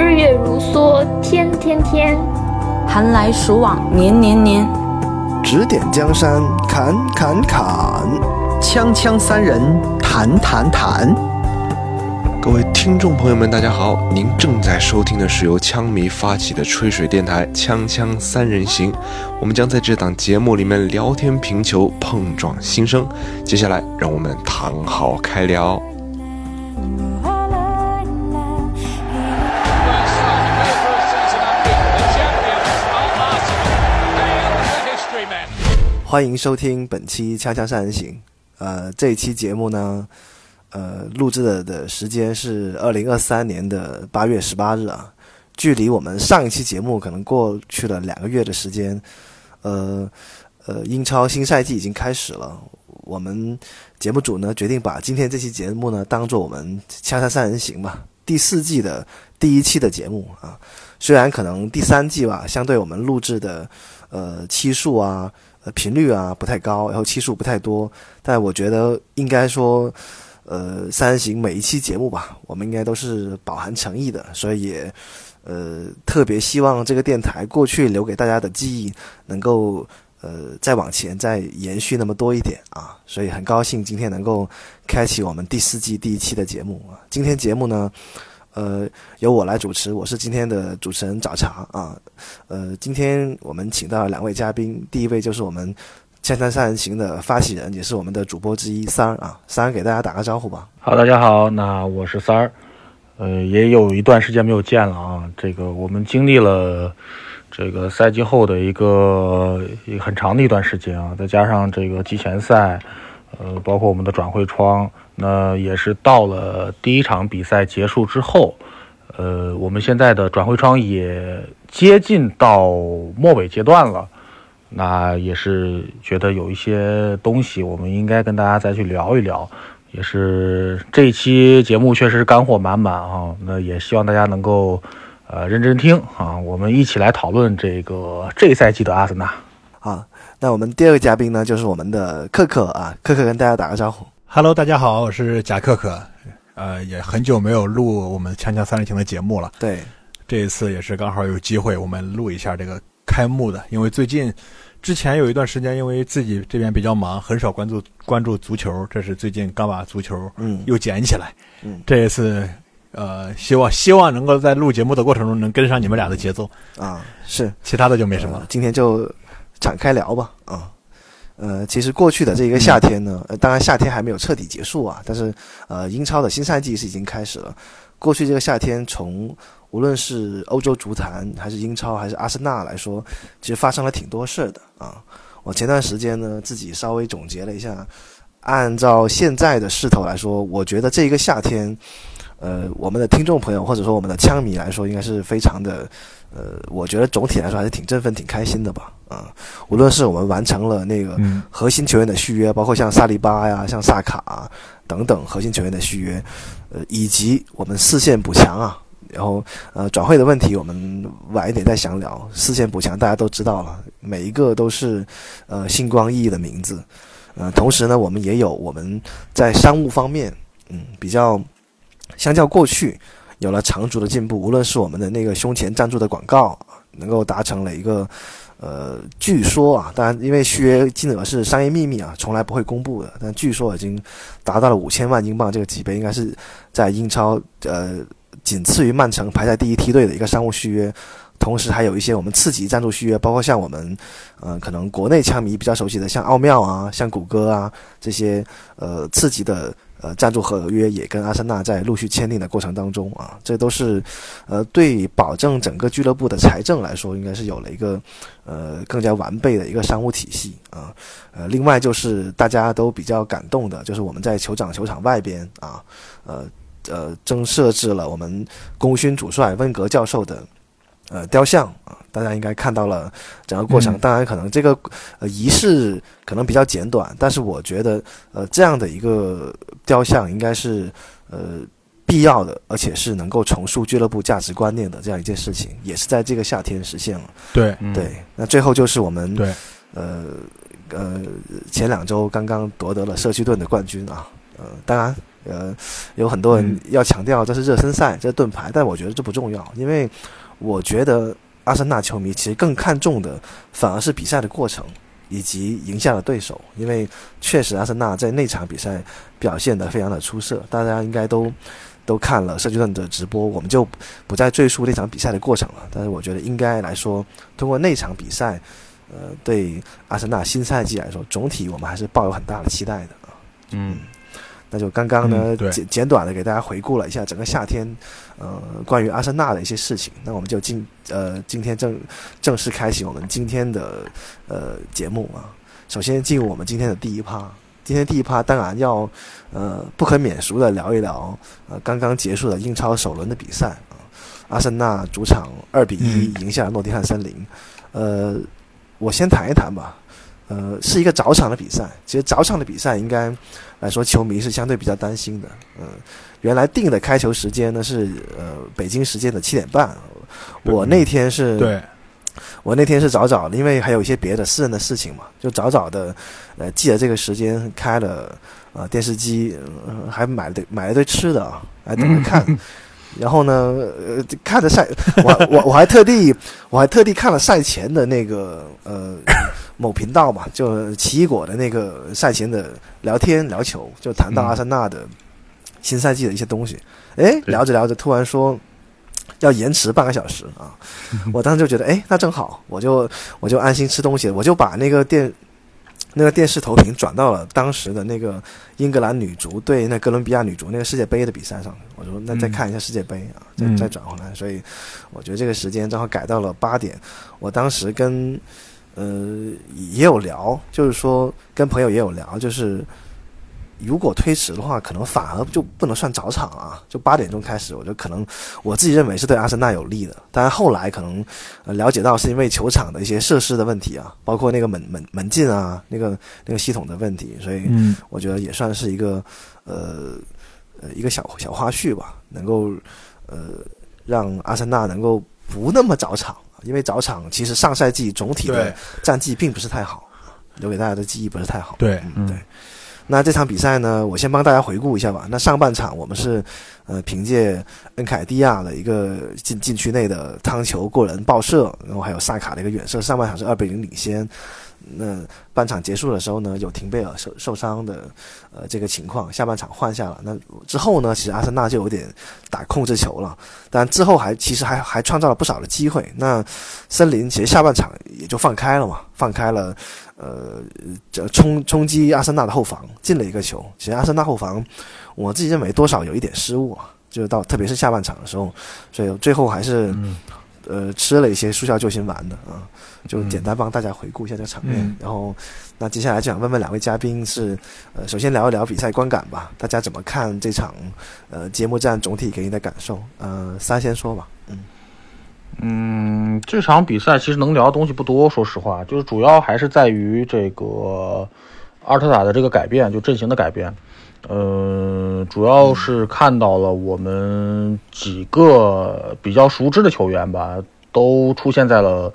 日月如梭，天天天；寒来暑往，年年年。指点江山，砍砍砍；锵锵三人，谈谈谈。各位听众朋友们，大家好！您正在收听的是由枪迷发起的吹水电台《锵锵三人行》，我们将在这档节目里面聊天评球，碰撞心声。接下来，让我们躺好开聊。欢迎收听本期《锵锵三人行》。呃，这一期节目呢，呃，录制的的时间是二零二三年的八月十八日啊，距离我们上一期节目可能过去了两个月的时间。呃呃，英超新赛季已经开始了，我们节目组呢决定把今天这期节目呢当做我们《锵锵三人行》吧第四季的第一期的节目啊。虽然可能第三季吧，相对我们录制的呃期数啊。频率啊不太高，然后期数不太多，但我觉得应该说，呃，三人行每一期节目吧，我们应该都是饱含诚意的，所以也呃特别希望这个电台过去留给大家的记忆能够呃再往前再延续那么多一点啊，所以很高兴今天能够开启我们第四季第一期的节目啊，今天节目呢。呃，由我来主持，我是今天的主持人早茶啊。呃，今天我们请到了两位嘉宾，第一位就是我们《千山三人行》的发起人，也是我们的主播之一三儿啊。三儿给大家打个招呼吧。好，大家好，那我是三儿。呃，也有一段时间没有见了啊。这个我们经历了这个赛季后的一个很长的一段时间啊，再加上这个季前赛，呃，包括我们的转会窗。那也是到了第一场比赛结束之后，呃，我们现在的转会窗也接近到末尾阶段了。那也是觉得有一些东西，我们应该跟大家再去聊一聊。也是这一期节目确实干货满满啊。那也希望大家能够呃认真听啊，我们一起来讨论这个这赛季的阿森纳。啊，那我们第二个嘉宾呢，就是我们的克克啊，克克跟大家打个招呼。Hello，大家好，我是贾克克，呃，也很久没有录我们《锵锵三人行》的节目了。对，这一次也是刚好有机会，我们录一下这个开幕的。因为最近之前有一段时间，因为自己这边比较忙，很少关注关注足球。这是最近刚把足球嗯又捡起来。嗯，这一次呃，希望希望能够在录节目的过程中能跟上你们俩的节奏啊。是，其他的就没什么了。今天就展开聊吧啊。呃，其实过去的这一个夏天呢，呃，当然夏天还没有彻底结束啊，但是呃，英超的新赛季是已经开始了。过去这个夏天，从无论是欧洲足坛，还是英超，还是阿森纳来说，其实发生了挺多事儿的啊。我前段时间呢，自己稍微总结了一下，按照现在的势头来说，我觉得这一个夏天，呃，我们的听众朋友或者说我们的枪迷来说，应该是非常的。呃，我觉得总体来说还是挺振奋、挺开心的吧。啊，无论是我们完成了那个核心球员的续约，包括像萨利巴呀、像萨卡啊、等等核心球员的续约，呃，以及我们四线补强啊，然后呃转会的问题，我们晚一点再详聊。四线补强大家都知道了，每一个都是呃星光熠熠的名字。呃，同时呢，我们也有我们在商务方面，嗯，比较相较过去。有了长足的进步，无论是我们的那个胸前赞助的广告，能够达成了一个，呃，据说啊，当然因为续约金额是商业秘密啊，从来不会公布的，但据说已经达到了五千万英镑这个级别，应该是在英超呃仅次于曼城排在第一梯队的一个商务续约。同时还有一些我们次级赞助续约，包括像我们，呃，可能国内枪迷比较熟悉的，像奥妙啊，像谷歌啊这些呃次级的。呃，赞助合约也跟阿森纳在陆续签订的过程当中啊，这都是，呃，对保证整个俱乐部的财政来说，应该是有了一个，呃，更加完备的一个商务体系啊。呃，另外就是大家都比较感动的，就是我们在酋长球场外边啊，呃呃，正设置了我们功勋主帅温格教授的。呃，雕像啊，大家应该看到了整个过程。当然，可能这个呃仪式可能比较简短，但是我觉得呃这样的一个雕像应该是呃必要的，而且是能够重塑俱乐部价值观念的这样一件事情，也是在这个夏天实现了。对对，那最后就是我们对呃呃前两周刚刚夺得了社区盾的冠军啊。呃，当然，呃，有很多人要强调这是热身赛，这是盾牌，但我觉得这不重要，因为我觉得阿森纳球迷其实更看重的反而是比赛的过程以及赢下了对手，因为确实阿森纳在那场比赛表现得非常的出色，大家应该都 都看了社区段的直播，我们就不再赘述那场比赛的过程了。但是我觉得应该来说，通过那场比赛，呃，对阿森纳新赛季来说，总体我们还是抱有很大的期待的啊。嗯，那就刚刚呢嗯简简短的给大家回顾了一下整个夏天，呃，关于阿森纳的一些事情。那我们就今呃今天正正式开启我们今天的呃节目啊。首先进入我们今天的第一趴，今天第一趴当然要呃不可免俗的聊一聊呃刚刚结束的英超首轮的比赛啊，阿森纳主场二比一赢下了诺丁汉森林。呃，我先谈一谈吧。呃，是一个早场的比赛。其实早场的比赛应该来说，球迷是相对比较担心的。嗯、原来定的开球时间呢是呃北京时间的七点半。我那天是对，我那天是早早的，因为还有一些别的私人的事情嘛，就早早的，呃，记得这个时间开了呃电视机，呃、还买了堆买了堆吃的啊，还等着看。然后呢，呃，看着赛，我我我还特地我还特地看了赛前的那个呃某频道嘛，就奇异果的那个赛前的聊天聊球，就谈到阿森纳的新赛季的一些东西。哎，聊着聊着，突然说要延迟半个小时啊！我当时就觉得，哎，那正好，我就我就安心吃东西，我就把那个电那个电视投屏转到了当时的那个英格兰女足对那哥伦比亚女足那个世界杯的比赛上。我说，那再看一下世界杯啊，再嗯再转回来。所以我觉得这个时间正好改到了八点。我当时跟呃也有聊，就是说跟朋友也有聊，就是。如果推迟的话，可能反而就不能算早场啊，就八点钟开始，我觉得可能我自己认为是对阿森纳有利的。当然后来可能、呃、了解到是因为球场的一些设施的问题啊，包括那个门门门禁啊，那个那个系统的问题，所以嗯，我觉得也算是一个呃呃一个小小花絮吧，能够呃让阿森纳能够不那么早场，因为早场其实上赛季总体的战绩并不是太好，留给大家的记忆不是太好。对，嗯，对。那这场比赛呢，我先帮大家回顾一下吧。那上半场我们是，呃，凭借恩凯蒂亚的一个禁禁区内的汤球过人爆射，然后还有萨卡的一个远射，上半场是二比零领先。那半场结束的时候呢，有廷贝尔受受伤的呃这个情况，下半场换下了。那之后呢，其实阿森纳就有点打控制球了，但之后还其实还还创造了不少的机会。那森林其实下半场也就放开了嘛，放开了。呃，这冲冲击阿森纳的后防进了一个球。其实阿森纳后防，我自己认为多少有一点失误啊，就是到特别是下半场的时候，所以最后还是、呃吃了一些速效救心丸的啊。就简单帮大家回顾一下这个场面，嗯然后那接下来就想问问两位嘉宾是呃，首先聊一聊比赛观感吧，大家怎么看这场呃揭幕战总体给你的感受？呃，三先说吧，嗯嗯，这场比赛其实能聊的东西不多，说实话，就是主要还是在于这个阿尔特塔的这个改变，就阵型的改变。呃，主要是看到了我们几个比较熟知的球员吧，都出现在了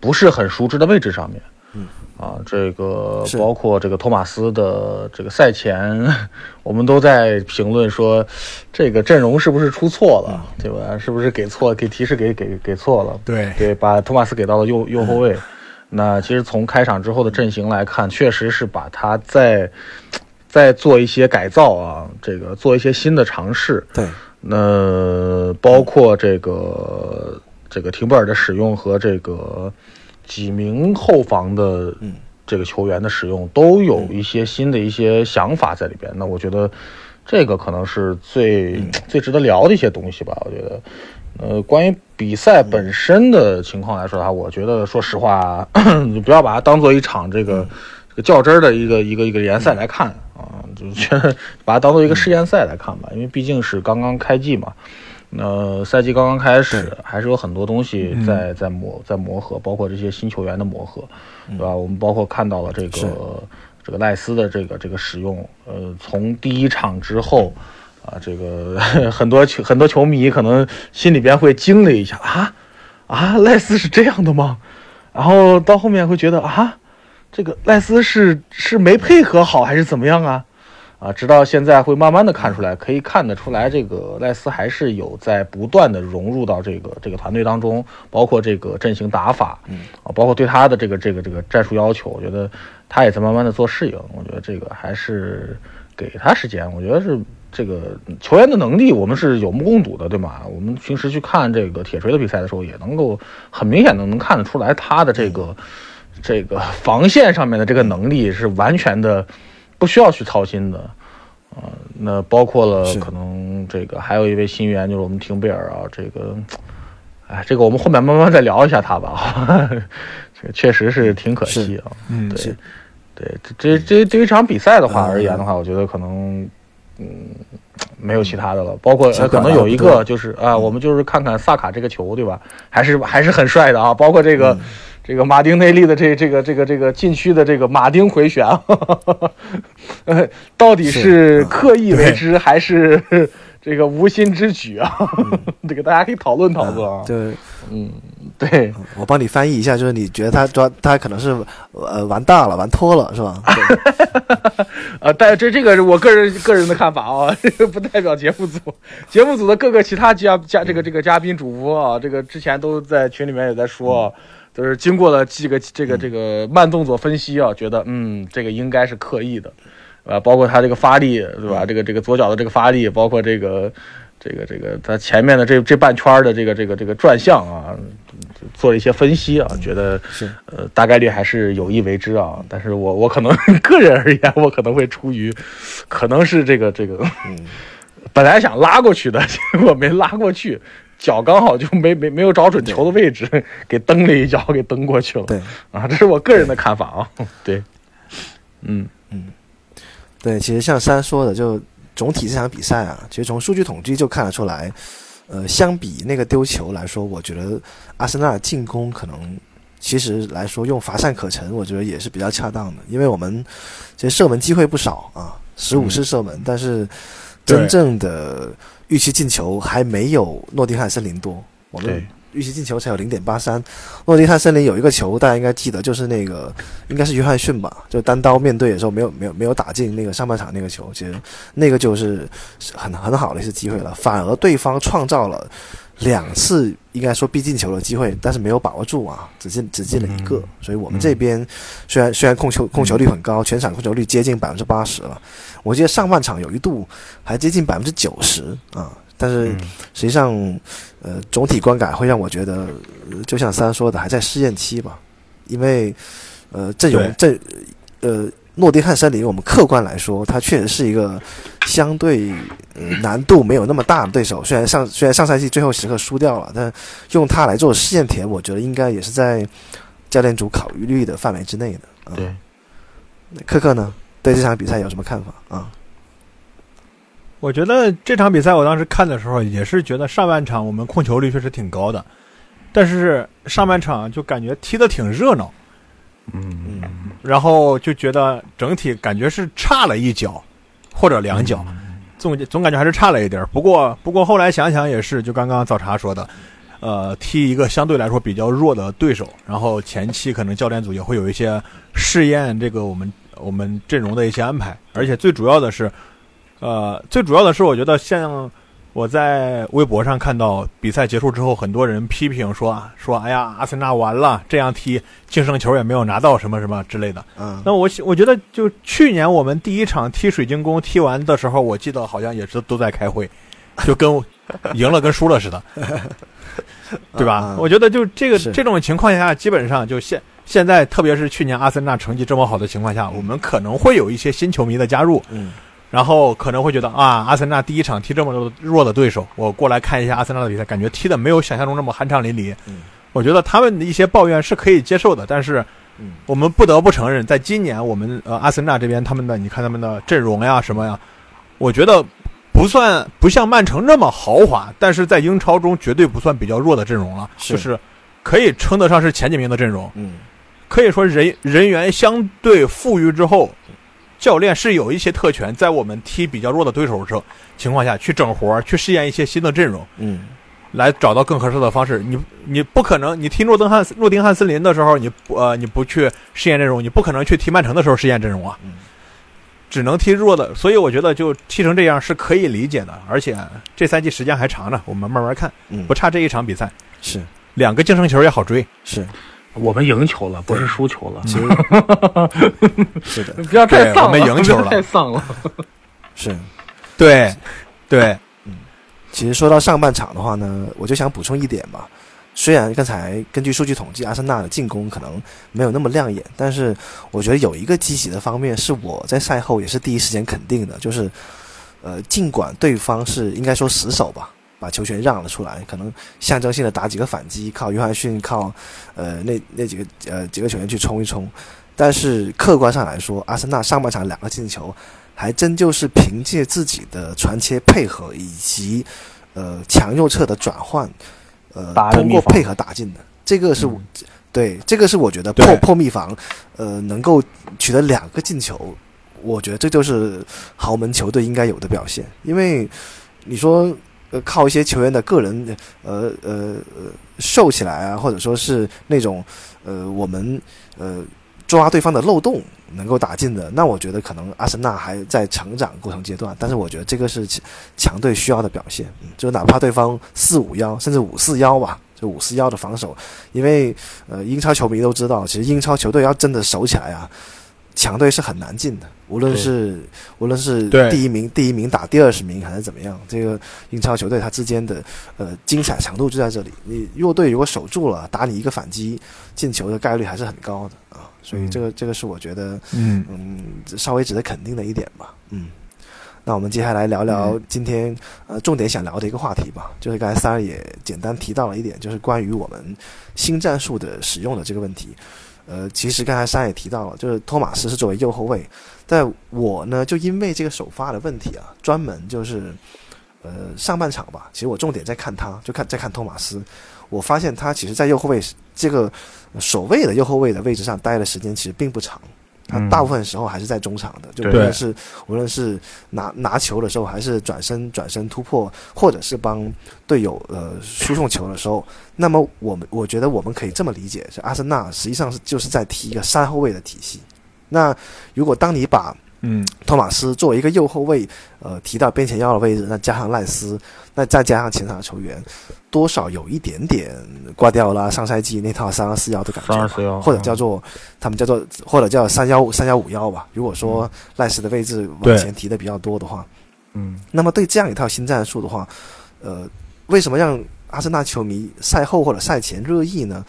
不是很熟知的位置上面。嗯，啊，这个包括这个托马斯的这个赛前，我们都在评论说，这个阵容是不是出错了，对吧？是不是给错给提示给给给错了？对，给，把托马斯给到了右右后卫。那其实从开场之后的阵型来看，确实是把他在在做一些改造啊，这个做一些新的尝试。对，那包括这个这个廷贝尔的使用和这个几名后防的嗯这个球员的使用，都有一些新的一些想法在里边。那我觉得这个可能是最、最值得聊的一些东西吧。我觉得，呃，关于比赛本身的情况来说的话，我觉得说实话，你不要把它当做一场这个。这个较真儿的一个一个一个联赛来看啊，就觉得把它当做一个试验赛来看吧，因为毕竟是刚刚开季嘛，那赛季刚刚开始，还是有很多东西在在磨在磨合，包括这些新球员的磨合，对吧？我们包括看到了这个这个赖斯的这个这个使用，呃，从第一场之后。啊，这个 很多球很多球迷可能心里边会惊了一下啊啊，赖斯是这样的吗？然后到后面会觉得啊，这个赖斯是是没配合好还是怎么样啊？啊，直到现在会慢慢的看出来，可以看得出来，这个赖斯还是有在不断的融入到这个这个团队当中，包括这个阵型打法，嗯啊，包括对他的这个这个这个战术要求，我觉得他也在慢慢的做适应。我觉得这个还是给他时间，我觉得是这个球员的能力，我们是有目共睹的，对吗？我们平时去看这个铁锤的比赛的时候，也能够很明显的能看得出来他的这个这个防线上面的这个能力是完全的。不需要去操心的，啊，那包括了可能这个还有一位新援，就是我们廷贝尔啊，这个，哎，这个我们后面慢慢再聊一下他吧，这确实是挺可惜啊，嗯，对，对，这这这一场比赛的话而言的话，我觉得可能，嗯，没有其他的了，包括可能有一个就是啊，我们就是看看萨卡这个球，对吧？还是还是很帅的啊，包括这个。这个马丁内利的这这个这个这个禁区的这个马丁回旋，呃，到底是刻意为之还是 这个无心之举啊？这个大家可以讨论讨论啊。对，嗯，对，我帮你翻译一下，就是你觉得他抓他可能是呃玩大了，玩脱了是吧？呃，但这这个是我个人个人的看法啊，这个不代表节目组，节目组的各个其他嘉嘉这个这个嘉宾主播啊，这个之前都在群里面也在说。就是经过了这个这个这个慢动作分析啊，觉得嗯，这个应该是刻意的，啊，包括他这个发力，对吧？这个这个左脚的这个发力，包括这个这个这个他前面的这这半圈的这个这个这个转向啊，做了一些分析啊，觉得是呃大概率还是有意为之啊。但是我我可能 个人而言，我可能会出于可能是这个这个，本来想拉过去的，结果没拉过去。脚刚好就没没没有找准球的位置，给蹬了一脚，给蹬过去了。对啊，这是我个人的看法啊。对，嗯嗯，对，其实像三说的，就总体这场比赛啊，其实从数据统计就看得出来，呃，相比那个丢球来说，我觉得阿森纳的进攻可能其实来说用乏善可陈，我觉得也是比较恰当的，因为我们其实射门机会不少啊，十五次射门，但是真正的。预期进球还没有诺丁汉森林多，我们预期进球才有零点八三。诺丁汉森林有一个球，大家应该记得，就是那个应该是约翰逊吧，就单刀面对的时候没有没有没有打进那个上半场那个球，其实那个就是很很好的一次机会了。反而对方创造了两次应该说必进球的机会，但是没有把握住啊，只进只进了一个。所以我们这边虽然虽然控球控球率很高，全场控球率接近百分之八十了。我记得上半场有一度还接近百分之九十啊，但是实际上，呃，总体观感会让我觉得，就像三说的，还在试验期吧。因为，呃，阵容阵，呃，诺丁汉森林，我们客观来说，它确实是一个相对难度没有那么大的对手。虽然上虽然上赛季最后时刻输掉了，但用它来做试验田，我觉得应该也是在教练组考虑的范围之内的。对，克克呢？对这场比赛有什么看法啊？我觉得这场比赛我当时看的时候也是觉得上半场我们控球率确实挺高的，但是上半场就感觉踢得挺热闹，嗯，然后就觉得整体感觉是差了一脚或者两脚，总总感觉还是差了一点。不过不过后来想想也是，就刚刚早茶说的，呃，踢一个相对来说比较弱的对手，然后前期可能教练组也会有一些试验这个我们。我们阵容的一些安排，而且最主要的是，呃，最主要的是，我觉得像我在微博上看到比赛结束之后，很多人批评说说，哎呀，阿森纳完了，这样踢净胜球也没有拿到什么什么之类的。嗯，那我我觉得，就去年我们第一场踢水晶宫踢完的时候，我记得好像也是都在开会，就跟 赢了跟输了似的，对吧？我觉得就这个这种情况下，基本上就现。现在，特别是去年阿森纳成绩这么好的情况下，我们可能会有一些新球迷的加入，嗯，然后可能会觉得啊，阿森纳第一场踢这么多弱的对手，我过来看一下阿森纳的比赛，感觉踢的没有想象中那么酣畅淋漓。嗯，我觉得他们的一些抱怨是可以接受的，但是，嗯我们不得不承认，在今年我们呃阿森纳这边他们的，你看他们的阵容呀什么呀，我觉得不算不像曼城那么豪华，但是在英超中绝对不算比较弱的阵容了，就是可以称得上是前几名的阵容。嗯。可以说人人员相对富裕之后，教练是有一些特权，在我们踢比较弱的对手时候情况下去整活去试验一些新的阵容，嗯，来找到更合适的方式。你你不可能，你踢诺丁汉诺丁汉森林的时候，你不呃你不去试验阵容，你不可能去踢曼城的时候试验阵容啊。只能踢弱的，所以我觉得就踢成这样是可以理解的。而且这赛季时间还长呢，我们慢慢看，嗯不差这一场比赛，是两个净胜球也好追。是我们赢球了，不是输球了。其实 是的，不要太丧了，我们赢球了太丧了。是。对，对，嗯其实说到上半场的话呢，我就想补充一点吧。虽然刚才根据数据统计，阿森纳的进攻可能没有那么亮眼，但是我觉得有一个积极的方面是我在赛后也是第一时间肯定的，就是呃，尽管对方是应该说死守吧，把球权让了出来，可能象征性的打几个反击，靠约翰逊，靠呃那那几个呃几个球员去冲一冲，但是客观上来说，阿森纳上半场两个进球，还真就是凭借自己的传切配合以及呃强右侧的转换，呃通过配合打进的。这个是我、对，这个是我觉得破破密防，呃，能够取得两个进球，我觉得这就是豪门球队应该有的表现。因为你说靠一些球员的个人呃呃呃秀起来啊，或者说是那种呃我们呃抓对方的漏洞能够打进的，那我觉得可能阿森纳还在成长过程阶段，但是我觉得这个是强队需要的表现，嗯，就哪怕对方四五幺甚至五四幺吧。就五四幺的防守，因为呃，英超球迷都知道，其实英超球队要真的守起来啊，强队是很难进的。无论是无论是第一名第一名打第二十名还是怎么样，这个英超球队它之间的呃精彩程度就在这里。你弱队如果守住了，打你一个反击进球的概率还是很高的啊。所以这个这个是我觉得嗯，嗯稍微值得肯定的一点吧。嗯，那我们接下来聊聊今天呃重点想聊的一个话题吧，就是刚才三儿也简单提到了一点，就是关于我们新战术的使用的这个问题。呃，其实刚才三也提到了，就是托马斯是作为右后卫，在我呢就因为这个首发的问题啊，专门就是呃上半场吧，其实我重点在看他，就看在看托马斯，我发现他其实，在右后卫这个所谓的右后卫的位置上待的时间其实并不长。他嗯大部分时候还是在中场的，就无论是无论是拿拿球的时候，还是转身转身突破，或者是帮队友呃输送球的时候，那么我们我觉得我们可以这么理解，是阿森纳实际上是就是在踢一个三后卫的体系。那如果当你把嗯，托马斯作为一个右后卫，呃，提到边前腰的位置，那加上赖斯，那再加上前场的球员，多少有一点点挂掉了上赛季那套三二四幺的感觉吧，3-2-4-1或者叫做他们叫做或者叫三幺三幺五幺吧。如果说赖斯的位置往前提的比较多的话，嗯，那么对这样一套新战术的话，呃，为什么让阿森纳球迷赛后或者赛前热议呢？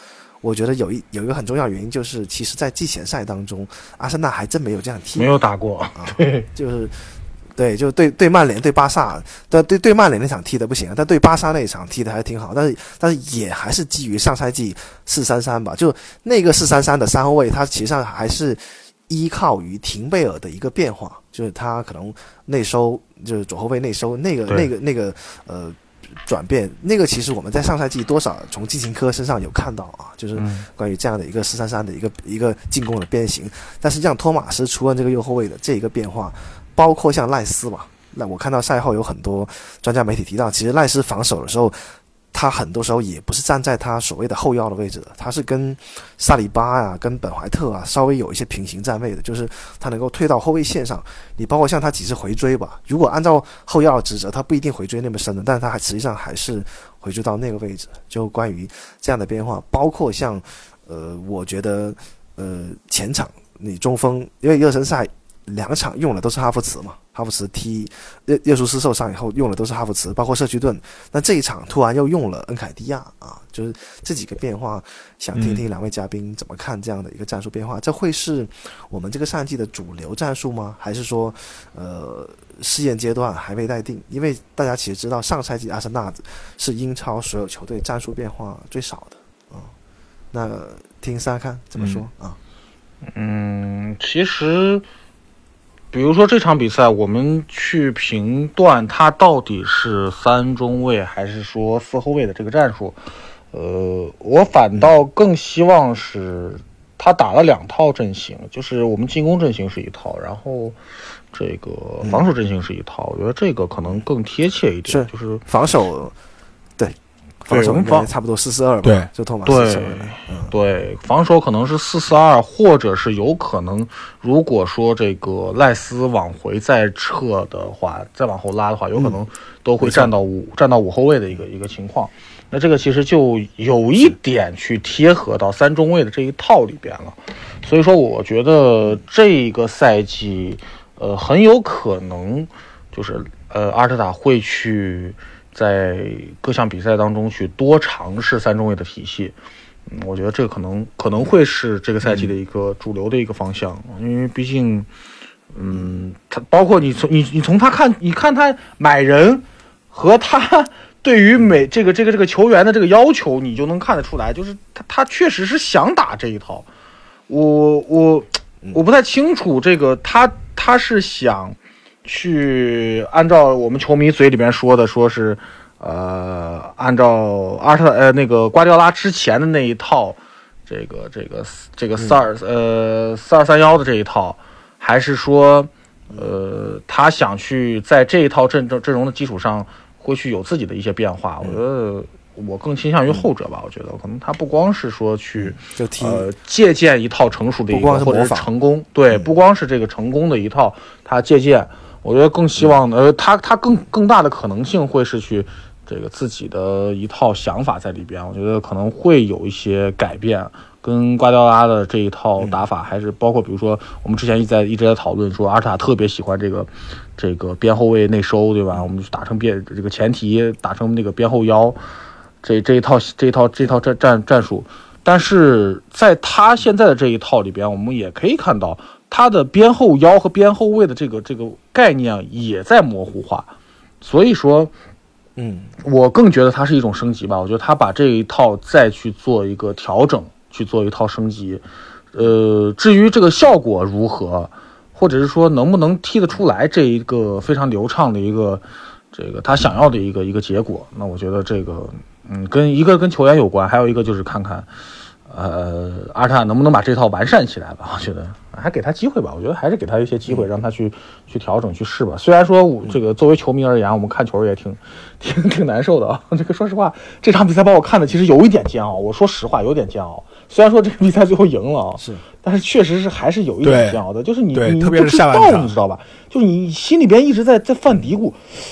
我觉得有一有一个很重要原因，就是其实，在季前赛当中，阿森纳还真没有这样踢没有打过。啊，就是对，就对对曼联、对巴萨，但对对曼联那场踢的不行，但对巴萨那一场踢的还挺好，但是但是也还是基于上赛季四三三吧，就那个四三三的三后卫，他其实上还是依靠于廷贝尔的一个变化，就是他可能内收，就是左后卫内收那个那个那个呃。转变。那个其实我们在上赛季多少从季琴科身上有看到啊，就是嗯。关于这样的一个四三三的一个一个进攻的变形，但是让托马斯出任这个右后卫的这一个变化，包括像赖斯吧，那我看到赛后有很多专家媒体提到，其实赖斯防守的时候，他很多时候也不是站在他所谓的后腰的位置的，他是跟萨里巴呀、跟本怀特啊稍微有一些平行站位的，就是他能够退到后卫线上。你包括像他几次回追吧，如果按照后腰的职责，他不一定回追那么深的，但是他还实际上还是回追到那个位置。就关于这样的变化，包括像呃，我觉得呃前场你中锋，因为热身赛两场用的都是哈弗茨嘛，哈弗茨踢热热苏斯受伤以后用的都是哈弗茨，包括社区盾。那这一场突然又用了恩凯蒂亚啊，就是这几个变化，想听听两位嘉宾怎么看这样的一个战术变化？这会是我们这个赛季的主流战术吗？还是说呃试验阶段还未待定？因为大家其实知道，上赛季阿森纳是英超所有球队战术变化最少的啊、那听三看怎么说、啊？嗯，其实，比如说这场比赛，我们去评断他到底是三中卫还是说四后卫的这个战术，呃，我反倒更希望是他打了两套阵型，就是我们进攻阵型是一套，然后这个防守阵型是一套，我觉得这个可能更贴切一点，是就是防守，对，防守差不多四四二吧，对就托马斯对防守可能是四四二，或者是有可能，如果说这个赖斯往回再撤的话，再往后拉的话，有可能都会站到五、站到五后卫的一个一个情况。那这个其实就有一点去贴合到三中卫的这一套里边了。所以说，我觉得这个赛季，呃，很有可能就是呃，阿尔特塔会去在各项比赛当中去多尝试三中卫的体系。嗯，我觉得这可能可能会是这个赛季的一个主流的一个方向，因为毕竟，嗯，他包括你从你你从他看，你看他买人和他 对于每这个这个这个球员的这个要求，你就能看得出来，就是他他确实是想打这一套。我我我不太清楚这个他他是想去按照我们球迷嘴里边说的，说是呃按照阿特呃那个瓜迪奥拉之前的那一套，这个这个这个四二呃四二三幺的这一套，还是说呃他想去在这一套阵阵阵容的基础上，会去有自己的一些变化？我觉得我更倾向于后者吧。我觉得可能他不光是说去就呃借鉴一套成熟的一不个或者成功，对，不光是这个成功的一套，他借鉴。我觉得更希望呃，他他更更大的可能性会是去这个自己的一套想法在里边。我觉得可能会有一些改变，跟瓜迪奥拉的这一套打法，还是包括比如说我们之前一直在一直在讨论说，阿尔塔特别喜欢这个这个边后卫内收，对吧？我们就打成边这个前提打成那个边后腰，这这一套这一套这一套战战战术。但是在他现在的这一套里边，我们也可以看到他的边后腰和边后卫的这个这个概念也在模糊化，所以说，嗯，我更觉得它是一种升级吧。我觉得他把这一套再去做一个调整，去做一套升级。呃，至于这个效果如何，或者是说能不能踢得出来这一个非常流畅的一个这个他想要的一个一个结果，那我觉得这个嗯，跟一个跟球员有关，还有一个就是看看。呃，阿尔塔能不能把这套完善起来吧？我觉得还给他机会吧。我觉得还是给他一些机会，让他去去调整、去试吧。虽然说我这个作为球迷而言，我们看球也挺 挺挺难受的啊。这个说实话，这场比赛把我看的其实有一点煎熬。我说实话，有点煎熬。虽然说这个比赛最后赢了啊，是，但是确实是还是有一点煎熬的。就是你你特别你知道吧？就是你心里边一直在在犯嘀咕，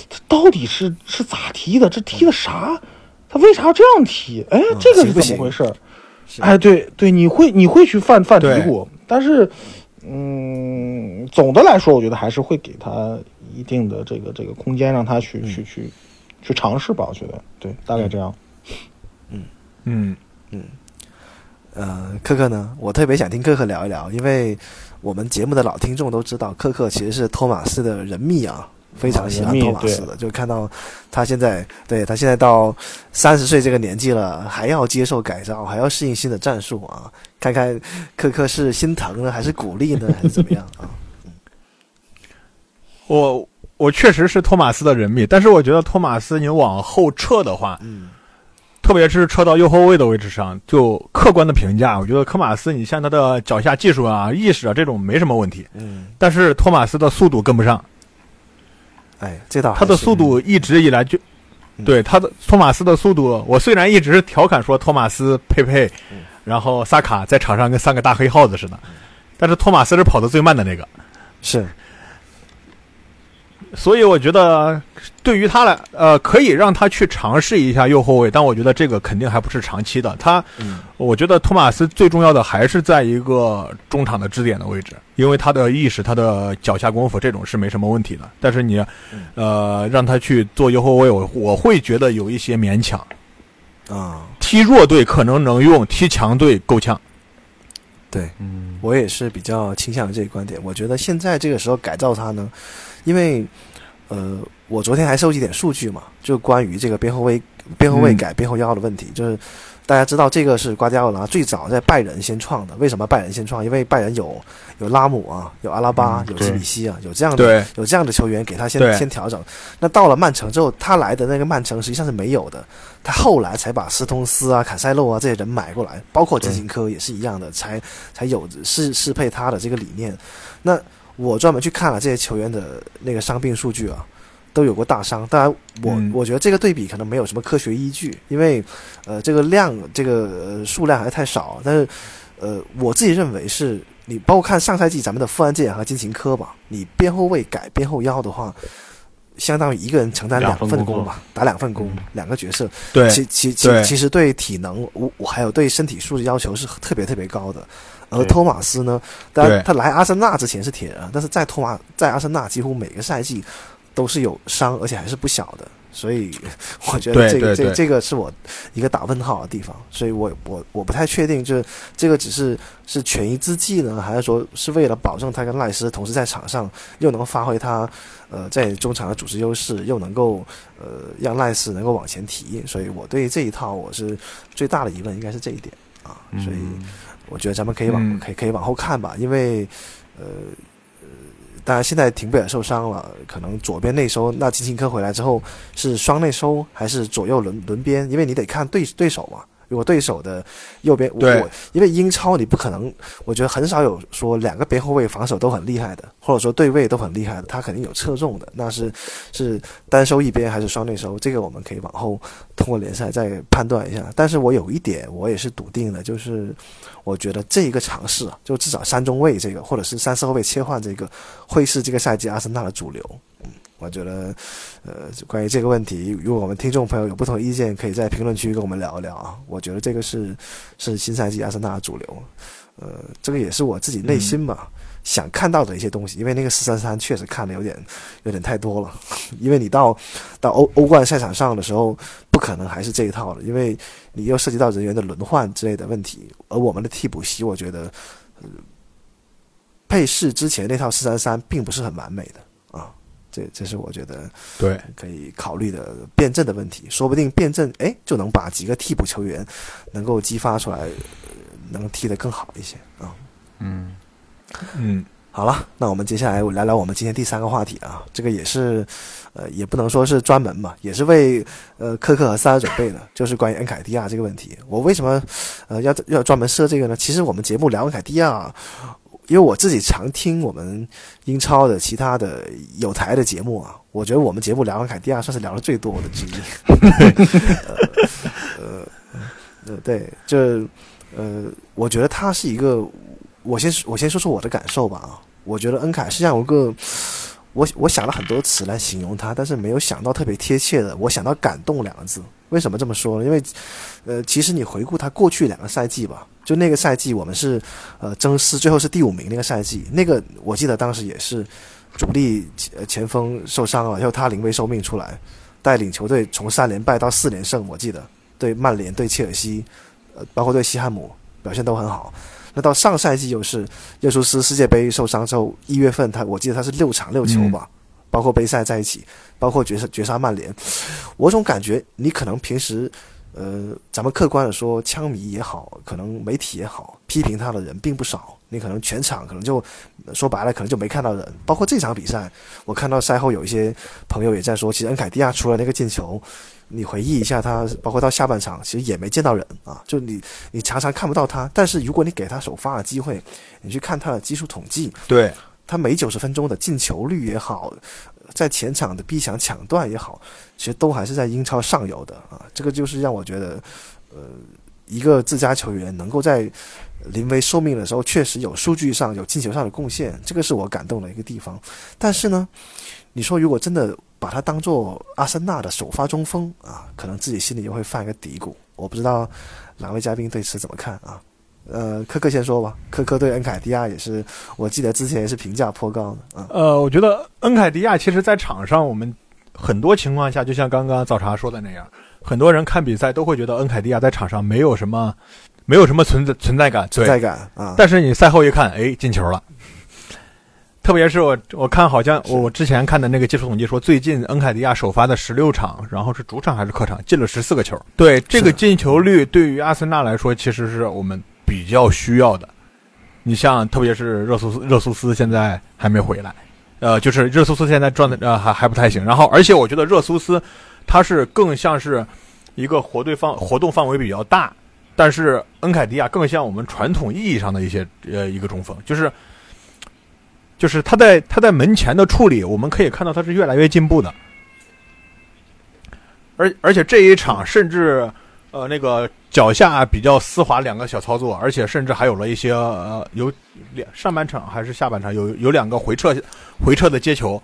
这到底是是咋踢的？这踢的啥？他为啥要这样踢？哎，这个是怎么回事？哎，对对，你会你会去犯犯嘀咕，但是，嗯，总的来说，我觉得还是会给他一定的这个这个空间，让他去、去去去尝试吧。我觉得，对，大概这样。嗯嗯嗯，呃，科克呢？我特别想听科克聊一聊，因为我们节目的老听众都知道，科克其实是托马斯的人密啊，非常喜欢人密托马斯的。就看到他现在，对他现在到三十岁这个年纪了，还要接受改造，还要适应新的战术啊。看看科科是心疼呢，还是鼓励呢，还是怎么样啊？我我确实是托马斯的人迷，但是我觉得托马斯你往后撤的话，嗯，特别是撤到右后卫的位置上，就客观的评价，我觉得科马斯你像他的脚下技术啊、意识啊这种没什么问题，嗯，但是托马斯的速度跟不上，哎，这倒还他的速度一直以来就。嗯。对他的托马斯的速度，我虽然一直调侃说托马斯、佩佩，嗯。然后萨卡在场上跟三个大黑耗子似的，但是托马斯是跑得最慢的那个，是所以我觉得对于他来，呃，可以让他去尝试一下右后卫，但我觉得这个肯定还不是长期的。他，嗯我觉得托马斯最重要的还是在一个中场的支点的位置，因为他的意识、他的脚下功夫这种是没什么问题的。但是你，呃，让他去做右后卫，我我会觉得有一些勉强。啊，踢弱队可能能用，踢强队够呛。对，嗯，我也是比较倾向于这个观点。我觉得现在这个时候改造他呢，因为呃，我昨天还收集点数据嘛，就关于这个边后卫边后卫嗯改边后腰的问题，就是大家知道这个是瓜迪奥拉最早在拜仁先创的。为什么拜仁先创？因为拜仁有有拉姆啊，有阿拉巴，有基比西啊，有这样的，有这样的球员给他先先调整。那到了曼城之后，他来的那个曼城实际上是没有的，他后来才把斯通斯啊、坎塞洛啊这些人买过来，包括基辛科也是一样的，才才有适适配他的这个理念。那我专门去看了这些球员的那个伤病数据啊，都有过大伤。当然我，嗯我觉得这个对比可能没有什么科学依据，因为呃，这个量这个、呃、数量还是太少。但是呃，我自己认为是你包括看上赛季咱们的富安健和金琴科吧，你边后卫改边后腰的话。相当于一个人承担两两份工作份工吧，打两份工，嗯两个角色。对其其其其实对体能，我我还有对身体素质要求是特别特别高的。而托马斯呢，当然他来阿森纳之前是铁人，但是在托马在阿森纳几乎每个赛季都是有伤，而且还是不小的。所以我觉得这个这个这这个是我一个打问号的地方，所以我我我不太确定，就是这个只是是权宜之计呢，还是说是为了保证他跟赖斯同时在场上又能发挥他呃在中场的组织优势，又能够呃让赖斯能够往前提，所以我对这一套我是最大的疑问应该是这一点。啊，所以嗯我觉得咱们可以往、嗯。可以可以往后看吧，因为呃呃，当然现在廷贝尔受伤了，可能左边内收，那金琴科回来之后是双内收还是左右轮轮边？因为你得看对对手嘛。如果对手的右边，我对我因为英超你不可能，我觉得很少有说两个边后卫防守都很厉害的，或者说对位都很厉害的，他肯定有侧重的，那是是单收一边还是双内收，这个我们可以往后通过联赛再判断一下。但是我有一点我也是笃定的，就是我觉得这一个尝试啊，就至少三中卫这个，或者是三四后卫切换这个，会是这个赛季阿森纳的主流。我觉得，呃，关于这个问题，如果我们听众朋友有不同意见，可以在评论区跟我们聊一聊啊。我觉得这个是是新赛季阿森纳的主流，呃，这个也是我自己内心吧。想看到的一些东西，因为那个四三三确实看的有点有点太多了，因为你到到欧欧冠赛场上的时候，不可能还是这一套了，因为你又涉及到人员的轮换之类的问题，而我们的替补席，我觉得，呃，配饰之前那套四三三并不是很完美的，这这是我觉得对，可以考虑的辩证的问题，说不定辩证哎就能把几个替补球员能够激发出来，呃能踢得更好一些啊。嗯嗯，好了，那我们接下来聊聊我们今天第三个话题啊，这个也是，呃，也不能说是专门吧，也是为呃科克和萨尔准备的，就是关于恩凯蒂亚这个问题。我为什么呃要要专门设这个呢？其实我们节目聊恩凯蒂亚，因为我自己常听我们英超的其他的有台的节目啊，我觉得我们节目聊恩凯蒂亚算是聊的最多的之一。呃呃，对，这呃，我觉得他是一个，我先我先说说我的感受吧啊，我觉得恩凯实际上有个，我我想了很多词来形容他，但是没有想到特别贴切的，我想到感动两个字。为什么这么说呢？因为，呃，其实你回顾他过去两个赛季吧，就那个赛季我们是呃争四，最后是第五名那个赛季，那个我记得当时也是主力呃前锋受伤了，然后他临危受命出来，带领球队从三连败到四连胜，我记得对曼联、对切尔西，呃，包括对西汉姆表现都很好。那到上赛季又是耶稣斯世界杯受伤之后，一月份他我记得他是六场六球吧，包括杯赛在一起，包括绝杀绝杀曼联。我总感觉你可能平时，呃，咱们客观的说，枪迷也好，可能媒体也好，批评他的人并不少。你可能全场可能就说白了，可能就没看到人。包括这场比赛，我看到赛后有一些朋友也在说，其实恩凯蒂亚除了那个进球，你回忆一下他，包括到下半场，其实也没见到人啊。就你你常常看不到他，但是如果你给他首发的机会，你去看他的技术统计，对，他每九十分钟的进球率也好，在前场的逼抢抢断也好，其实都还是在英超上游的啊。这个就是让我觉得，呃，一个自家球员能够在临危受命的时候，确实有数据上有进球上的贡献，这个是我感动的一个地方。但是呢，你说如果真的把他当做阿森纳的首发中锋啊，可能自己心里又会犯一个嘀咕。我不知道两位嘉宾对此怎么看啊？呃，科科先说吧。科科对恩凯迪亚也是，我记得之前也是评价颇高的啊。呃，我觉得恩凯迪亚其实在场上，我们很多情况下，就像刚刚早茶说的那样，很多人看比赛都会觉得恩凯迪亚在场上没有什么，没有什么存在存在感，存在感啊。但是你赛后一看，哎，进球了。特别是我我看好像我之前看的那个技术统计说，最近恩凯迪亚首发的十六场，然后是主场还是客场进了十四个球。对这个进球率，对于阿森纳来说，其实是我们比较需要的。你像特别是热苏斯，热苏斯现在还没回来，呃，就是热苏斯现在状态呃还还不太行。然后，而且我觉得热苏斯他是更像是一个活对方活动范围比较大，但是恩凯迪亚更像我们传统意义上的一些呃一个中锋，就是就是他在他在门前的处理，我们可以看到他是越来越进步的。而而且这一场甚至呃那个脚下比较丝滑两个小操作，而且甚至还有了一些呃有两上半场还是下半场有有两个回撤回撤的接球。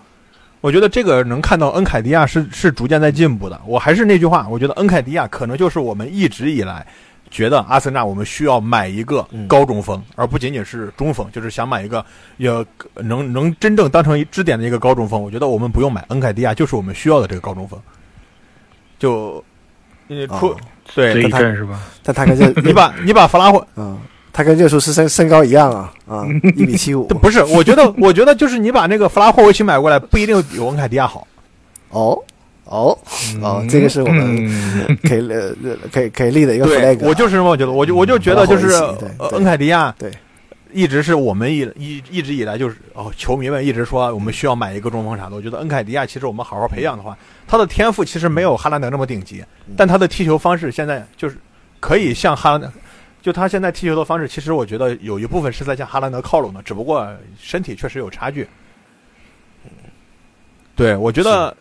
我觉得这个能看到恩凯迪亚是是逐渐在进步的。我还是那句话，我觉得恩凯迪亚可能就是我们一直以来觉得阿森纳我们需要买一个高中锋，而不仅仅是中锋，就是想买一个也能能真正当成支点的一个高中锋。我觉得我们不用买恩凯迪亚，就是我们需要的这个高中锋。就你出对这一阵是吧？但他跟这 你把你把弗拉霍嗯，他跟热苏斯身身高一样啊啊，一米七五。不是，我觉得我觉得就是你把那个弗拉霍维奇买过来，不一定比文凯迪亚好。哦哦哦，这个是我们嗯可以呃可以可以立的一个 flag 啊。我就是这么觉得，我就我就觉得就是恩凯迪亚对一直是我们一一一直以来就是哦，球迷们一直说我们需要买一个中锋啥的。我觉得恩凯迪亚其实我们好好培养的话，他的天赋其实没有哈兰德那么顶级，嗯但他的踢球方式现在就是可以向哈兰德，就他现在踢球的方式，其实我觉得有一部分是在向哈兰德靠拢的，只不过身体确实有差距。对，我觉得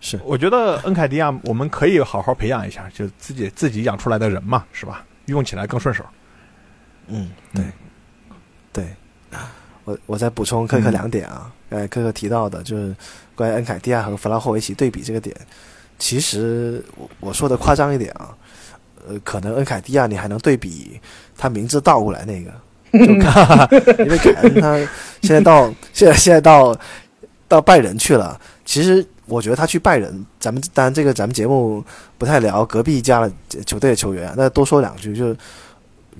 是我觉得恩凯迪亚我们可以好好培养一下，就自己自己养出来的人嘛，是吧？用起来更顺手。嗯，对，对，我我再补充科克两点啊，刚才科克提到的就是关于恩凯蒂亚和弗拉霍维奇对比这个点，其实我我说的夸张一点啊，呃，可能恩凯蒂亚你还能对比他名字倒过来那个，就看，因为凯恩他现在到现在现在到到拜仁去了，其实我觉得他去拜仁，咱们当然这个咱们节目不太聊隔壁家的球队的球员，那多说两句，就是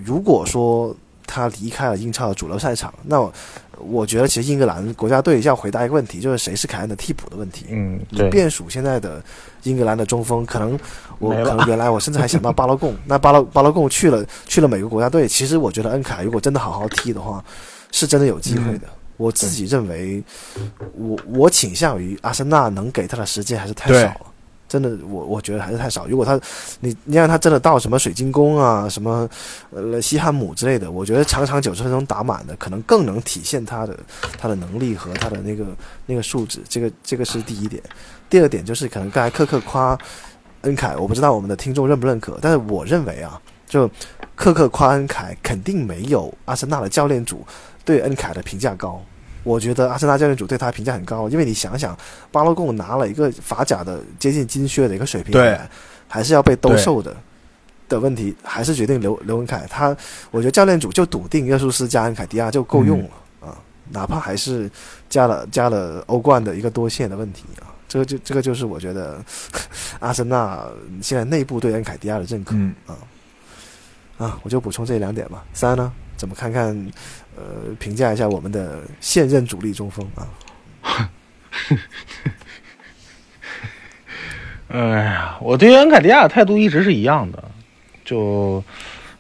如果说他离开了英超的主流赛场，那我我觉得其实英格兰国家队要回答一个问题，就是谁是凯恩的替补的问题。嗯，你对，变数现在的英格兰的中锋，可能我可能原来我甚至还想到巴勒贡，那巴勒巴勒贡去了去了美国国家队，其实我觉得恩凯如果真的好好踢的话，是真的有机会的。我自己认为，我我倾向于阿森纳能给他的时间还是太少了。真的，我我觉得还是太少。如果他，你你让他真的到什么水晶宫啊，什么呃西汉姆之类的，我觉得场场九十分钟打满的，可能更能体现他的他的能力和他的那个那个素质。这个这个是第一点。第二点就是可能刚才克克夸恩凯，我不知道我们的听众认不认可，但是我认为啊，就克克夸恩凯肯定没有阿森纳的教练组对恩凯的评价高。我觉得阿森纳教练组对他评价很高，因为你想想，巴洛贡拿了一个法甲的接近金靴的一个水平，对，还是要被兜售的的问题，还是决定刘刘文凯。他，我觉得教练组就笃定热苏斯加恩凯迪亚就够用了、啊，哪怕还是加了加了欧冠的一个多线的问题啊，这个就这个就是我觉得 阿森纳现在内部对恩凯迪亚的认可。嗯啊，我就补充这两点吧。三呢，怎么看看？呃，评价一下我们的现任主力中锋啊。哎呀，我对恩凯迪亚的态度一直是一样的，就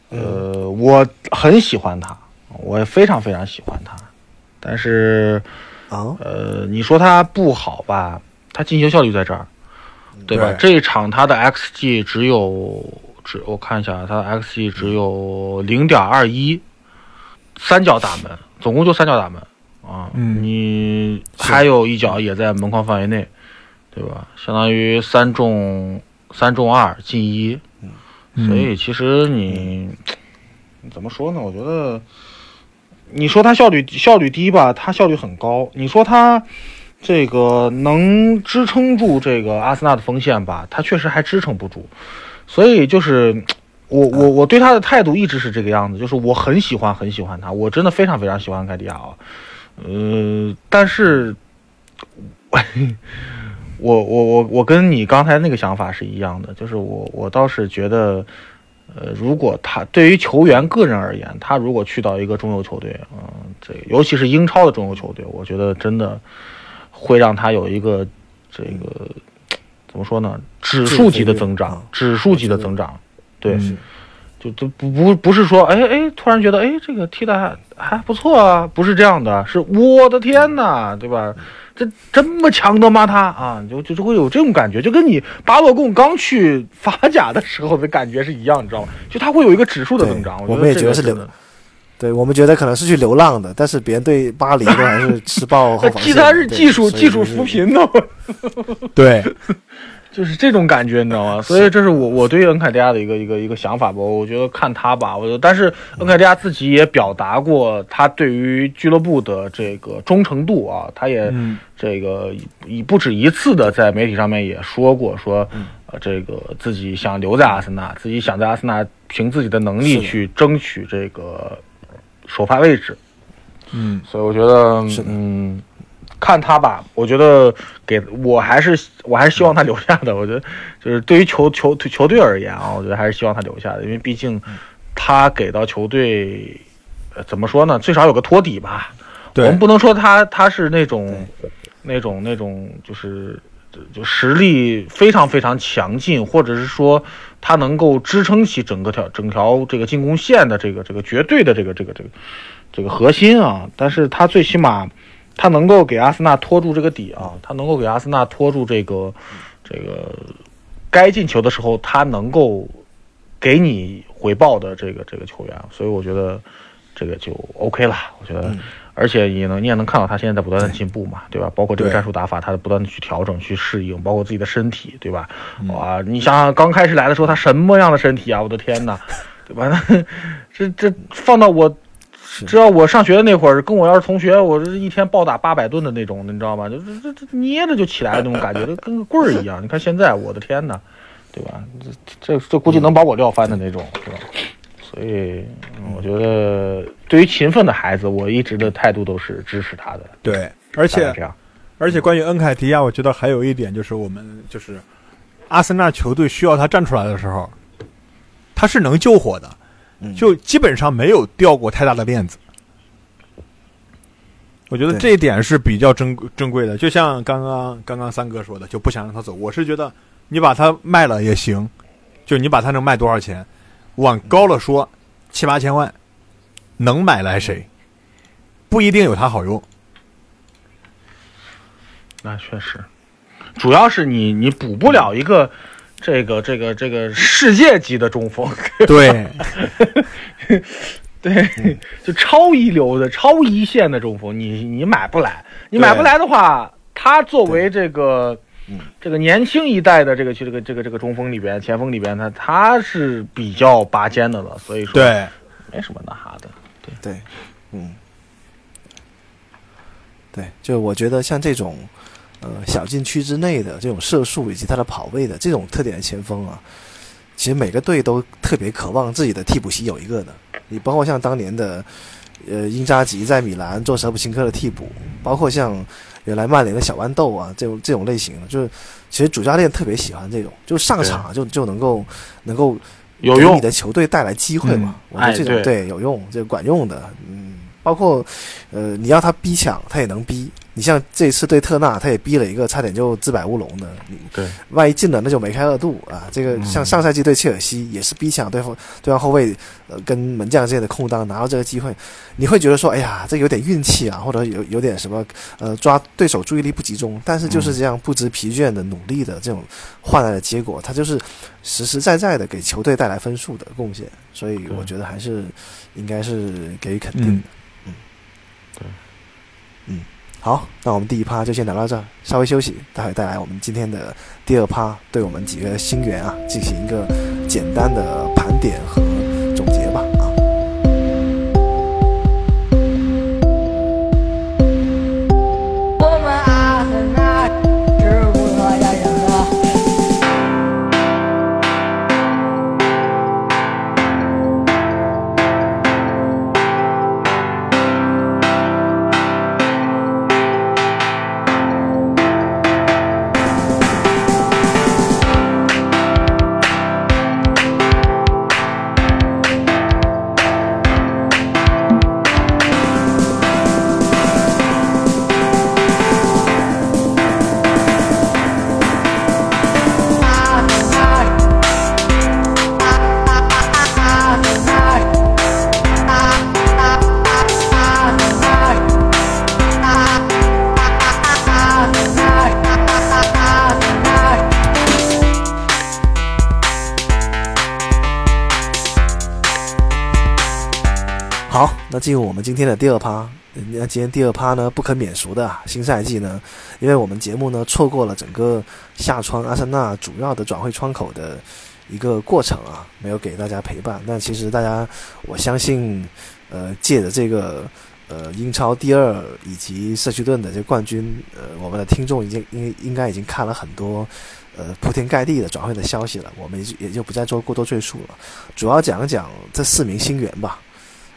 呃，我很喜欢他，我也非常非常喜欢他，但是啊，呃，你说他不好吧？他进球效率在这儿，对吧？对这一场他的 xG 只有只我看一下，他的 xG 只有零点二一，三脚打门，总共就三脚打门啊。嗯你还有一脚也在门框范围内，对吧？相当于三中三中二进一，嗯所以其实你怎么说呢？我觉得你说他效率效率低吧，他效率很高。你说他这个能支撑住这个阿森纳的锋线吧，他确实还支撑不住。所以就是我我我对他的态度一直是这个样子，就是我很喜欢很喜欢他，我真的非常非常喜欢凯迪亚啊。呃，但是 我我我我跟你刚才那个想法是一样的，就是我我倒是觉得，呃，如果他对于球员个人而言，他如果去到一个中游球队，嗯、这个尤其是英超的中游球队，我觉得真的会让他有一个这个怎么说呢，指数级的增长，指数级的增长，对。嗯就都不不不是说，哎哎，突然觉得，哎，这个踢的还还不错啊，不是这样的，是我的天呐，对吧？这这么强的吗？他啊，就就就会有这种感觉，就跟你巴洛贡刚去法甲的时候的感觉是一样，你知道吗？就他会有一个指数的增长。对我们也觉得是流个对我们觉得可能是去流浪的，但是别人对巴黎都还是吃爆后防线的。替他是技术技术扶贫的，对，就是这种感觉，你知道吗？所以这是我我对恩凯迪亚的一个一个一个想法吧。我觉得看他吧，我觉得，但是恩凯迪亚自己也表达过他对于俱乐部的这个忠诚度啊，他也这个以不止一次的在媒体上面也说过，说呃这个自己想留在阿森纳，自己想在阿森纳凭自己的能力去争取这个首发位置。嗯，所以我觉得，嗯。看他吧，我觉得给我还是我还是希望他留下的。我觉得就是对于球球球队而言啊，我觉得还是希望他留下的，因为毕竟他给到球队，怎么说呢？最少有个托底吧。我们不能说他他是那种那种那种就是就实力非常非常强劲，或者是说他能够支撑起整个条整条这个进攻线的这个这个绝对的这个这个这个这个核心啊。但是他最起码。他能够给阿森纳拖住这个底啊，他能够给阿森纳拖住这个，这个该进球的时候，他能够给你回报的这个这个球员，所以我觉得这个就 OK 了。我觉得，而且也能你也能看到他现在在不断的进步嘛，对吧？包括这个战术打法，他不断的去调整、去适应，包括自己的身体，对吧？哇，你想想刚开始来的时候，他什么样的身体啊？我的天哪，对吧？这这放到我。知道我上学的那会儿，跟我要是同学，我这一天暴打八百吨的那种，你知道吗？就这这这捏着就起来的那种感觉，就跟个棍儿一样。你看现在，我的天呐，对吧？这这这估计能把我撂翻的那种，是吧？所以我觉得，对于勤奋的孩子，我一直的态度都是支持他的。对，而且这样，而且关于恩凯迪亚，我觉得还有一点就是，我们就是阿森纳球队需要他站出来的时候，他是能救火的。就基本上没有掉过太大的链子，我觉得这一点是比较珍珍贵的。就像刚刚刚刚三哥说的，就不想让他走。我是觉得你把它卖了也行，就你把它能卖多少钱？往高了说七八千万，能买来谁？不一定有它好用。那确实，主要是你你补不了一个。这个这个这个世界级的中锋，对，对，就超一流的、超一线的中锋，你你买不来，你买不来的话，他作为这个这个年轻一代的这个去这个这个这个中锋里边、前锋里边，他他是比较拔尖的了，所以说对，没什么那哈的，对。对，嗯，对，就我觉得像这种。呃，小禁区之内的这种射术以及他的跑位的这种特点的前锋啊，其实每个队都特别渴望自己的替补席有一个的。你包括像当年的呃英扎吉在米兰做舍普琴科的替补，包括像原来曼联的小豌豆啊这种这种类型的，就是其实主教练特别喜欢这种，就上场就就能够能够有用你的球队带来机会嘛。我觉得这种对有用，这管用的，嗯，包括呃你要他逼抢，他也能逼。你像这次对特纳，他也逼了一个差点就自摆乌龙的。对，万一进了那就梅开二度啊！这个像上赛季对切尔西也是逼抢对方对方后卫，呃，跟门将之间的空当拿到这个机会，你会觉得说，哎呀，这有点运气啊，或者有有点什么，呃，抓对手注意力不集中。但是就是这样不知疲倦的努力的这种换来的结果，他就是实实在在的给球队带来分数的贡献。所以我觉得还是应该是给予肯定的。好，那我们第一趴就先聊到这，稍微休息，待会带来我们今天的第二趴，对我们几个新员啊进行一个简单的盘点和那进入我们今天的第二趴。那今天第二趴呢，不可免俗的新赛季呢，因为我们节目呢错过了整个夏窗阿森纳主要的转会窗口的一个过程啊，没有给大家陪伴。但其实大家，我相信，呃，借着这个呃英超第二以及社区盾的这冠军，呃，我们的听众已经应应该已经看了很多呃铺天盖地的转会的消息了，我们也就不再做过多赘述了，主要讲一讲这四名新援吧。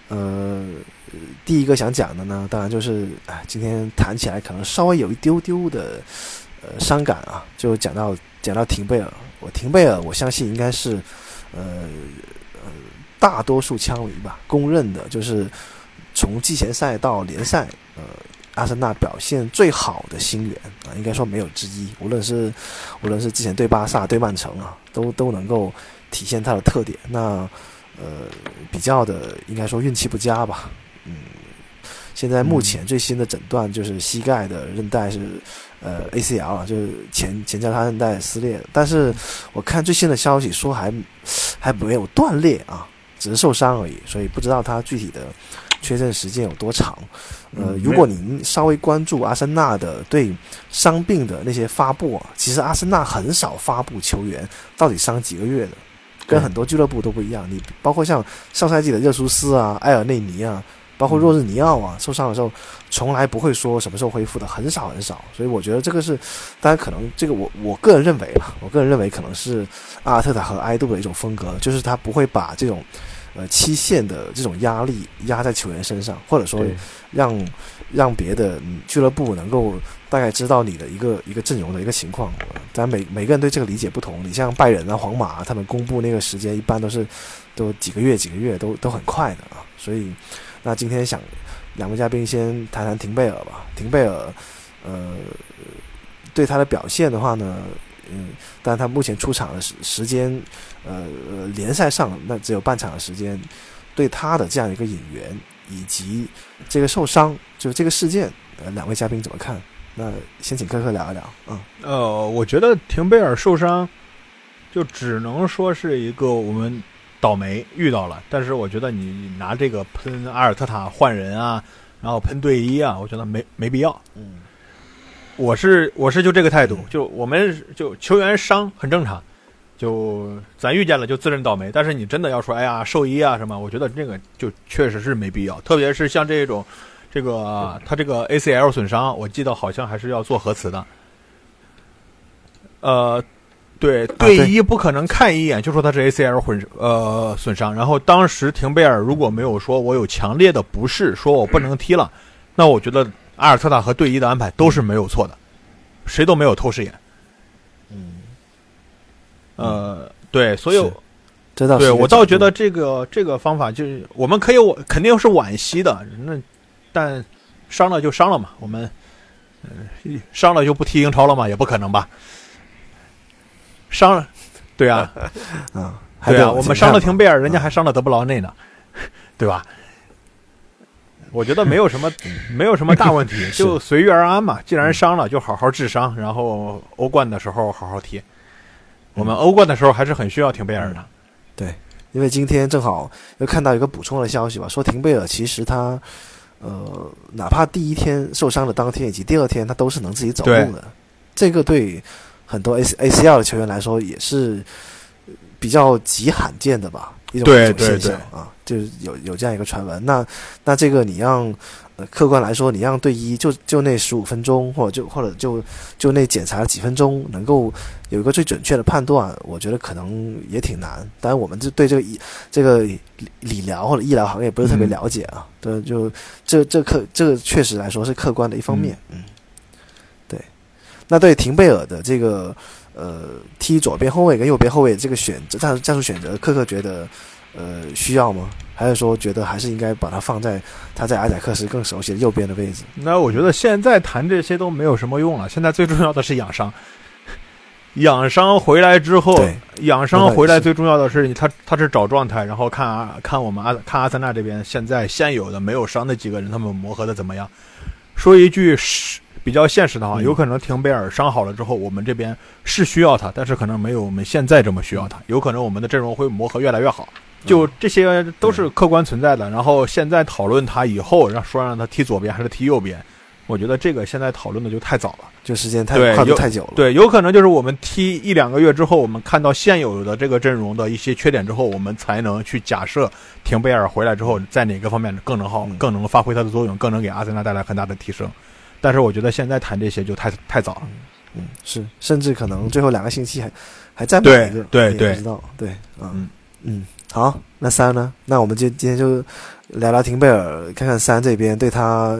呃，第一个想讲的呢，当然就是，哎，今天谈起来可能稍微有一丢丢的，呃，伤感啊。就讲到讲到廷贝尔，我廷贝尔，我相信应该是，呃呃，大多数枪迷吧公认的，就是从季前赛到联赛，呃，阿森纳表现最好的新援啊，应该说没有之一。无论是无论是之前对巴萨、对曼城啊，都都能够体现他的特点。那呃，比较的应该说运气不佳吧，嗯，现在目前最新的诊断就是膝盖的韧带是呃 ACL 啊，就是前前交叉韧带撕裂，但是我看最新的消息说还还没有断裂啊，只是受伤而已，所以不知道他具体的缺阵时间有多长。呃，如果您稍微关注阿森纳的对伤病的那些发布啊，其实阿森纳很少发布球员到底伤几个月的。跟很多俱乐部都不一样，你包括像上赛季的热苏斯啊、埃尔内尼啊，包括若日尼奥啊，受伤的时候从来不会说什么时候恢复的，很少很少。所以我觉得这个是，当然可能这个我我个人认为吧，我个人认为可能是阿尔特塔和埃杜的一种风格，就是他不会把这种呃期限的这种压力压在球员身上，或者说让让别的俱乐部能够。大概知道你的一个一个阵容的一个情况，但每每个人对这个理解不同。你像拜仁啊、皇马，他们公布那个时间一般都是都几个月、几个月都都很快的啊。所以，那今天想两位嘉宾先谈谈廷贝尔吧。廷贝尔，呃，对他的表现的话呢，嗯，但他目前出场的时时间，呃，联赛上那只有半场的时间，对他的这样一个引援以及这个受伤，就是这个事件，呃，两位嘉宾怎么看？那先请科科聊一聊，嗯，呃，我觉得廷贝尔受伤，就只能说是一个我们倒霉遇到了。但是我觉得你拿这个喷阿尔特塔换人啊，然后喷队医啊，我觉得没没必要。嗯，我是我是就这个态度，就我们就球员伤很正常，就咱遇见了就自认倒霉。但是你真的要说，哎呀，兽医啊什么，我觉得这个就确实是没必要，特别是像这种。这个他这个 ACL 损伤，我记得好像还是要做核磁的。呃，对，队医不可能看一眼就说他是 ACL 混呃损伤。然后当时廷贝尔如果没有说我有强烈的不适，说我不能踢了，那我觉得阿尔特塔和队医的安排都是没有错的，谁都没有透视眼。嗯，呃，对，所以这倒对我倒觉得这个这个方法就是我们可以我肯定是惋惜的那。但伤了就伤了嘛，我们嗯伤了就不踢英超了嘛，也不可能吧？伤了，对啊，嗯，对啊，我们伤了廷贝尔，人家还伤了德布劳内呢，对吧？我觉得没有什么，没有什么大问题，就随遇而安嘛。既然伤了，就好好治伤，然后欧冠的时候好好踢。我们欧冠的时候还是很需要廷贝尔的，对，因为今天正好又看到一个补充的消息吧，说廷贝尔其实他。呃，哪怕第一天受伤的当天以及第二天，他都是能自己走动的。这个对很多 A A C L 的球员来说也是比较极罕见的吧，一种现象啊，就是有有这样一个传闻。那那这个你让。呃，客观来说，你让队医就就那十五分钟，或者就或者就就那检查几分钟，能够有一个最准确的判断，我觉得可能也挺难。当然，我们就对这个医这个理疗或者医疗行业不是特别了解啊。对，就这这客这个确实来说是客观的一方面。嗯，对。那对廷贝尔的这个呃踢左边后卫跟右边后卫这个选择战战术选择，克克觉得呃需要吗？还是说，觉得还是应该把它放在他在阿贾克斯更熟悉的右边的位置？那我觉得现在谈这些都没有什么用了。现在最重要的是养伤，养伤回来之后，养伤回来最重要的是他他是找状态，然后看啊看我们阿看阿森纳这边现在现有的没有伤的几个人，他们磨合的怎么样？说一句是比较现实的话，有可能廷贝尔伤好了之后，我们这边是需要他，但是可能没有我们现在这么需要他。有可能我们的阵容会磨合越来越好。就这些都是客观存在的。然后现在讨论他以后让说让他踢左边还是踢右边，我觉得这个现在讨论的就太早了，就时间太跨度太久了。对，有可能就是我们踢一两个月之后，我们看到现有的这个阵容的一些缺点之后，我们才能去假设廷贝尔回来之后在哪个方面更能好，嗯更能发挥他的作用，更能给阿森纳带来很大的提升。但是我觉得现在谈这些就太太早了。嗯，是，甚至可能最后两个星期还还再对买一个，对对也不知道，对，嗯嗯嗯，好，那三呢？那我们就今天就聊聊廷贝尔，看看三这边对他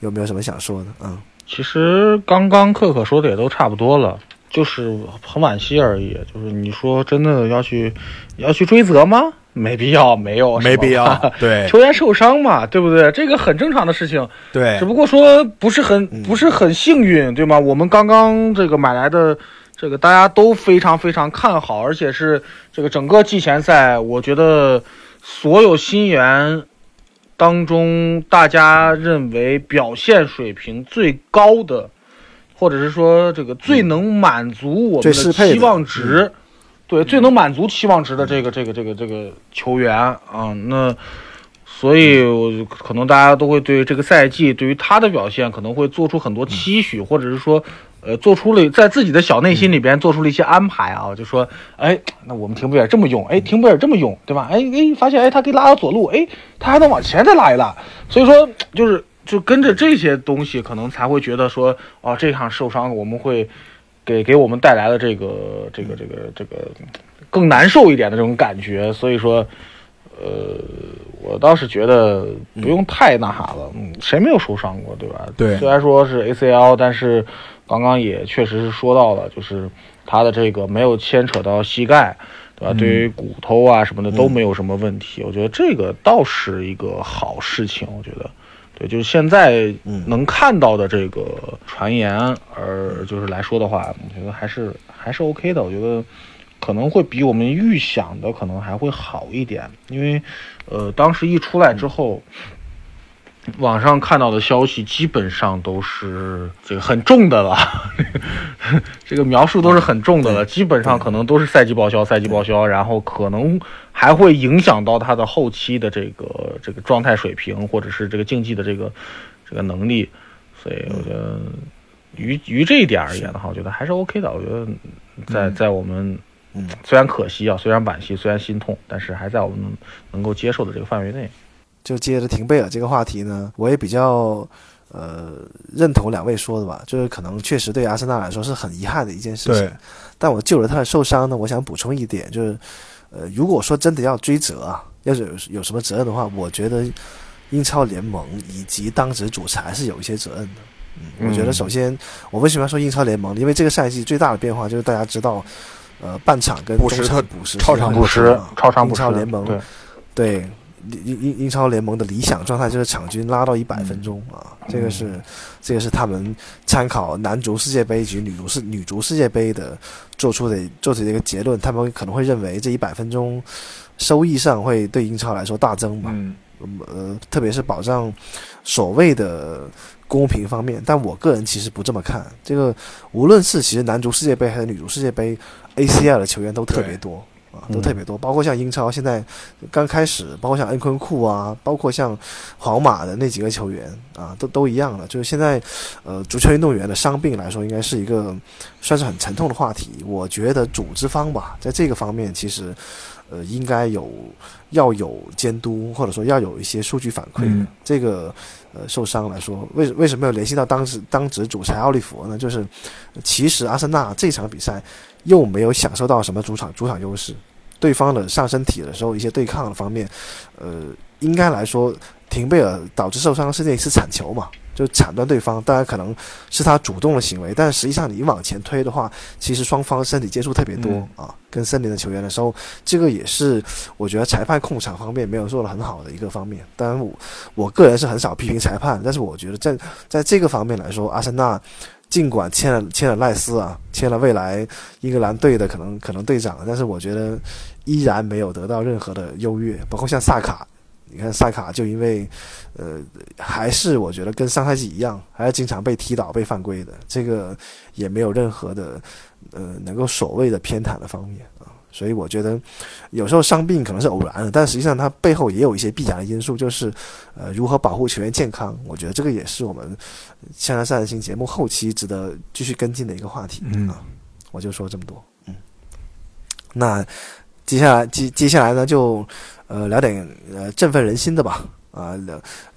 有没有什么想说的，嗯其实刚刚克克说的也都差不多了，就是很惋惜而已。就是你说真的要去要去追责吗？没必要，没有，没必要。对球员受伤嘛，对不对？这个很正常的事情，对只不过说不是很嗯不是很幸运，对吗？我们刚刚这个买来的这个大家都非常非常看好，而且是这个整个季前赛，我觉得所有新援当中，大家认为表现水平最高的，或者是说这个最能满足我们的期望值，对，最能满足期望值的这个这个这个这个球员啊，那。所以，我可能大家都会对这个赛季对于他的表现可能会做出很多期许，或者是说，呃，做出了在自己的小内心里边做出了一些安排啊，就说，哎，那我们廷贝尔这么用，哎，廷贝尔这么用，对吧？哎哎，发现哎，他可以拉到左路，哎，他还能往前再拉一拉，所以说就是就跟着这些东西，可能才会觉得说，啊，这场受伤我们会给给我们带来了这个这个这个这个更难受一点的这种感觉，所以说。呃，我倒是觉得不用太那啥了，嗯，谁没有受伤过，对吧？对虽然说是 ACL，但是刚刚也确实是说到了，就是他的这个没有牵扯到膝盖，对吧？对于骨头啊什么的都没有什么问题，我觉得这个倒是一个好事情，我觉得。对，就是现在能看到的这个传言，而就是来说的话，我觉得还是还是 OK 的。我觉得可能会比我们预想的可能还会好一点，因为呃，当时一出来之后，网上看到的消息基本上都是这个很重的了，这个描述都是很重的了，基本上可能都是赛季报销，赛季报销，然后可能还会影响到他的后期的这个这个状态水平，或者是这个竞技的这个这个能力，所以我觉得于于这一点而言的话，我觉得还是 OK 的。我觉得在在我们嗯虽然可惜啊，虽然惋惜，虽然心痛，但是还在我们能够接受的这个范围内。就接着廷贝尔这个话题呢，我也比较呃认同两位说的吧，就是可能确实对阿森纳来说是很遗憾的一件事情对。但我救了他的受伤呢，我想补充一点，就是呃，如果说真的要追责啊，要是有有什么责任的话，我觉得英超联盟以及当值主裁是有一些责任的。嗯，我觉得首先，我为什么要说英超联盟？因为这个赛季最大的变化就是大家知道，呃，半场跟中补时特场补时超长补时超长补时超联盟对对，英英英超联盟的理想状态就是场均拉到一百分钟啊，这个是这个是他们参考男足世界杯以及女足世女足世界杯的做出的做出的一个结论，他们可能会认为这一百分钟收益上会对英超来说大增嘛，嗯，呃，特别是保障所谓的公平方面，但我个人其实不这么看。这个无论是其实男足世界杯还是女足世界杯，ACL 的球员都特别多啊，都特别多。包括像英超现在刚开始，包括像恩昆库啊，包括像皇马的那几个球员啊，都都一样了。就是现在呃，足球运动员的伤病来说，应该是一个算是很沉痛的话题。我觉得组织方吧，在这个方面其实。呃，应该有要有监督，或者说要有一些数据反馈。嗯这个呃受伤来说，为为什么要联系到当时当值主裁奥利弗呢？就是呃其实阿森纳这场比赛又没有享受到什么主场主场优势，对方的上身体的时候一些对抗的方面，呃，应该来说廷贝尔导致受伤是那次铲球嘛，就铲断对方，当然可能是他主动的行为，但实际上你往前推的话，其实双方身体接触特别多、嗯啊，跟森林的球员的时候，这个也是我觉得裁判控场方面没有做得很好的一个方面。当然我我个人是很少批评裁判，但是我觉得在在这个方面来说，阿森纳。尽管签了签了赖斯啊，签了未来英格兰队的可能可能队长，但是我觉得依然没有得到任何的优越，包括像萨卡，你看萨卡就因为，呃，还是我觉得跟上赛季一样，还是经常被踢倒、被犯规的，这个也没有任何的，呃，能够所谓的偏袒的方面。所以我觉得有时候伤病可能是偶然的，但实际上它背后也有一些必然的因素，就是呃如何保护球员健康。我觉得这个也是我们《向上三人行》节目后期值得继续跟进的一个话题嗯啊。我就说这么多，嗯。那接下来接接下来呢，就呃聊点呃振奋人心的吧。啊，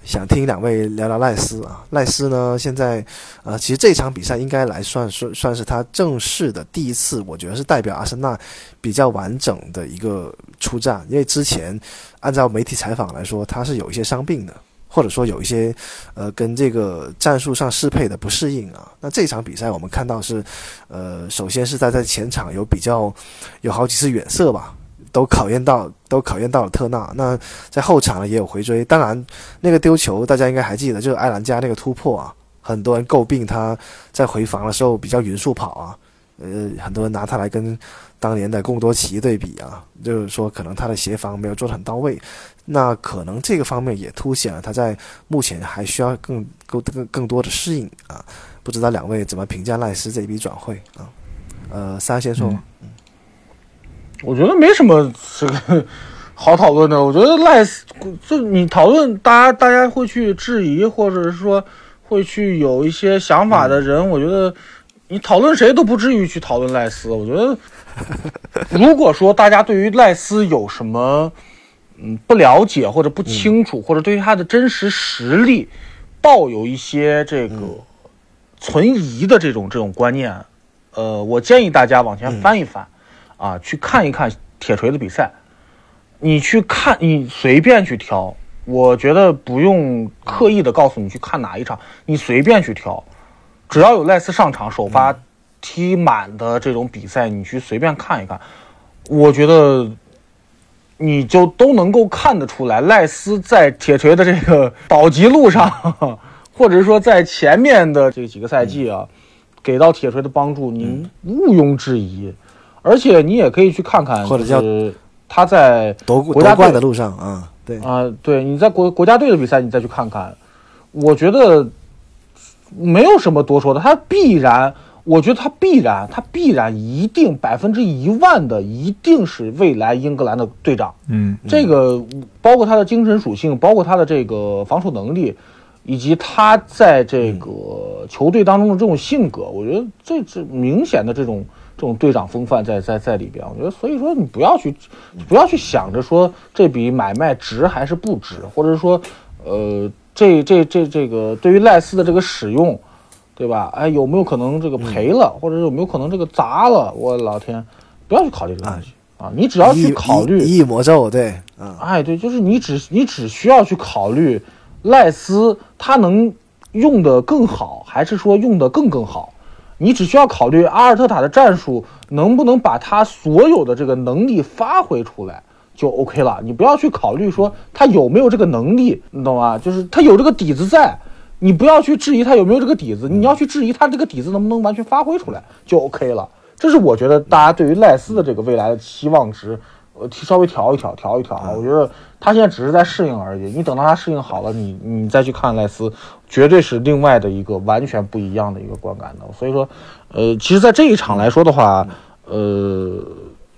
想听两位聊聊赖斯啊。赖斯呢，现在呃，其实这场比赛应该来算算算是他正式的第一次，我觉得是代表阿森纳比较完整的一个出战。因为之前按照媒体采访来说，他是有一些伤病的，或者说有一些呃跟这个战术上适配的不适应啊。那这场比赛我们看到是呃，首先是在在前场有比较有好几次远射吧。都考验到，都考验到了特纳。那在后场呢也有回追。当然，那个丢球大家应该还记得，就是埃兰加那个突破啊，很多人诟病他在回防的时候比较匀速跑啊。呃，很多人拿他来跟当年的贡多齐对比啊，就是说可能他的协防没有做得很到位。那可能这个方面也凸显了他在目前还需要更更更更多的适应啊。不知道两位怎么评价赖斯这一笔转会啊？呃，三先说。嗯我觉得没什么这个 好讨论的。我觉得赖斯，就你讨论，大家大家会去质疑，或者是说会去有一些想法的人，我觉得你讨论谁都不至于去讨论赖斯。我觉得，如果说大家对于赖斯有什么嗯不了解或者不清楚，或者对于他的真实实力抱有一些这个存疑的这种这种观念，呃，我建议大家往前翻一翻。啊，去看一看铁锤的比赛，你去看，你随便去挑，我觉得不用刻意的告诉你去看哪一场，你随便去挑，只要有赖斯上场首发踢满的这种比赛，你去随便看一看，我觉得你就都能够看得出来，赖斯在铁锤的这个保级路上，或者说在前面的这几个赛季啊，给到铁锤的帮助，你毋庸置疑。而且你也可以去看看，或者叫他在夺国家冠的路上啊，对啊，对，你在国国家队的比赛，你再去看看，我觉得没有什么多说的。他必然，我觉得他必然，他必然一定百分之一万的一定是未来英格兰的队长。嗯，这个包括他的精神属性，包括他的这个防守能力，以及他在这个球队当中的这种性格，我觉得这这明显的这种。这种队长风范在在在里边，我觉得，所以说你不要去，不要去想着说这笔买卖值还是不值，或者说，呃，这这这这个对于赖斯的这个使用，对吧？哎，有没有可能这个赔了，或者有没有可能这个砸了？我老天，不要去考虑这个东西啊！你只要去考虑一魔咒，对，嗯，哎，对，就是你只你只需要去考虑赖斯他能用的更好，还是说用的更更好？你只需要考虑阿尔特塔的战术能不能把他所有的这个能力发挥出来就 OK 了。你不要去考虑说他有没有这个能力，你懂吗？就是他有这个底子在，你不要去质疑他有没有这个底子，你要去质疑他这个底子能不能完全发挥出来就 OK 了。这是我觉得大家对于赖斯的这个未来的期望值，呃，稍微调一调，调一调啊。我觉得他现在只是在适应而已。你等到他适应好了，你你再去看赖斯。绝对是另外的一个完全不一样的一个观感的，所以说，呃，其实，在这一场来说的话，呃，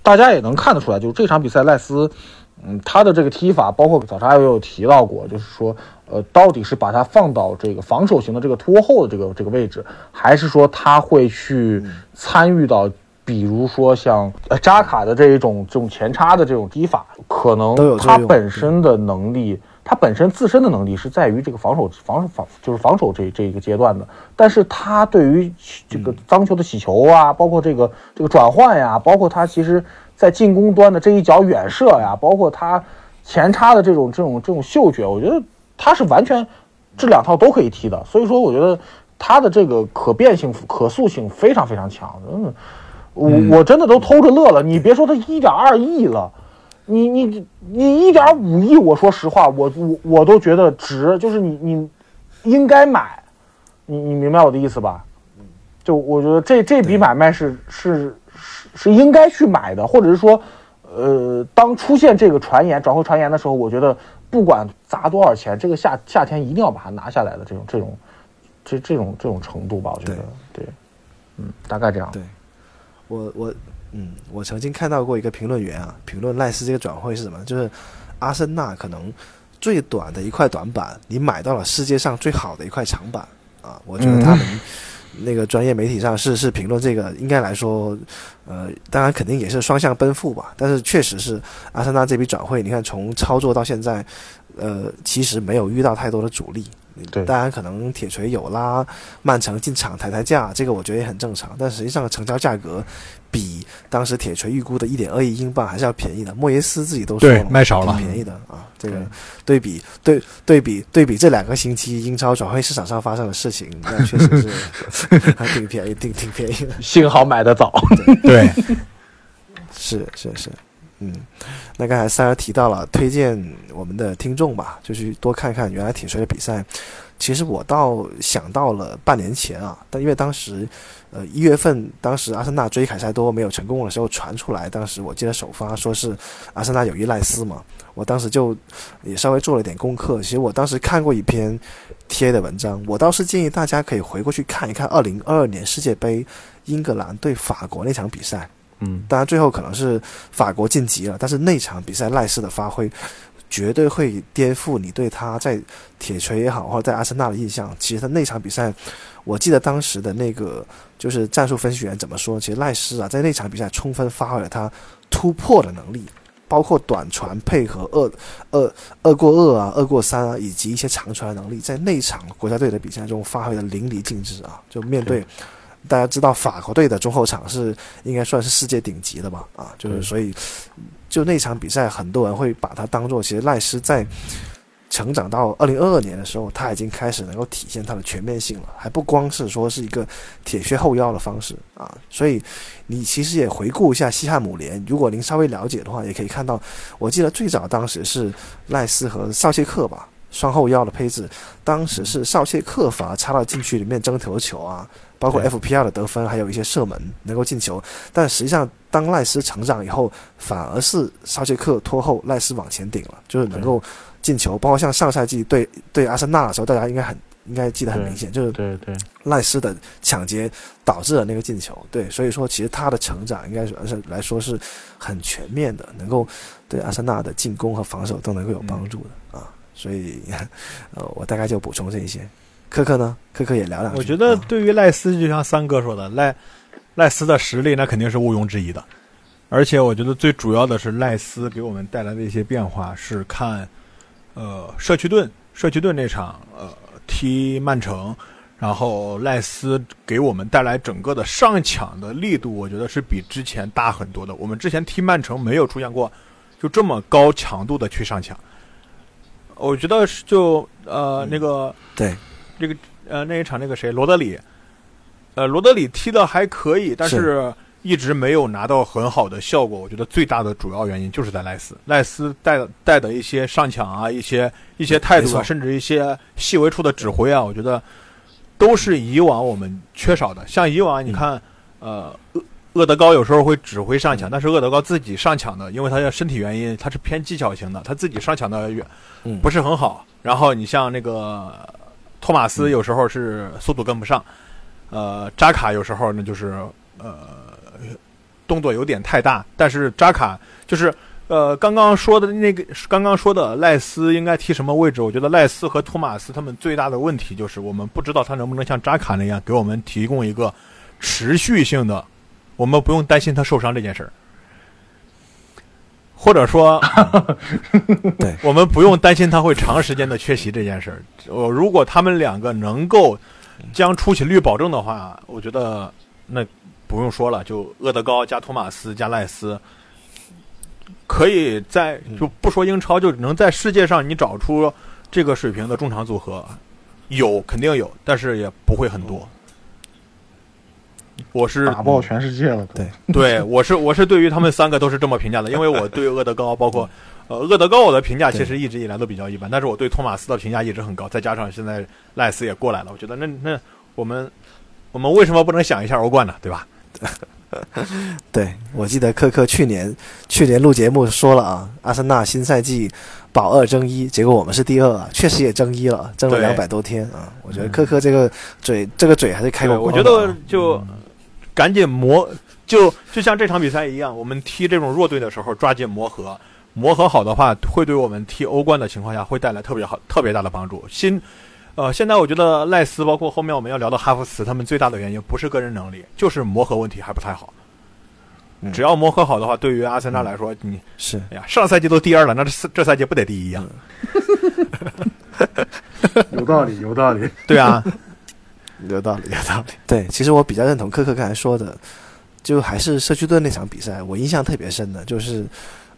大家也能看得出来，就是这场比赛赖斯，嗯，他的这个踢法，包括早茶也有提到过，就是说，呃，到底是把他放到这个防守型的这个拖后的这个这个位置，还是说他会去参与到，比如说像呃扎卡的这一种这种前插的这种踢法，可能他本身的能力。他本身自身的能力是在于这个防守、防守、防就是防守这这一个阶段的，但是他对于这个脏球的起球啊，包括这个这个转换呀，包括他其实在进攻端的这一脚远射呀，包括他前插的这种这种这种嗅觉，我觉得他是完全这两套都可以踢的，所以说我觉得他的这个可变性、可塑性非常非常强，真的，我我真的都偷着乐了。你别说他一点二亿了。你你你一点五亿，我说实话，我我我都觉得值，就是你你应该买，你你明白我的意思吧？就我觉得这这笔买卖是是是是应该去买的，或者是说，呃，当出现这个传言转会传言的时候，我觉得不管砸多少钱，这个夏夏天一定要把它拿下来的这种这种这这种这种程度吧，我觉得对，嗯，大概这样。对，我我嗯，我曾经看到过一个评论员啊，评论赖斯这个转会是什么？就是阿森纳可能最短的一块短板，你买到了世界上最好的一块长板啊！我觉得他们 那个专业媒体上是是评论这个，应该来说，呃，当然肯定也是双向奔赴吧。但是确实是阿森纳这笔转会，你看从操作到现在，呃，其实没有遇到太多的阻力。对，当然可能铁锤有拉曼城进场抬抬价，这个我觉得也很正常。但实际上成交价格比当时铁锤预估的一点二亿英镑还是要便宜的。莫耶斯自己都说对卖少了，便宜的啊。这个对比对对比对比这两个星期英超转会市场上发生的事情，那确实是 还挺便宜，挺挺便宜的。幸好买的早。对，是 是是。嗯，那刚才三儿提到了推荐我们的听众吧，就去多看看原来挺帅的比赛。其实我倒想到了半年前啊，但因为当时，呃一月份，当时阿森纳追凯塞多没有成功的时候传出来，当时我记得首发说是阿森纳有伊赖斯嘛，我当时就也稍微做了点功课。其实我当时看过一篇贴的文章，我倒是建议大家可以回过去看一看二零二二年世界杯英格兰对法国那场比赛。嗯，当然最后可能是法国晋级了，但是那场比赛赖斯的发挥绝对会颠覆你对他在铁锤也好，或者在阿森纳的印象。其实他那场比赛，我记得当时的那个就是战术分析员怎么说？其实赖斯啊，在那场比赛充分发挥了他突破的能力，包括短传配合二二二过二啊、二过三啊，以及一些长传能力，在那场国家队的比赛中发挥的淋漓尽致啊！就面对。大家知道法国队的中后场是应该算是世界顶级的吧？啊，就是所以，就那场比赛，很多人会把它当做，其实赖斯在成长到二零二二年的时候，他已经开始能够体现他的全面性了，还不光是说是一个铁血后腰的方式啊。所以你其实也回顾一下西汉姆联，如果您稍微了解的话，也可以看到，我记得最早当时是赖斯和绍切克吧。双后腰的配置，当时是绍切克罚插到禁区里面争头球啊，包括 FPR 的得分，还有一些射门能够进球。但实际上，当赖斯成长以后，反而是沙切克拖后，赖斯往前顶了，就是能够进球。包括像上赛季对对阿森纳的时候，大家应该很应该记得很明显，就是对对赖斯的抢劫导致了那个进球。对，所以说其实他的成长应该是来说是很全面的，能够对阿森纳的进攻和防守都能够有帮助的啊。所以，呃，我大概就补充这一些。科科呢？科科也聊两句。我觉得对于赖斯，就像三哥说的，赖赖斯的实力那肯定是毋庸置疑的。而且我觉得最主要的是赖斯给我们带来的一些变化，是看呃社区盾社区盾那场呃踢曼城，然后赖斯给我们带来整个的上抢的力度，我觉得是比之前大很多的。我们之前踢曼城没有出现过就这么高强度的去上抢。我觉得是就呃那个对，这个呃那一场那个谁罗德里，呃罗德里踢的还可以，但是一直没有拿到很好的效果。我觉得最大的主要原因就是在赖斯，赖斯带带的一些上抢啊，一些一些态度啊，甚至一些细微处的指挥啊，我觉得都是以往我们缺少的。像以往你看，呃。厄德高有时候会指挥上抢，但是厄德高自己上抢的，因为他的身体原因，他是偏技巧型的，他自己上抢的远不是很好。然后你像那个托马斯，有时候是速度跟不上，呃，扎卡有时候呢就是呃动作有点太大。但是扎卡就是呃刚刚说的那个刚刚说的赖斯应该踢什么位置？我觉得赖斯和托马斯他们最大的问题就是我们不知道他能不能像扎卡那样给我们提供一个持续性的。我们不用担心他受伤这件事儿，或者说，对，我们不用担心他会长时间的缺席这件事儿。呃，如果他们两个能够将出勤率保证的话，我觉得那不用说了，就厄德高加托马斯加赖斯，可以在就不说英超，就能在世界上你找出这个水平的中场组合，有肯定有，但是也不会很多。我是打爆全世界了，对 对，我是我是对于他们三个都是这么评价的，因为我对厄德高，包括呃厄德高，我的评价其实一直以来都比较一般，但是我对托马斯的评价一直很高，再加上现在赖斯也过来了，我觉得那那我们我们为什么不能想一下欧冠呢？对吧？对，我记得科科去年去年录节目说了啊，阿森纳新赛季保二争一，结果我们是第二啊，确实也争一了，争了两百多天啊。我觉得科科这个嘴这个嘴还是开过。我觉得就。赶紧磨，就就像这场比赛一样，我们踢这种弱队的时候，抓紧磨合，磨合好的话，会对我们踢欧冠的情况下会带来特别好、特别大的帮助。新，呃，现在我觉得赖斯，包括后面我们要聊的哈弗茨，他们最大的原因不是个人能力，就是磨合问题还不太好。嗯只要磨合好的话，对于阿森纳来说，你是哎呀，上赛季都第二了，那这这赛季不得第一呀？有道理，有道理。对啊，有道理，有道理。对，其实我比较认同科科刚才说的，就还是社区盾那场比赛，我印象特别深的，就是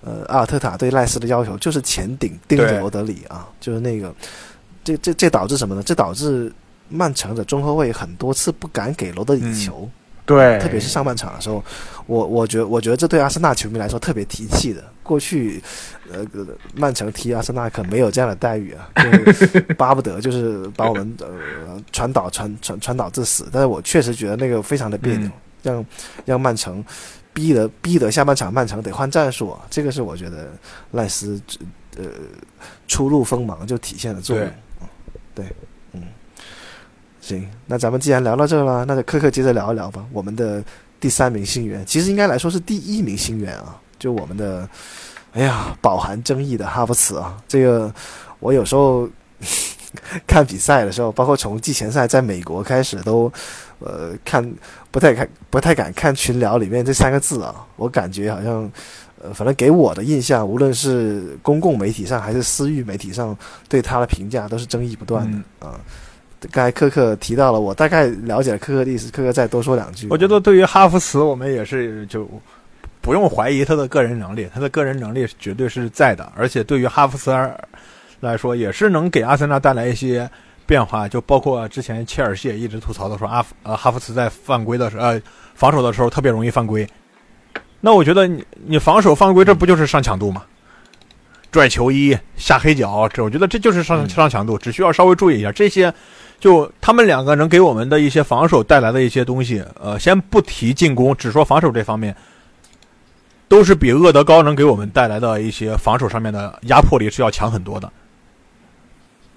呃，阿尔特塔对赖斯的要求就是前顶盯着罗德里啊，就是那个，这这这导致什么呢？这导致曼城的中后卫很多次不敢给罗德里嗯球，对，特别是上半场的时候，我我觉得我觉得这对阿森纳球迷来说特别提气的。过去，呃，曼城踢阿森纳可没有这样的待遇啊，就巴不得就是把我们 呃传导传传传导致死。但是我确实觉得那个非常的别扭，嗯让让曼城逼得逼得下半场曼城得换战术啊，这个是我觉得赖斯呃初露锋芒就体现了作用。对，嗯，行，那咱们既然聊到这儿了，那就科克接着聊一聊吧。我们的第三名新援，其实应该来说是第一名新援啊，就我们的，哎呀，饱含争议的哈弗茨啊，这个我有时候 看比赛的时候，包括从季前赛在美国开始都，呃，看不太看不太敢看群聊里面这三个字啊，我感觉好像。呃，反正给我的印象，无论是公共媒体上还是私域媒体上，对他的评价都是争议不断的嗯啊。刚才科克提到了，我大概了解了科克的意思，科克再多说两句。我觉得对于哈弗茨，我们也是就不用怀疑他的个人能力，他的个人能力绝对是在的，而且对于哈弗茨来说，也是能给阿森纳带来一些变化。就包括之前切尔西也一直吐槽的说，阿呃哈弗茨在犯规的时候，呃防守的时候特别容易犯规。那我觉得你你防守犯规，这不就是上强度吗？拽球衣、下黑脚，这我觉得这就是上上强度，只需要稍微注意一下这些。就他们两个能给我们的一些防守带来的一些东西，呃，先不提进攻，只说防守这方面，都是比厄德高能给我们带来的一些防守上面的压迫力是要强很多的。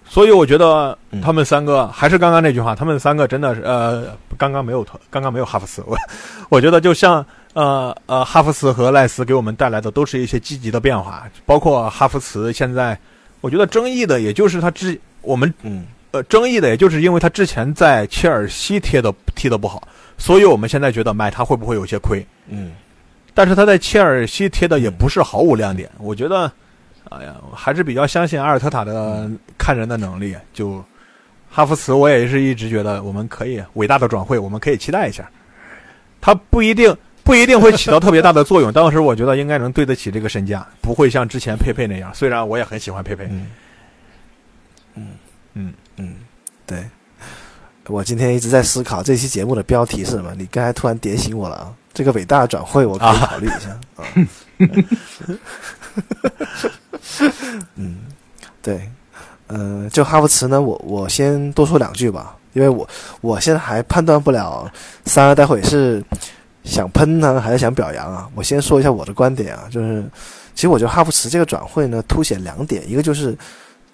所以我觉得他们三个、还是刚刚那句话，他们三个真的是呃，刚刚没有刚刚没有哈弗茨，我 我觉得就像呃呃哈弗茨和赖斯给我们带来的都是一些积极的变化，包括哈弗茨现在，我觉得争议的也就是他之我们嗯呃，争议的也就是因为他之前在切尔西踢的踢的不好，所以我们现在觉得买他会不会有些亏？嗯但是他在切尔西踢的也不是毫无亮点，我觉得，哎呀，还是比较相信阿尔特塔的看人的能力。就哈弗茨，我也是一直觉得我们可以伟大的转会，我们可以期待一下。他不一定不一定会起到特别大的作用，当时我觉得应该能对得起这个身价，不会像之前佩佩那样。虽然我也很喜欢佩佩，嗯嗯嗯嗯，对。我今天一直在思考这期节目的标题是什么，你刚才突然点醒我了啊！这个伟大的转会，我可以考虑一下啊。嗯，对，呃，就哈弗茨呢，我我先多说两句吧，因为我我现在还判断不了三儿待会是想喷呢还是想表扬啊。我先说一下我的观点啊，就是其实我觉得哈弗茨这个转会呢，凸显两点，一个就是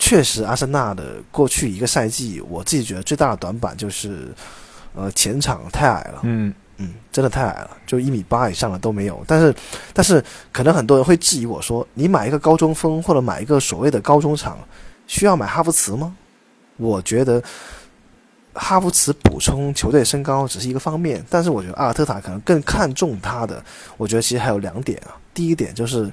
确实阿森纳的过去一个赛季，我自己觉得最大的短板就是呃前场太矮了，嗯嗯，真的太矮了，就一米八以上的都没有。但是，但是可能很多人会质疑我说，你买一个高中锋或者买一个所谓的高中场，需要买哈弗茨吗？我觉得哈弗茨补充球队身高只是一个方面，但是我觉得阿尔特塔可能更看重他的。我觉得其实还有两点啊，第一点就是，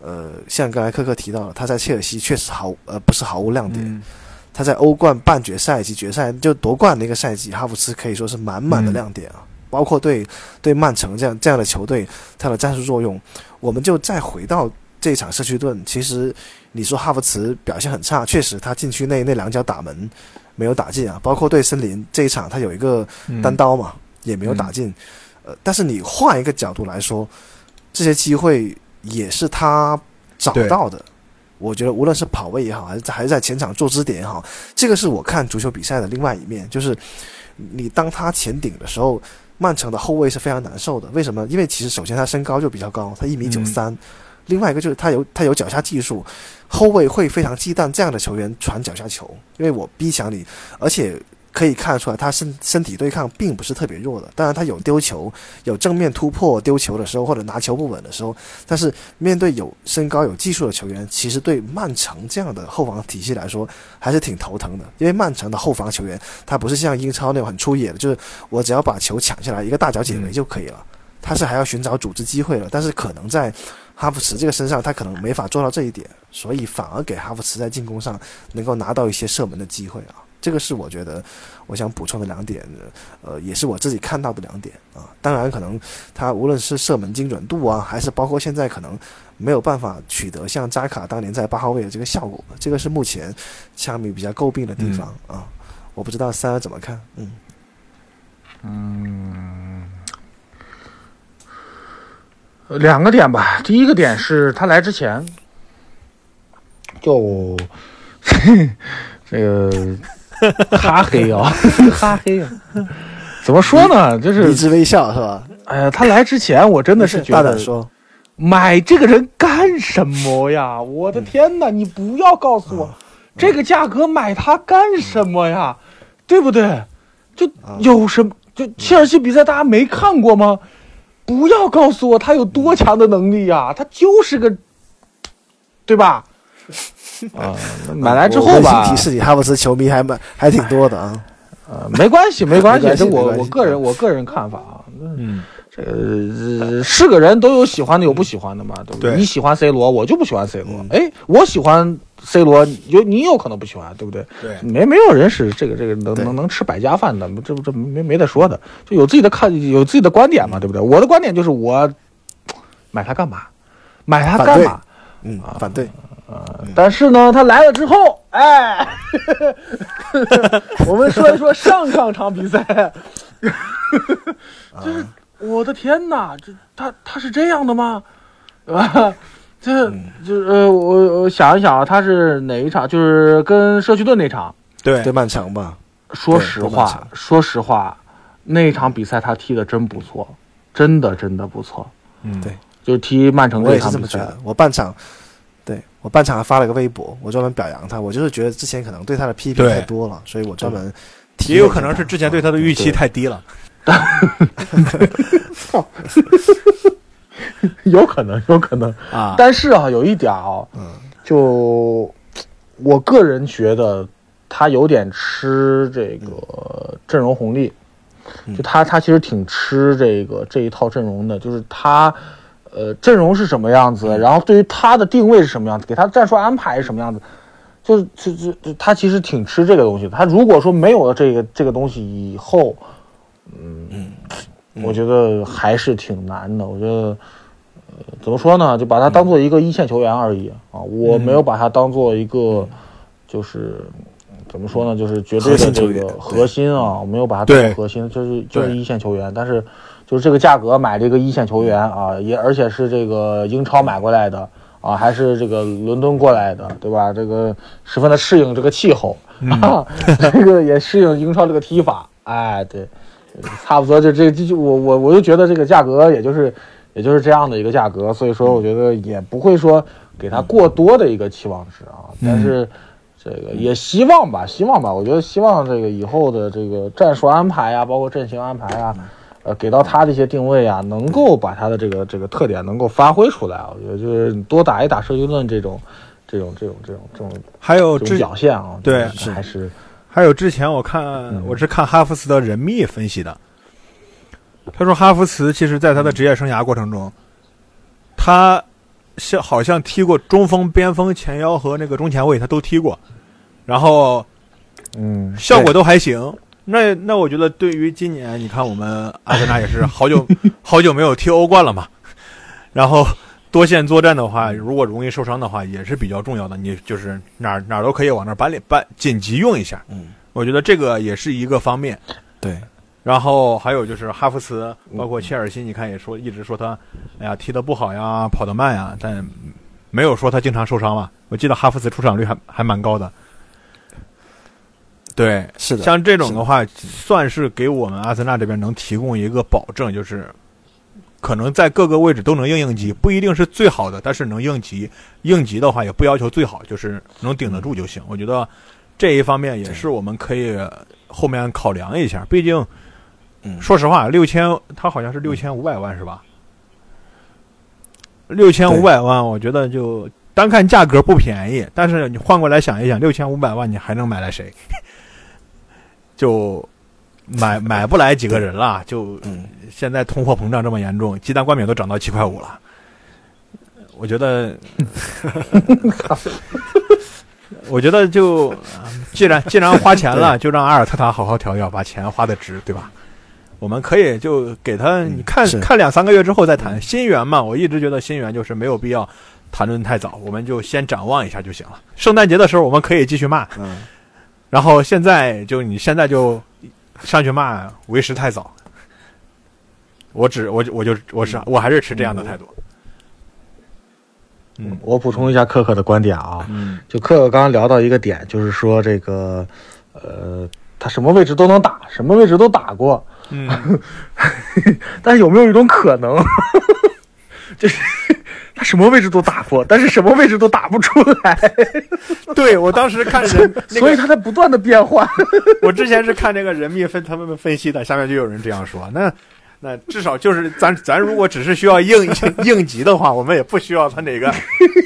呃，像刚才克克提到了，他在切尔西确实毫呃不是毫无亮点。嗯他在欧冠半决赛及决赛就夺冠那个赛季，哈弗茨可以说是满满的亮点啊！包括对对曼城这样这样的球队，他的战术作用，我们就再回到这场社区盾。其实你说哈弗茨表现很差，确实他禁区内那两脚打门没有打进啊。包括对森林这一场，他有一个嗯单刀嘛，也没有打进。呃，但是你换一个角度来说，这些机会也是他找到的。我觉得无论是跑位也好，还是在还是在前场做支点也好，这个是我看足球比赛的另外一面，就是你当他前顶的时候，曼城的后卫是非常难受的。为什么？因为其实首先他身高就比较高，他一米九三，另外一个就是他有他有脚下技术，后卫会非常忌惮这样的球员传脚下球，因为我逼抢你，而且可以看得出来，他身身体对抗并不是特别弱的。当然，他有丢球、有正面突破丢球的时候，或者拿球不稳的时候。但是面对有身高、有技术的球员，其实对曼城这样的后防体系来说还是挺头疼的。因为曼城的后防球员，他不是像英超那种很出野的，就是我只要把球抢下来，一个大脚解围就可以了。他是还要寻找组织机会了。但是可能在哈弗茨这个身上，他可能没法做到这一点，所以反而给哈弗茨在进攻上能够拿到一些射门的机会啊。这个是我觉得我想补充的两点，呃，也是我自己看到的两点啊。当然，可能他无论是射门精准度啊，还是包括现在可能没有办法取得像扎卡当年在八号位的这个效果，这个是目前枪迷比较诟病的地方啊。我不知道三儿怎么看？嗯嗯，两个点吧。第一个点是他来之前就 这个 哈黑啊，哈黑啊，怎么说呢？就是一直微笑是吧？哎呀，他来之前我真的是觉得大胆说，买这个人干什么呀？我的天哪！你不要告诉我，这个价格买他干什么呀？对不对？就有什么？就切尔西比赛大家没看过吗？不要告诉我他有多强的能力呀！他就是个，对吧？啊，买来之后吧，提示你，哈弗斯球迷还蛮还挺多的啊。呃，没关系，没关系，这我我个人我个人看法啊。嗯，这个呃是个人都有喜欢的，有不喜欢的嘛，对不对你喜欢 C 罗，我就不喜欢 C 罗。嗯哎，我喜欢 C 罗，有你有可能不喜欢，对不对？对没没有人是这个这个能能能吃百家饭的，这这没没得说的，就有自己的看有自己的观点嘛，对不对？我的观点就是我买它干嘛？买它干嘛？嗯，反对。但是呢，他来了之后，哎，我们说一说上上场比赛，就是我的天哪，这他他是这样的吗？啊，这就是呃，我我想一想啊，他是哪一场？就是跟社区盾那场。对对曼城吧，说实话，说实话，那场比赛他踢的真不错，真的真的不错。嗯，对就是踢曼城我也是这场比赛这么觉得。，我半场，对我半场还发了个微博，我专门表扬他。我就是觉得之前可能对他的批评太多了，所以我专门提也有可能是之前对他的预期太低了。有可能，有可能。啊。但是啊，有一点啊，就我个人觉得他有点吃这个阵容红利，就他他其实挺吃这个这一套阵容的，就是他呃阵容是什么样子，然后对于他的定位是什么样子，给他战术安排是什么样子。就是就就就他其实挺吃这个东西的。他如果说没有了这个这个东西以后，嗯，我觉得还是挺难的。我觉得，呃，怎么说呢？就把他当做一个一线球员而已啊。我没有把他当做一个，就是怎么说呢？就是绝对的这个核心啊。我没有把他当核心，就是就是一线球员。但是就是这个价格买这个一线球员啊，也而且是这个英超买过来的。啊，还是这个伦敦过来的，对吧？这个十分的适应这个气候，啊，这个也适应英超这个踢法，哎，对，差不多就这这就我我我就觉得这个价格也就是也就是这样的一个价格，所以说我觉得也不会说给他过多的一个期望值啊，但是这个也希望吧，希望吧，我觉得希望这个以后的这个战术安排啊，包括阵型安排啊。呃，给到他的一些定位啊，能够把他的这个这个特点能够发挥出来，我觉得就是多打一打设计论这种，这种这种这种这种还有之表现啊，对还是还有之前我看我是看哈弗茨的人密分析的，他说哈弗茨其实在他的职业生涯过程中，他像好像踢过中锋、边锋、前腰和那个中前卫，他都踢过，然后嗯效果都还行。那那我觉得对于今年，你看我们阿森纳也是好久好久没有踢欧冠了嘛，然后多线作战的话，如果容易受伤的话，也是比较重要的。你就是哪儿哪儿都可以往那儿搬里搬，紧急用一下。嗯，我觉得这个也是一个方面。对，然后还有就是哈弗茨，包括切尔西，你看也说一直说他，哎呀踢得不好呀，跑得慢呀，但没有说他经常受伤嘛。我记得哈弗茨出场率还还蛮高的。对，是的，像这种的话，算是给我们阿森纳这边能提供一个保证，就是可能在各个位置都能应应急，不一定是最好的，但是能应急。应急的话也不要求最好，就是能顶得住就行。我觉得这一方面也是我们可以后面考量一下。毕竟，嗯说实话，六千他好像是六千五百万是吧？六千五百万，我觉得就单看价格不便宜，但是你换过来想一想，六千五百万你还能买来谁？就买 买不来几个人了。就嗯现在通货膨胀这么严重，鸡蛋灌饼都涨到七块五了。我觉得，我觉得就既然既然花钱了，就让阿尔特塔好好调调，把钱花的值，对吧？我们可以就给他，你看是看两三个月之后再谈新源嘛。我一直觉得新源就是没有必要谈论太早，我们就先展望一下就行了。圣诞节的时候我们可以继续骂，嗯，然后现在就你现在就上去骂，为时太早。我只我我就我是我还是持这样的态度。嗯。我补充一下可可的观点啊，嗯。就可可刚刚聊到一个点，就是说这个，呃，他什么位置都能打，什么位置都打过，嗯，但是有没有一种可能，就是他什么位置都打过，但是什么位置都打不出来，对我当时看人，那所以他在不断的变换。我之前是看这个人民分他们分析的，下面就有人这样说，那。那至少就是咱咱如果只是需要应应急的话，我们也不需要他哪个，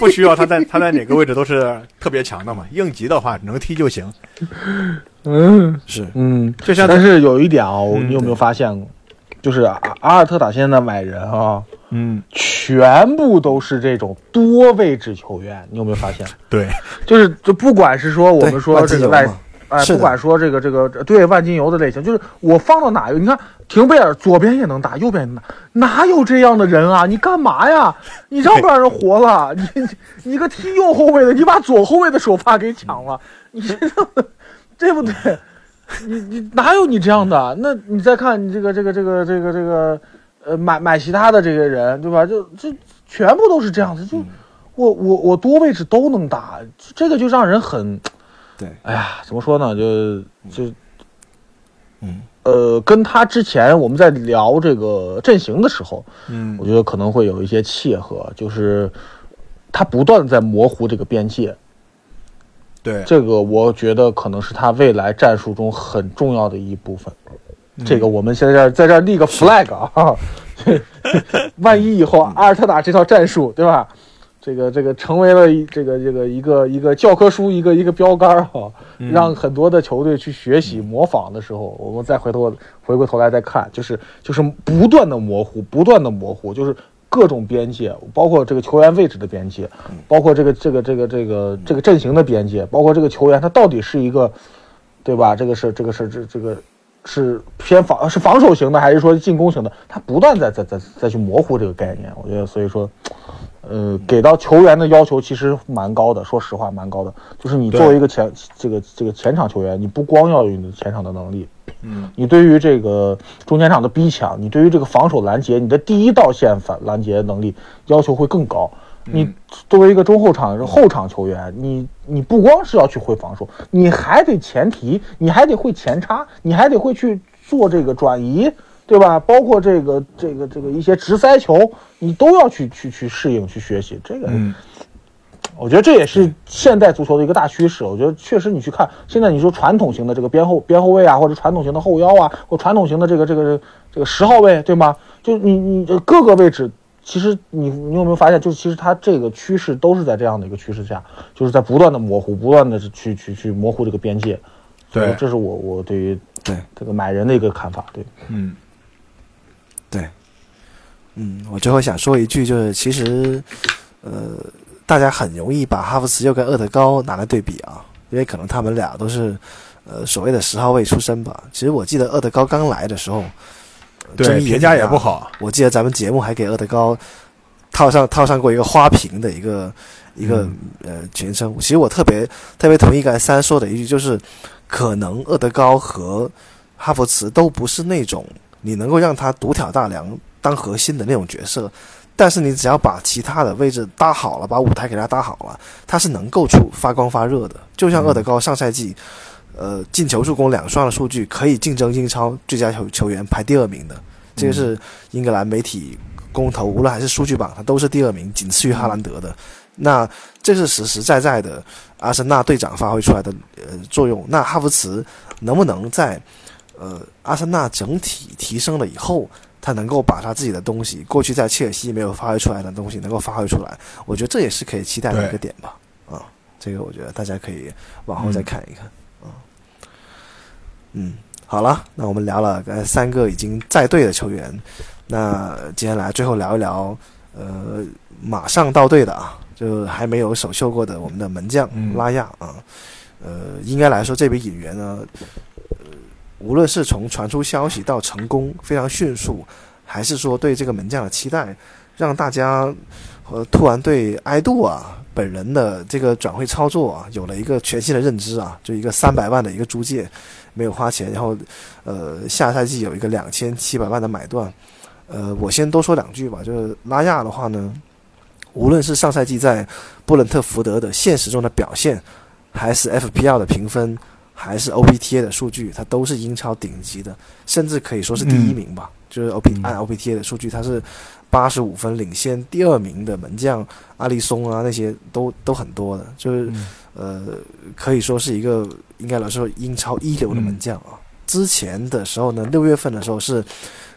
不需要他在他在哪个位置都是特别强的嘛。应急的话能踢就行。嗯是嗯，就像但是有一点啊，你有没有发现过？就是阿阿尔特塔现在买人啊，嗯，全部都是这种多位置球员，你有没有发现？对，就是就不管是说我们说这个外哎，不管说这个这个对万金油的类型，就是我放到哪，你看廷贝尔左边也能打，右边也能打，哪有这样的人啊？你干嘛呀？你让不让人活了？你你你个踢右后卫的，你把左后卫的首发给抢了，你这 对不对？你你哪有你这样的？那你再看你这个这个这个这个这个呃买买其他的这些人，对吧？就这全部都是这样子，就我我我多位置都能打，这个就让人很。对，哎呀，怎么说呢？就就，嗯，呃，跟他之前我们在聊这个阵型的时候，嗯我觉得可能会有一些契合，就是他不断的在模糊这个边界，对，这个我觉得可能是他未来战术中很重要的一部分。这个我们现在在在这儿立个 flag 啊，万一以后阿尔特塔这套战术，对吧？这个这个成为了一这个这个一个一个教科书，一个一个标杆儿哈、让很多的球队去学习模仿的时候，我们再回头回过头来再看，就是就是不断的模糊，不断的模糊，就是各种边界，包括这个球员位置的边界，包括这个这个这个这个这个阵型的边界，包括这个球员他到底是一个，对吧？这个是这个是这这个是偏防是防守型的，还是说进攻型的？他不断在在在再去模糊这个概念，我觉得所以说。呃，给到球员的要求其实蛮高的，说实话蛮高的。就是你作为一个前这个这个前场球员，你不光要有你的前场的能力，嗯，你对于这个中前场的逼抢，你对于这个防守拦截，你的第一道线反拦截能力要求会更高。你作为一个中后场后场球员，你你不光是要去会防守，你还得前提，你还得会前插，你还得会去做这个转移，对吧？包括这个这个这个一些直塞球，你都要去去去适应去学习。这个，嗯我觉得这也是现代足球的一个大趋势。我觉得确实，你去看现在你说传统型的这个边后边后卫啊，或者传统型的后腰啊，或传统型的这个这个这个十号位，对吗？就你你各个位置，其实你你有没有发现，就是其实它这个趋势都是在这样的一个趋势下，就是在不断的模糊，不断的去去去模糊这个边界。对这是我我对于对这个买人的一个看法。对，嗯对，嗯，我最后想说一句，就是其实，呃，大家很容易把哈弗茨又跟厄德高拿来对比啊，因为可能他们俩都是呃所谓的十号位出身吧。其实我记得厄德高刚来的时候，对，评价也不好。我记得咱们节目还给厄德高套上套上过一个花瓶的一个一个、呃全称。其实我特别特别同意刚才三说的一句，就是可能厄德高和哈弗茨都不是那种你能够让他独挑大梁当核心的那种角色。但是你只要把其他的位置搭好了，把舞台给他搭好了，他是能够出发光发热的。就像厄德高上赛季，呃，进球助攻两双的数据可以竞争英超最佳球球员排第二名的，这个是英格兰媒体公投，无论还是数据榜，他都是第二名，仅次于哈兰德的。那这是实实在在的阿森纳队长发挥出来的呃作用。那哈弗茨能不能在呃阿森纳整体提升了以后，他能够把他自己的东西，过去在切尔西没有发挥出来的东西，能够发挥出来？我觉得这也是可以期待的一个点吧。啊，这个我觉得大家可以往后再看一看。啊，嗯，好了，那我们聊了呃三个已经在队的球员，那接下来最后聊一聊，呃，马上到队的啊。就还没有首秀过的我们的门将拉亚啊，呃，应该来说这笔引援呢，呃，无论是从传出消息到成功非常迅速，还是说对这个门将的期待，让大家和突然对埃杜啊本人的这个转会操作啊有了一个全新的认知啊，就一个三百万的一个租借，没有花钱，然后呃下赛季有一个两千七百万的买断，呃，我先多说两句吧，就是拉亚的话呢。无论是上赛季在布伦特福德的现实中的表现，还是 FPL 的评分，还是 OPTA 的数据，他都是英超顶级的，甚至可以说是第一名吧。就是 OP 按 OPTA 的数据，他是八十五分领先第二名的门将阿里松啊，那些都都很多的，就是呃，可以说是一个应该来说英超一流的门将啊。之前的时候呢，六月份的时候是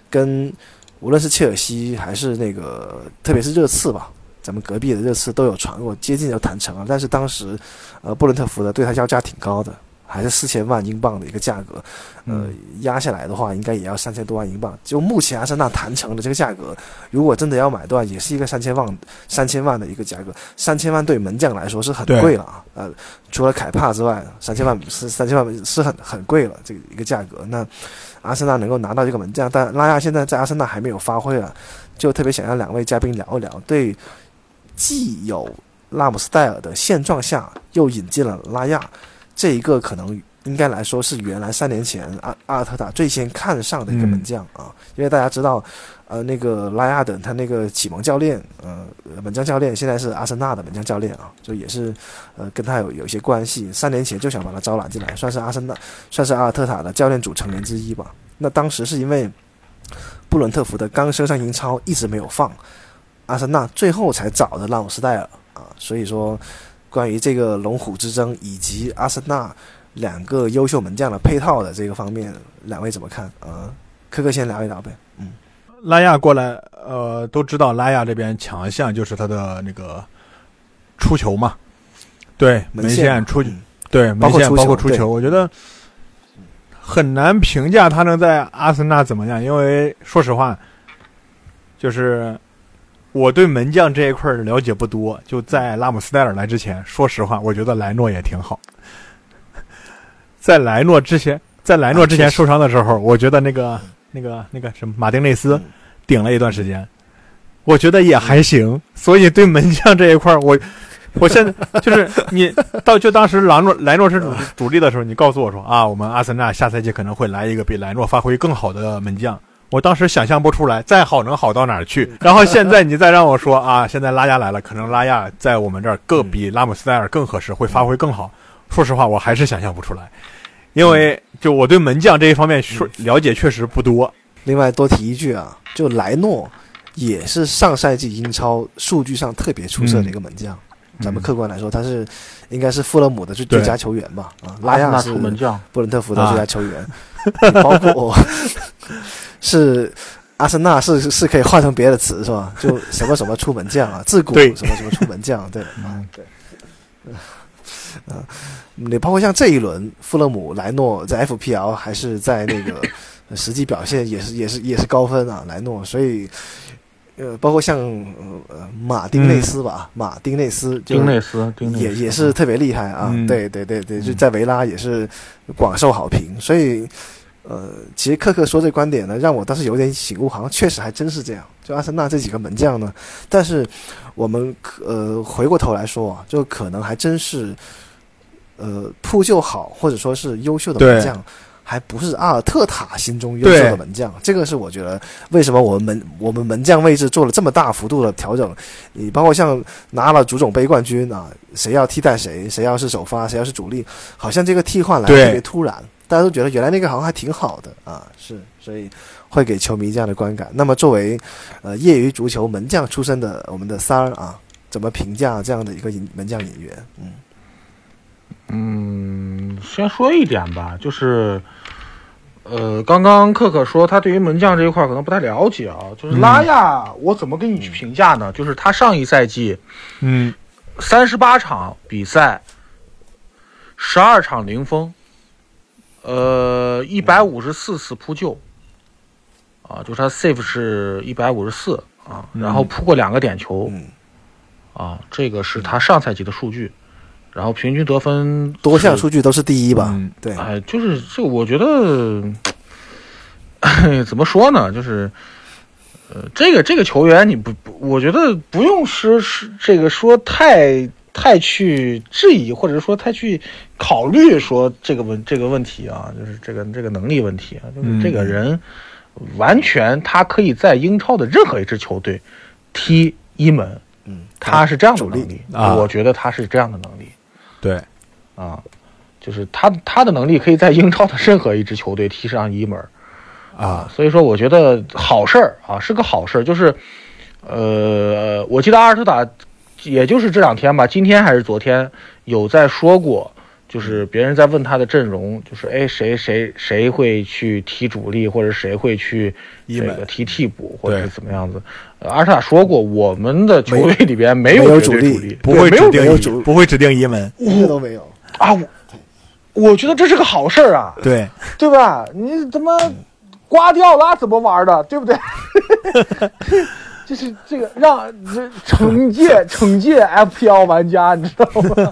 跟无论是切尔西还是那个，特别是热刺吧。咱们隔壁的热刺都有传过，接近要谈成啊，但是当时，呃，布伦特福德对他要价挺高的，还是四千万英镑的一个价格，呃，压下来的话应该也要三千多万英镑。就目前阿森纳谈成的这个价格，如果真的要买断，也是一个三千万三千万的一个价格，三千万对门将来说是很贵了啊。呃，除了凯帕之外，三千万是三千万是很很贵了这个一个价格。那阿森纳能够拿到这个门将，但拉亚现在在阿森纳还没有发挥啊，就特别想让两位嘉宾聊一聊对。既有拉姆斯戴尔的现状下，又引进了拉亚，这一个可能应该来说是原来三年前阿阿尔特塔最先看上的一个门将啊，因为大家知道，呃，那个拉亚的他那个启蒙教练，呃，门将教练现在是阿森纳的门将教练啊，就也是呃跟他有有一些关系，三年前就想把他招揽进来，算是阿森纳，算是阿尔特塔的教练组成员之一吧。那当时是因为布伦特福德刚升上英超，一直没有放。阿森纳最后才找的拉姆斯戴尔啊，所以说，关于这个龙虎之争以及阿森纳两个优秀门将的配套的这个方面，两位怎么看？啊，科科先聊一聊呗。嗯，拉亚过来，呃，都知道拉亚这边强项就是他的那个出球嘛，对门线出，对门线包括出球，我觉得很难评价他能在阿森纳怎么样，因为说实话，就是。我对门将这一块儿了解不多，就在拉姆斯戴尔来之前，说实话，我觉得莱诺也挺好。在莱诺之前，在莱诺之前受伤的时候，我觉得那个、那个、那个什么马丁内斯顶了一段时间，我觉得也还行。所以对门将这一块儿，我我现在就是你到就当时莱诺莱诺是主主力的时候，你告诉我说啊，我们阿森纳下赛季可能会来一个比莱诺发挥更好的门将。我当时想象不出来，再好能好到哪儿去？然后现在你再让我说啊，现在拉亚来了，可能拉亚在我们这儿更比拉姆斯戴尔更合适，会发挥更好。说实话，我还是想象不出来，因为就我对门将这一方面说了解确实不多。另外多提一句啊，就莱诺也是上赛季英超数据上特别出色的一个门将。咱们客观来说，他是应该是富勒姆的最最佳球员吧？啊，拉亚是门将，布伦特福德最佳球员，包括。是阿森纳是是可以换成别的词是吧？就什么什么出门将啊，自古什么什么出门将，对，嗯，对，嗯，你包括像这一轮，富勒姆、莱诺在 FPL 还是在那个 实际表现也是也是也是高分啊，莱诺，所以呃，包括像呃马丁内斯吧，马丁内斯，丁内斯，也也是特别厉害啊，对对对对，就在维拉也是广受好评，所以。呃，其实克克说这观点呢，让我倒是有点醒悟，好像确实还真是这样。就阿森纳这几个门将呢，但是我们呃回过头来说啊，就可能还真是呃扑救好或者说是优秀的门将，还不是阿尔特塔心中优秀的门将。这个是我觉得为什么我们门我们门将位置做了这么大幅度的调整。你包括像拿了足总杯冠军啊，谁要替代谁，谁要是首发，谁要是主力，好像这个替换来特别突然。大家都觉得原来那个好像还挺好的啊，是，所以会给球迷这样的观感。那么作为呃业余足球门将出身的我们的三儿啊，怎么评价这样的一个引门将引援？嗯嗯，先说一点吧，就是，呃，刚刚克克说他对于门将这一块可能不太了解啊，就是拉亚，我怎么给你去评价呢？就是他上一赛季嗯。三十八场比赛，十二场零封，呃，一百五十四次扑救，啊，就是他 save 是一百五十四啊，然后扑过两个点球，嗯，啊，这个是他上赛季的数据，然后平均得分多项数据都是第一吧？嗯对，哎，就是这，我觉得，哎 怎么说呢？就是，呃，这个这个球员，你不不，我觉得不用说是这个说太太去质疑，或者说太去考虑说这个问这个问题啊，就是这个这个能力问题啊，就是这个人完全他可以在英超的任何一支球队踢一门，嗯，他是这样的能力，啊我觉得他是这样的能力。对，啊，就是他他的能力可以在英超的任何一支球队踢上一门儿啊，所以说我觉得好事儿啊，是个好事儿。就是，呃，我记得阿尔特塔，也就是这两天吧，今天还是昨天有在说过，就是别人在问他的阵容，就是哎谁谁谁会去踢主力，或者谁会去一门这个踢替补，或者是怎么样子。呃阿尔塔说过，我们的球队里边没没有主力力，不会指定有主不会指定一门，一个都没有。啊，我我觉得这是个好事儿啊。对，对吧？你怎么刮掉拉怎么玩的，对不对？就是这个让这惩戒惩戒 FPL 玩家，你知道吗？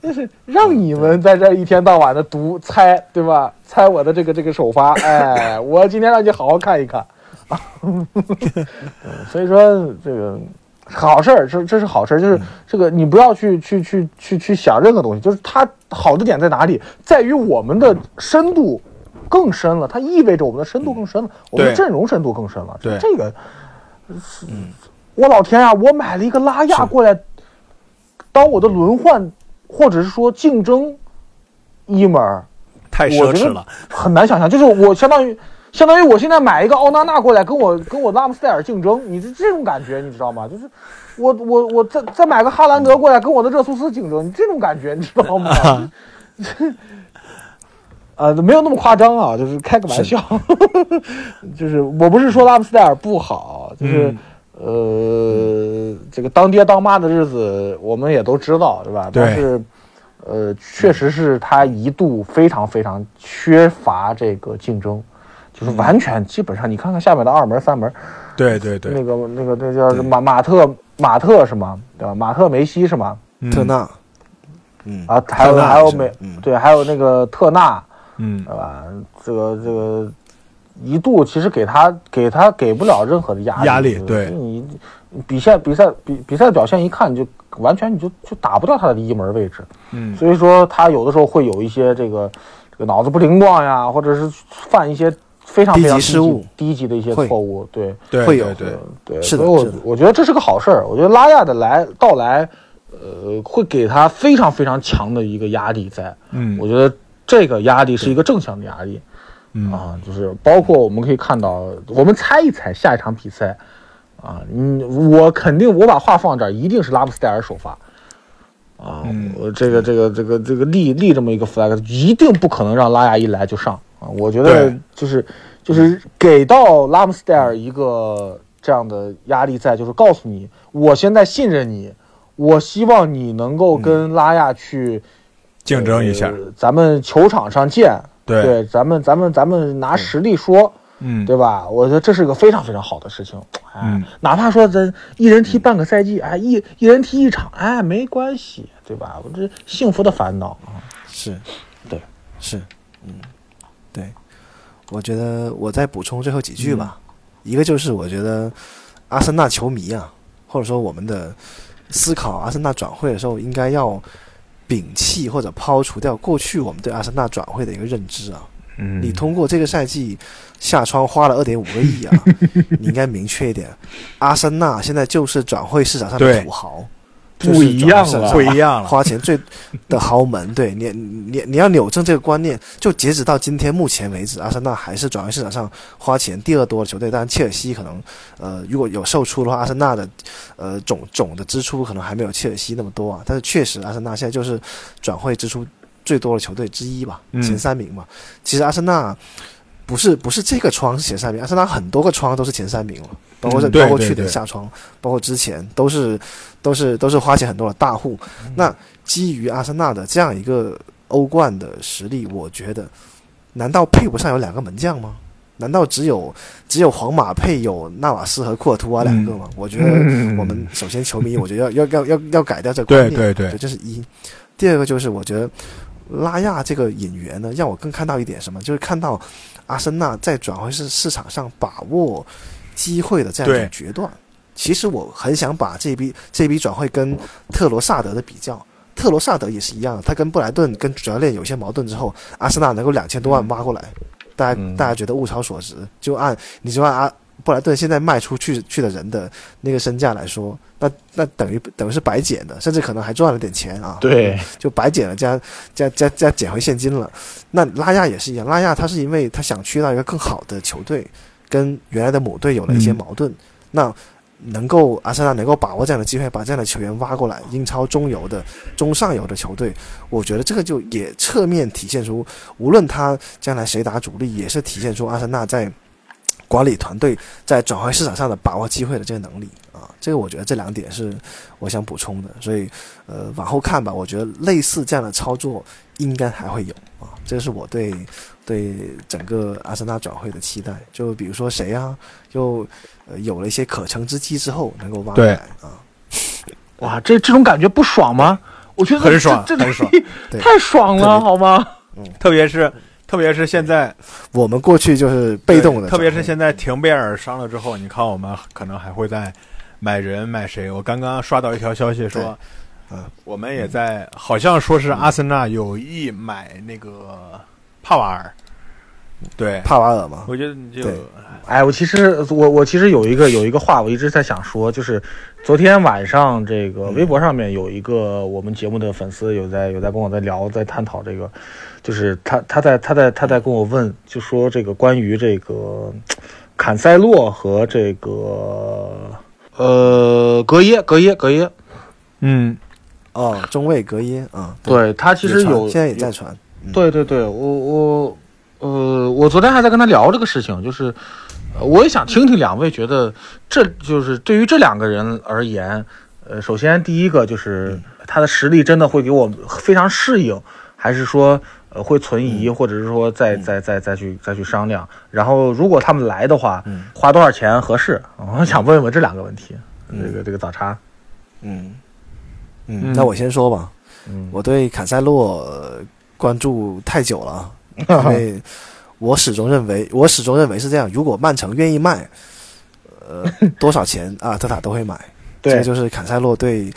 就 是让你们在这一天到晚的读猜，对吧？猜我的这个这个首发，哎，我今天让你好好看一看啊。所以说这个好事儿，这这是好事儿，就是这个你不要去去去去去想任何东西，就是它好的点在哪里，在于我们的深度更深了，它意味着我们的深度更深了，我们的阵容深度更深了。对这个，是我老天啊！我买了一个拉亚过来，当我的轮换或者是说竞争一门儿，太奢侈了，很难想象。就是我相当于相当于我现在买一个奥纳纳过来跟我跟我拉姆斯戴尔竞争，你这这种感觉你知道吗？就是我我我再再买个哈兰德过来跟我的热苏斯竞争，你这种感觉你知道吗？呃，没有那么夸张啊，就是开个玩笑，就是我不是说拉姆斯戴尔不好，就是、呃，这个当爹当妈的日子我们也都知道，对吧？对但是呃，确实是他一度非常非常缺乏这个竞争，就是完全基本上，你看看下面的二门、三门，对对对那，个那个那叫马马特马特是吗？对吧？马特梅西是吗？嗯特纳，嗯啊，还有还有美嗯对，还有那个特纳，嗯对吧？这个这个一度其实给他给他给不了任何的压力，压力对你比赛比赛比比赛表现一看你就完全你就就打不掉他的一门位置，嗯所以说他有的时候会有一些这个这个脑子不灵光呀，或者是犯一些非常低级非常失误低级的一些错误，对。对会有对对，是的所以我我觉得这是个好事儿。我觉得拉亚的来到来，呃，会给他非常非常强的一个压力在。嗯我觉得这个压力是一个正向的压力嗯啊，就是包括我们可以看到，我们猜一猜下一场比赛啊，嗯，我肯定我把话放这儿，一定是拉姆斯戴尔首发。啊，嗯我这个这个这个这个立立这么一个 flag，一定不可能让拉亚一来就上啊！我觉得就是就是给到拉姆斯戴尔一个这样的压力在，就是告诉你，我现在信任你，我希望你能够跟拉亚去竞争一下，呃咱们球场上见，对。对，咱们咱们咱们拿实力说，嗯。对吧？我觉得这是个非常非常好的事情，哎，嗯。哪怕说咱一人踢半个赛季，哎，一一人踢一场，哎，没关系，对吧？我这幸福的烦恼啊，是，对，是，嗯，对，我觉得我再补充最后几句吧。一个就是我觉得阿森纳球迷啊，或者说我们的思考阿森纳转会的时候，应该要摒弃或者抛除掉过去我们对阿森纳转会的一个认知啊。嗯。你通过这个赛季下窗花了二点五个亿啊，你应该明确一点，阿森纳现在就是转会市场上的土豪，不一样了不一样了。花钱最的豪门，对你你你要扭正这个观念，就截止到今天目前为止，阿森纳还是转会市场上花钱第二多的球队。当然，切尔西可能呃如果有售出的话，阿森纳的呃总总的支出可能还没有切尔西那么多啊。但是确实，阿森纳现在就是转会支出最多的球队之一吧，嗯前三名嘛。其实阿森纳。不是不是这个窗是前三名，阿森纳很多个窗都是前三名了，包括这、嗯包括去年夏窗，包括之前都是都是都是花钱很多的大户。那基于阿森纳的这样一个欧冠的实力，我觉得，难道配不上有两个门将吗？难道只有只有皇马配有纳瓦斯和库尔图瓦两个吗？我觉得嗯我们首先球迷，我觉得要 要要要要改掉这个观念，对对对这是一。第二个就是我觉得拉亚这个引援呢，让我更看到一点什么，就是看到阿森纳在转会市市场上把握机会的这样一种决断。其实我很想把这笔这笔转会跟特罗萨德的比较，特罗萨德也是一样的，他跟布莱顿跟主教练有些矛盾之后，阿森纳能够两千多万挖过来，大家、嗯大家觉得物超所值，就按你就按阿布莱顿现在卖出去去的人的那个身价来说，那那等于等于是白捡的，甚至可能还赚了点钱啊。对，就白捡了加加加加捡回现金了。那拉亚也是一样，拉亚他是因为他想去到一个更好的球队，跟原来的母队有了一些矛盾，那。能够阿森纳能够把握这样的机会，把这样的球员挖过来，英超中游的、中上游的球队，我觉得这个就也侧面体现出，无论他将来谁打主力，也是体现出阿森纳在管理团队在转会市场上的把握机会的这个能力啊。这个我觉得这两点是我想补充的，所以呃往后看吧，我觉得类似这样的操作应该还会有啊。这个是我对对整个阿森纳转会的期待。就比如说谁啊，又呃有了一些可乘之机之后，能够挖过来啊。哇，这这种感觉不爽吗？我觉得很爽很爽太爽了，好吗？嗯特别是特别是现在我们过去就是被动的，特别是现在廷贝尔伤了之后，你看我们可能还会在买人买谁？我刚刚刷到一条消息说，嗯。我们也在，好像说是阿森纳有意买那个帕瓦尔，对，帕瓦尔嘛，我觉得你就对。哎，我其实我我其实有一个有一个话，我一直在想说，就是昨天晚上这个微博上面有一个我们节目的粉丝有在有在跟我在聊，在探讨这个，就是他他在他在他在跟我问，就说这个关于这个坎塞洛和这个呃格耶格耶格耶，嗯，哦，中卫格耶啊，对他其实有现在也在传，嗯。对对对，我我呃，我昨天还在跟他聊这个事情，就是呃我也想听听两位觉得，这就是对于这两个人而言，呃，首先第一个就是他的实力真的会给我非常适应，还是说呃会存疑，或者是说再再再再去再去商量。然后如果他们来的话，嗯花多少钱合适？我想问问这两个问题。这个这个早茶，嗯嗯嗯，那我先说吧，嗯，我对坎塞洛呃关注太久了，因为我始终认为，我始终认为是这样。如果曼城愿意卖，呃，多少钱阿特塔都会买。这对这就是坎塞洛对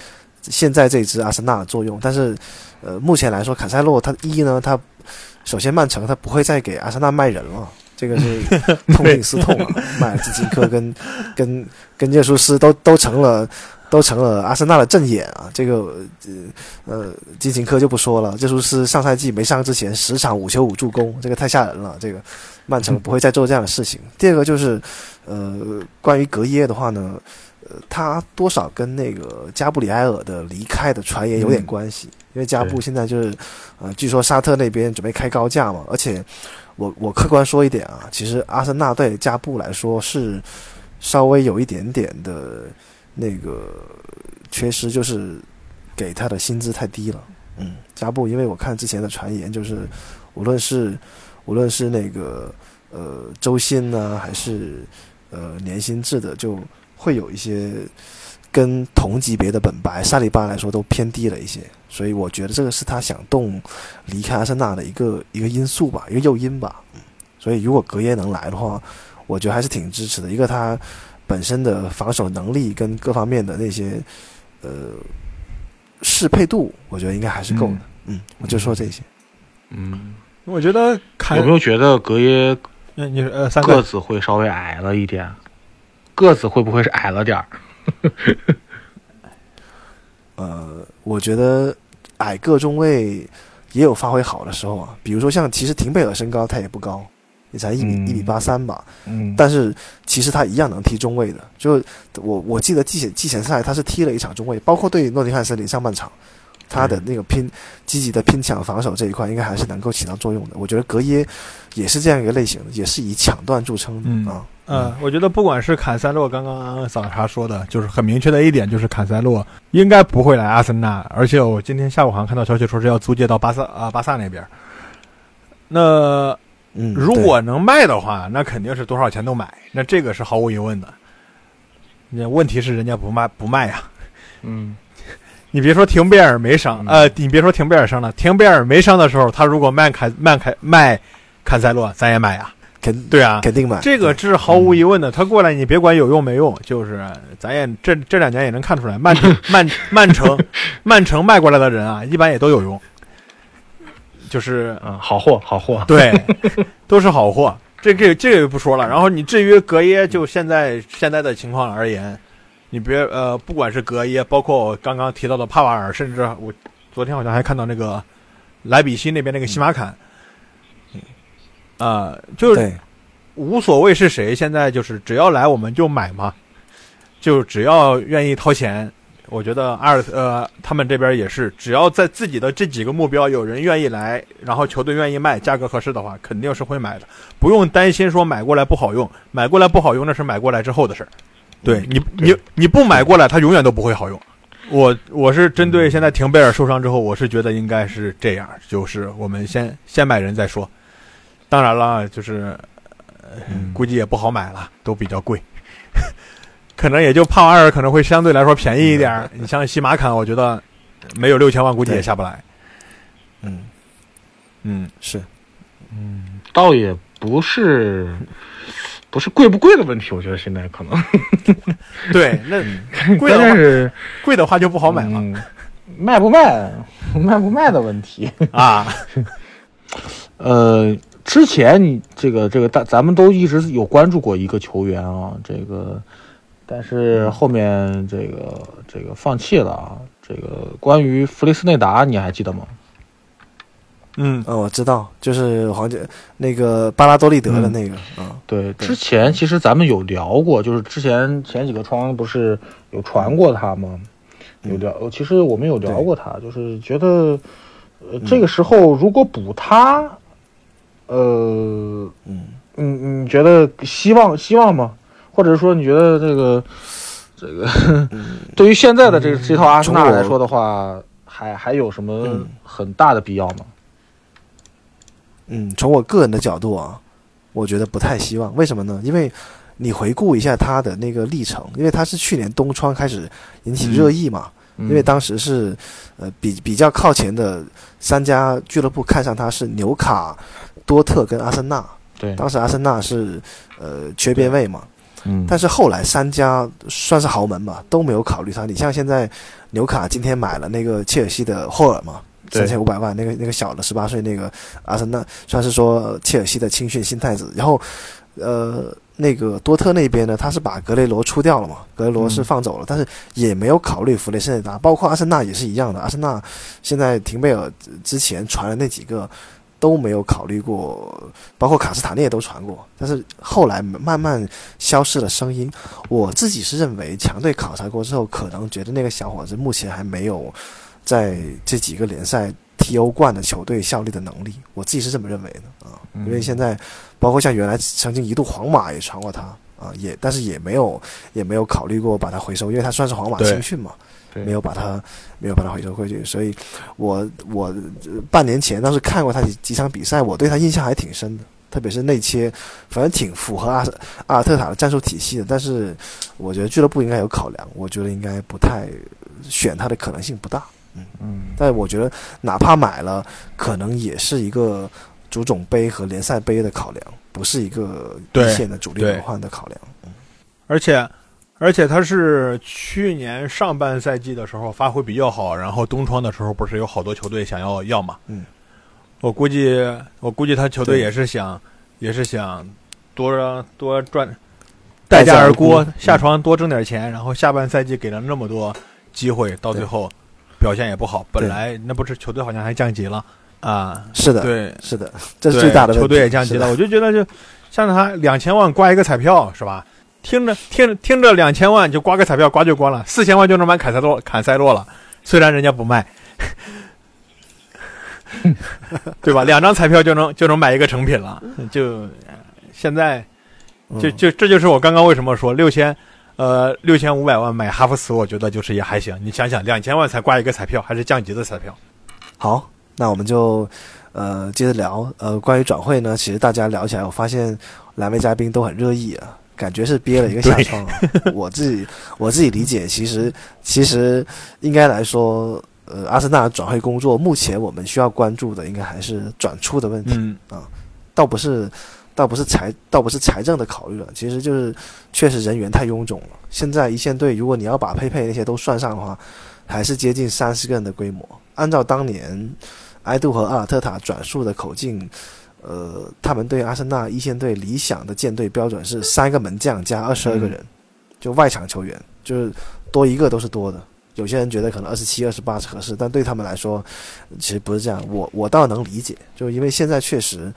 现在这支阿森纳的作用。但是，呃，目前来说，坎塞洛他一呢，他首先曼城他不会再给阿森纳卖人了。这个是 痛定思痛啊，卖了 基金科跟跟跟耶稣斯都都成了都成了阿森纳的正眼啊。这个呃呃，基琴科就不说了，耶苏斯上赛季没上之前十场五球五助攻，这个太吓人了。这个曼城不会再做这样的事情。第二个就是呃，关于格耶的话呢，呃，他多少跟那个加布里埃尔的离开的传言有点关系，因为加布现在就是呃，据说沙特那边准备开高价嘛，而且。我我客观说一点啊，其实阿森纳对加布来说是稍微有一点点的那个缺失，就是给他的薪资太低了。嗯，加布，因为我看之前的传言，就是无论是无论是那个呃周薪呢，还是呃年薪制的，就会有一些跟同级别的本白萨里巴来说都偏低了一些。所以我觉得这个是他想动离开阿森纳的一个一个因素吧，一个诱因吧。嗯，所以如果格耶能来的话，我觉得还是挺支持的。一个他本身的防守能力跟各方面的那些呃适配度，我觉得应该还是够的。嗯，我就说这些。嗯，我觉得看有没有觉得格耶那你呃三个个子会稍微矮了一点？个子会不会是矮了点儿？呃，我觉得矮个中卫也有发挥好的时候啊，比如说像其实廷贝尔身高他也不高，也才一米嗯一米八三吧，嗯，但是其实他一样能踢中卫的。就我我记得季前季前赛他是踢了一场中卫，包括对诺丁汉森林上半场，他的那个拼积极的拼抢防守这一块，应该还是能够起到作用的。我觉得格耶也是这样一个类型的，也是以抢断著称的、嗯啊。呃，我觉得不管是坎塞洛，刚刚早茶说的，就是很明确的一点，就是坎塞洛应该不会来阿森纳，而且我今天下午好像看到消息说是要租借到巴萨啊、巴萨那边。那嗯，如果能卖的话，那肯定是多少钱都买，那这个是毫无疑问的。那问题是人家不卖不卖呀、嗯你别说廷贝尔没伤，呃，你别说廷贝尔伤了，廷贝尔没伤的时候，他如果卖凯卖凯卖坎塞洛，咱也买呀。肯对啊，肯定买这个这是毫无疑问的。他过来，你别管有用没用，就是咱也这这两年也能看出来，曼城 曼曼城曼城卖过来的人啊，一般也都有用，就是啊，好货好货，对，都是好货。这这这个就不说了。然后你至于格耶，就现在现在的情况而言，你别呃，不管是格耶，包括我刚刚提到的帕瓦尔，甚至我昨天好像还看到那个莱比锡那边那个西马坎，啊、就是无所谓是谁，现在就是只要来我们就买嘛，就只要愿意掏钱。我觉得阿尔呃他们这边也是，只要在自己的这几个目标有人愿意来，然后球队愿意卖，价格合适的话，肯定是会买的，不用担心说买过来不好用，买过来不好用那是买过来之后的事儿。对你你你不买过来，它永远都不会好用。我我是针对现在廷贝尔受伤之后，我是觉得应该是这样，就是我们先先买人再说。当然了，就是嗯。估计也不好买了，都比较贵，可能也就帕瓦尔可能会相对来说便宜一点儿。你像西马坎，我觉得没有六千万估计也下不来。嗯。嗯，是。嗯倒也不是不是贵不贵的问题，我觉得现在可能。对，那贵的话是贵的话就不好买了、嗯卖不卖，卖不卖的问题。啊。呃，之前你这个这个大，咱们都一直有关注过一个球员啊，这个，但是后面这个这个放弃了啊。这个关于弗雷斯内达，你还记得吗？嗯哦，我知道，就是黄姐那个巴拉多利德的那个，嗯对，对之前其实咱们有聊过，就是之前前几个窗不是有传过他吗？有聊，呃其实我们有聊过他，就是觉得，呃，这个时候如果补他，呃，嗯你，你觉得希望希望吗？或者说你觉得这个这个 对于现在的这个这套阿森纳来说的话，还还有什么嗯很大的必要吗？嗯，从我个人的角度啊，我觉得不太希望。为什么呢？因为你回顾一下他的那个历程，因为他是去年冬窗开始引起热议嘛，嗯因为当时是呃比比较靠前的三家俱乐部看上他是纽卡、多特跟阿森纳，对，当时阿森纳是呃缺边位嘛，嗯，但是后来三家算是豪门吧，都没有考虑他。你像现在纽卡今天买了那个切尔西的霍尔嘛，三千五百万，那个那个小的十八岁那个阿森纳，算是说切尔西的青训新太子。然后，呃，那个多特那边呢，他是把格雷罗出掉了嘛，格雷罗是放走了，但是也没有考虑弗雷斯内达，包括阿森纳也是一样的。阿森纳现在廷贝尔之前传的那几个。都没有考虑过，包括卡斯塔涅都传过，但是后来慢慢消失了声音。我自己是认为，强队考察过之后，可能觉得那个小伙子目前还没有在这几个联赛踢欧冠的球队效力的能力。我自己是这么认为的啊，嗯因为现在包括像原来曾经一度皇马也传过他啊，也但是也没有也没有考虑过把他回收，因为他算是皇马青训嘛。对没有把它没有把它回收回去，所以我我呃半年前当时看过他几几场比赛，我对他印象还挺深的，特别是内切，反正挺符合阿阿尔特塔的战术体系的。但是我觉得俱乐部应该有考量，我觉得应该不太选他的可能性不大。嗯嗯但我觉得哪怕买了，可能也是一个足总杯和联赛杯的考量，不是一个一对线的主力轮换的考量。而且而且他是去年上半赛季的时候发挥比较好，然后冬窗的时候不是有好多球队想要要嘛？嗯，我估计我估计他球队也是想也是想多多赚待待价而沽沽，下床多挣点钱，然后下半赛季给了那么多机会，到最后表现也不好。本来那不是球队好像还降级了啊？是的，对，是的，这是最大的。球队也降级了，我就觉得就像他两千万挂一个彩票是吧？听着听着听着两千万就刮个彩票刮就刮了，四千万就能买凯塞洛坎塞洛了。虽然人家不卖，对吧？两张彩票就能就能买一个成品了。就现在，就就这就是我刚刚为什么说六千，呃，六千五百万买哈弗茨，我觉得就是也还行。你想想，两千万才刮一个彩票，还是降级的彩票。好，那我们就呃接着聊。呃，关于转会呢，其实大家聊起来，我发现两位嘉宾都很热议啊。感觉是憋了一个下窗，我自己我自己理解，其实其实应该来说，呃，阿森纳转会工作目前我们需要关注的应该还是转出的问题啊，倒不是倒不是财倒不是财政的考虑了，其实就是确实人员太臃肿了。现在一线队如果你要把佩佩那些都算上的话，还是接近三十个人的规模。按照当年埃杜和阿尔特塔转述的口径。呃，他们对阿森纳一线队理想的舰队标准是三个门将加二十二个人，就外场球员，就是多一个都是多的。有些人觉得可能二十七、二十八是合适，但对他们来说，其实不是这样。我我倒能理解，就因为现在确实，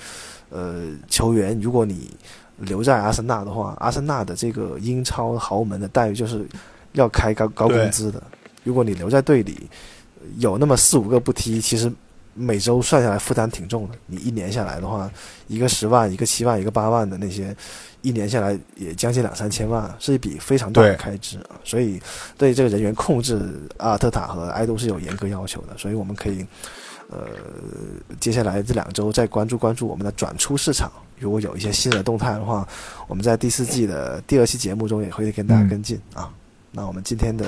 呃，球员如果你留在阿森纳的话，阿森纳的这个英超豪门的待遇就是要开高高工资的。如果你留在队里，有那么四五个不踢，其实。每周算下来负担挺重的，你一年下来的话，一个十万，一个七万，一个八万的那些，一年下来也将近两三千万，是一笔非常大的开支啊。所以对这个人员控制，阿尔特塔和埃都是有严格要求的。所以我们可以，呃，接下来这两周再关注关注我们的转出市场，如果有一些新的动态的话，我们在第四季的第二期节目中也会跟大家跟进啊。那我们今天的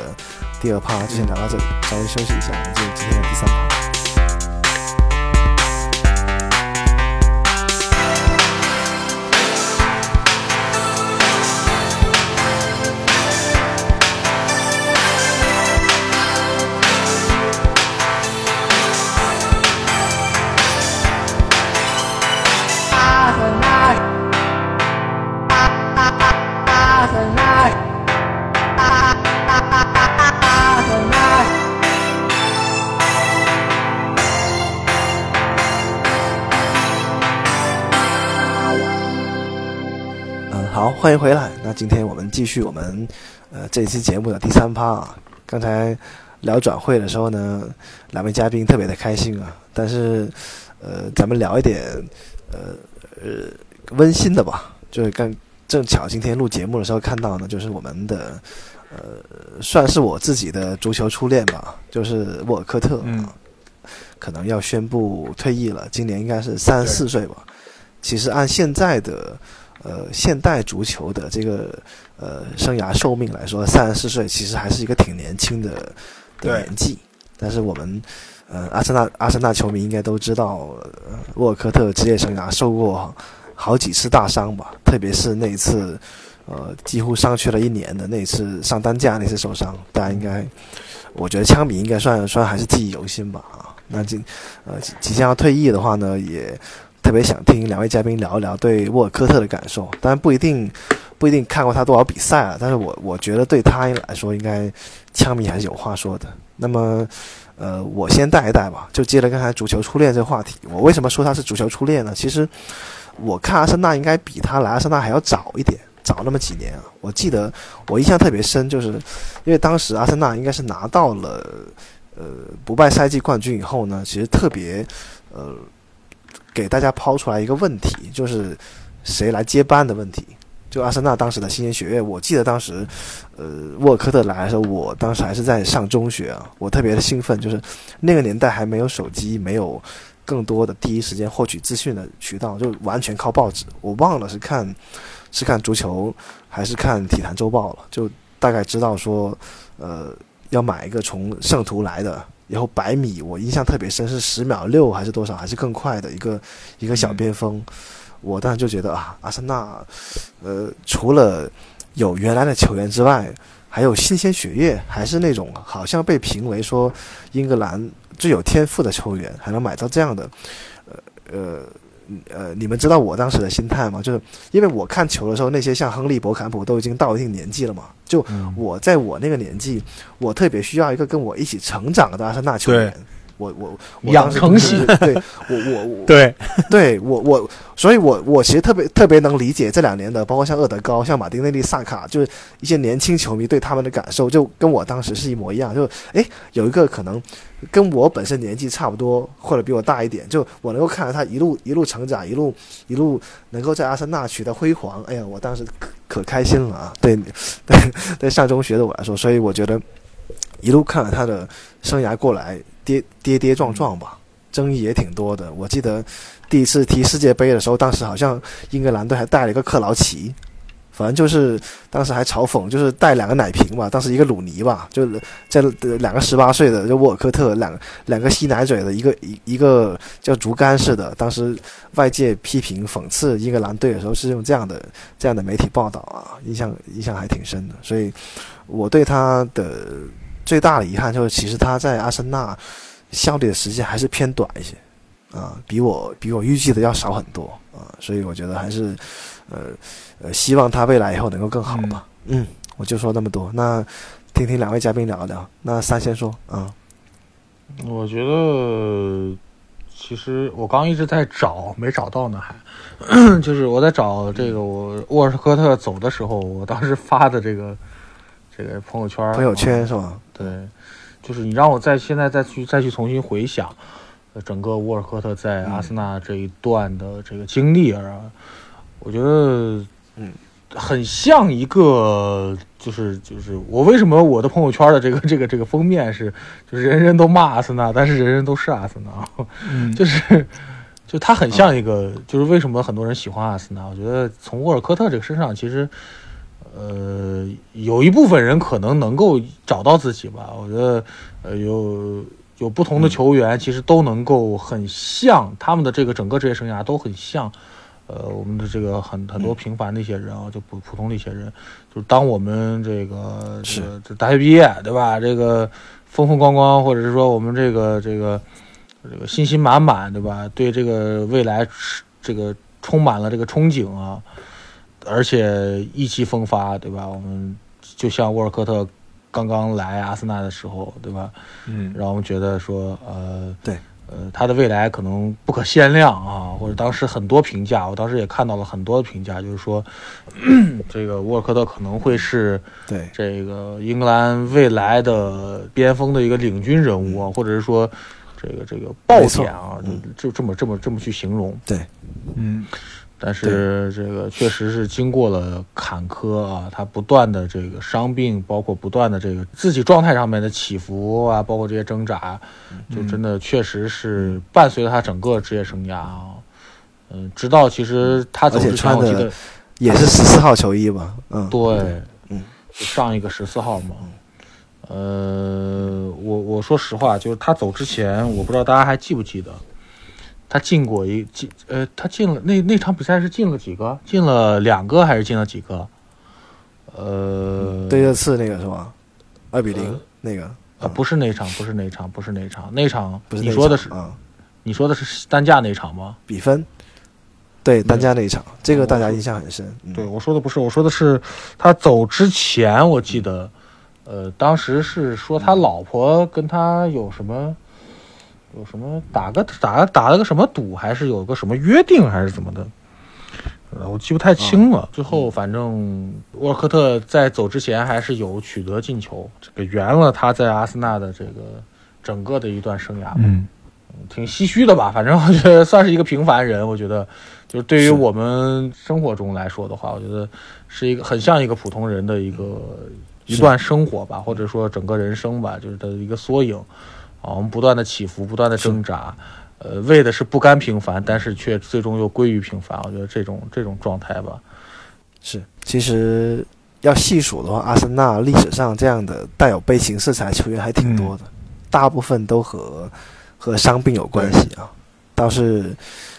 第二趴就先聊到这里，稍微休息一下，我们进入今天的第三趴。好欢迎回来。那今天我们继续我们呃这期节目的第三趴啊。刚才聊转会的时候呢，两位嘉宾特别的开心啊。但是呃，咱们聊一点呃呃温馨的吧。就是刚正巧今天录节目的时候看到呢，就是我们的呃算是我自己的足球初恋吧，就是沃尔科特啊，可能要宣布退役了。今年应该是三十四岁吧。其实按现在的。呃，现代足球的这个呃生涯寿命来说，三十四岁其实还是一个挺年轻的的年纪。但是我们呃阿森纳阿森纳球迷应该都知道，沃尔科特职业生涯受过好几次大伤吧？特别是那一次呃几乎上去了一年的那一次上担架那次受伤，大家应该我觉得枪迷应该算算还是记忆犹新吧？啊，那今呃即将要退役的话呢，也。特别想听两位嘉宾聊一聊对沃尔科特的感受，当然不一定不一定看过他多少比赛啊，但是我我觉得对他来说，应该枪迷还是有话说的。那么，呃，我先带一带吧，就接着刚才足球初恋这个话题。我为什么说他是足球初恋呢？其实我看阿森纳应该比他来阿森纳还要早一点，早那么几年啊。我记得我印象特别深，就是因为当时阿森纳应该是拿到了呃不败赛季冠军以后呢，其实特别呃。给大家抛出来一个问题，就是谁来接班的问题。就阿森纳当时的新鲜血液，我记得当时，呃，沃尔科特来的时候，我当时还是在上中学啊，我特别的兴奋，就是那个年代还没有手机，没有更多的第一时间获取资讯的渠道，就完全靠报纸。我忘了是看是看足球还是看体坛周报了，就大概知道说，呃，要买一个从圣徒来的。然后百米，我印象特别深，是十秒六还是多少，还是更快的一个一个小边锋。我当时就觉得啊，阿森纳，呃，除了有原来的球员之外，还有新鲜血液，还是那种好像被评为说英格兰最有天赋的球员，还能买到这样的，呃呃，呃，你们知道我当时的心态吗？就是因为我看球的时候，那些像亨利、博坎普都已经到一定年纪了嘛。就我在我那个年纪，我特别需要一个跟我一起成长的阿森纳球员。我我我养成系，对我我我 对 对我我，所以我我其实特别特别能理解这两年的，包括像厄德高、像马丁内利、萨卡，就是一些年轻球迷对他们的感受，就跟我当时是一模一样。就哎，有一个可能跟我本身年纪差不多，或者比我大一点，就我能够看到他一路一路成长，一路一路能够在阿森纳取得辉煌。哎呀，我当时可可开心了啊！对对 对，上中学的我来说，所以我觉得一路看了他的生涯过来。跌跌跌撞撞吧，争议也挺多的。我记得第一次踢世界杯的时候，当时好像英格兰队还带了一个克劳奇，反正就是当时还嘲讽，就是带两个奶瓶吧。当时一个鲁尼吧，就是在两个十八岁的就沃尔科特，两两个吸奶嘴的，一个一一个叫竹竿似的。当时外界批评讽刺英格兰队的时候，是用这样的这样的媒体报道啊，印象印象还挺深的。所以我对他的。最大的遗憾就是，其实他在阿森纳效力的时间还是偏短一些，啊，比我比我预计的要少很多啊，所以我觉得还是，呃呃，希望他未来以后能够更好吧。嗯，我就说那么多，那听听两位嘉宾聊一聊。那三先说啊，我觉得其实我刚一直在找，没找到呢，还 就是我在找这个我沃尔科特走的时候，我当时发的这个。这个朋友圈，朋友圈是吧？对，就是你让我再现在再去再去重新回想，整个沃尔科特在阿森纳这一段的这个经历啊，我觉得，嗯，很像一个，就是就是我为什么我的朋友圈的这个这个这个封面是，就是人人都骂阿森纳，但是人人都是阿森纳，就是就他很像一个，就是为什么很多人喜欢阿森纳？我觉得从沃尔科特这个身上，其实。呃，有一部分人可能能够找到自己吧。我觉得，呃，有有不同的球员，其实都能够很像他们的这个整个职业生涯都很像。呃，我们的这个很很多平凡的一些人啊，就普普通的一些人，就是当我们这个是大学毕业，对吧？这个风风光光，或者是说我们这个这个这个信心满满，对吧？对这个未来这个充满了这个憧憬啊。而且意气风发，对吧？我们就像沃尔科特刚刚来阿森纳的时候，对吧？嗯，让我们觉得说，呃，对，呃，他的未来可能不可限量啊。或者当时很多评价，我当时也看到了很多的评价，就是说，这个沃尔科特可能会是对这个英格兰未来的边锋的一个领军人物啊，或者是说这个这个爆点啊，就就这么这么这么去形容。对，嗯。但是这个确实是经过了坎坷啊，他不断的这个伤病，包括不断的这个自己状态上面的起伏啊，包括这些挣扎，就真的确实是伴随着他整个职业生涯啊。嗯，直到其实他走之前，我记得也是十四号球衣吧？嗯，对，嗯，上一个十四号嘛。呃，我我说实话，就是他走之前，我不知道大家还记不记得。他进过一进呃，他进了那那场比赛是进了几个？进了两个还是进了几个？呃，对热刺那个是吧？二比零那个啊，不是那场，不是那场，不是那场，那场不是你说的是啊？你说的是单价那场吗？比分？对，单价那一场，这个大家印象很深。对，我说的不是，我说的是他走之前，我记得，呃，当时是说他老婆跟他有什么？有什么打个打打了个什么赌，还是有个什么约定，还是怎么的？呃，我记不太清了。最后反正沃尔科特在走之前还是有取得进球，这个圆了他在阿森纳的这个整个的一段生涯。嗯，挺唏嘘的吧？反正我觉得算是一个平凡人。我觉得，就是对于我们生活中来说的话，我觉得是一个很像一个普通人的一个一段生活吧，或者说整个人生吧，就是的一个缩影。啊，我们不断的起伏，不断的挣扎，呃，为的是不甘平凡，但是却最终又归于平凡。我觉得这种这种状态吧，是。其实要细数的话，阿森纳历史上这样的带有悲情色彩球员还挺多的，大部分都和和伤病有关系啊。倒是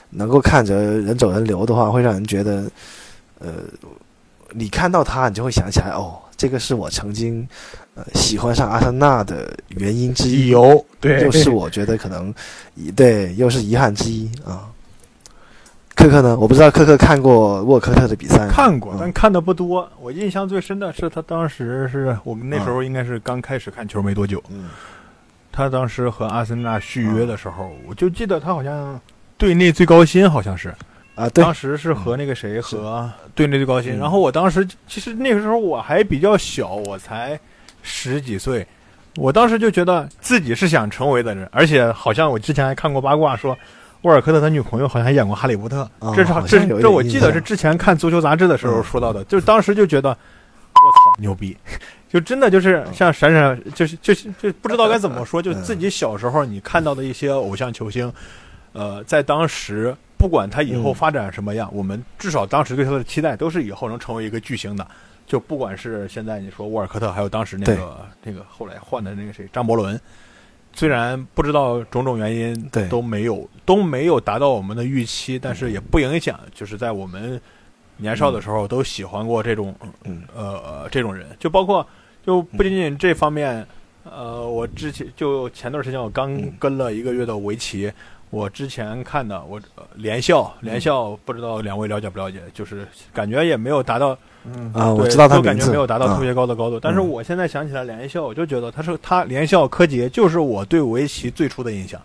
能够看着人走人流的话，会让人觉得，呃，你看到他，你就会想起来，哦，这个是我曾经。喜欢上阿森纳的原因之一，有对，又是我觉得可能，对，又是遗憾之一啊。克克呢？我不知道克克看过沃克特的比赛，看过，嗯但看的不多。我印象最深的是他当时是我们那时候应该是刚开始看球没多久，嗯。他当时和阿森纳续约的时候，我就记得他好像队内最高薪好像是，啊，对。当，时是和那个谁和队内最高薪。嗯。然后我当时其实那个时候我还比较小，我才十几岁，我当时就觉得自己是想成为的人，而且好像我之前还看过八卦说。沃尔科特他女朋友好像还演过《哈利波特》哦这是这是这我记得是之前看足球杂志的时候嗯说到的，就是当时就觉得我操牛逼，就真的就是像闪闪，就是就是就不知道该怎么说，就自己小时候你看到的一些偶像球星，呃，在当时不管他以后嗯发展什么样，我们至少当时对他的期待都是以后能成为一个巨星的。就不管是现在你说沃尔科特，还有当时那个那个后来换的那个谁张伯伦，虽然不知道种种原因对都没有都没有达到我们的预期，但是也不影响，就是在我们年少的时候都喜欢过这种嗯。呃这种人，就包括就不仅仅这方面，呃，我之前就前段时间我刚嗯。跟了一个月的围棋，我之前看的我呃连校嗯。连校不知道两位了解不了解，就是感觉也没有达到啊，我知道他都感觉没有达到特啊别高的高度。但是嗯我现在想起来连校，我就觉得他是他连校柯洁就是我对围棋最初的印象。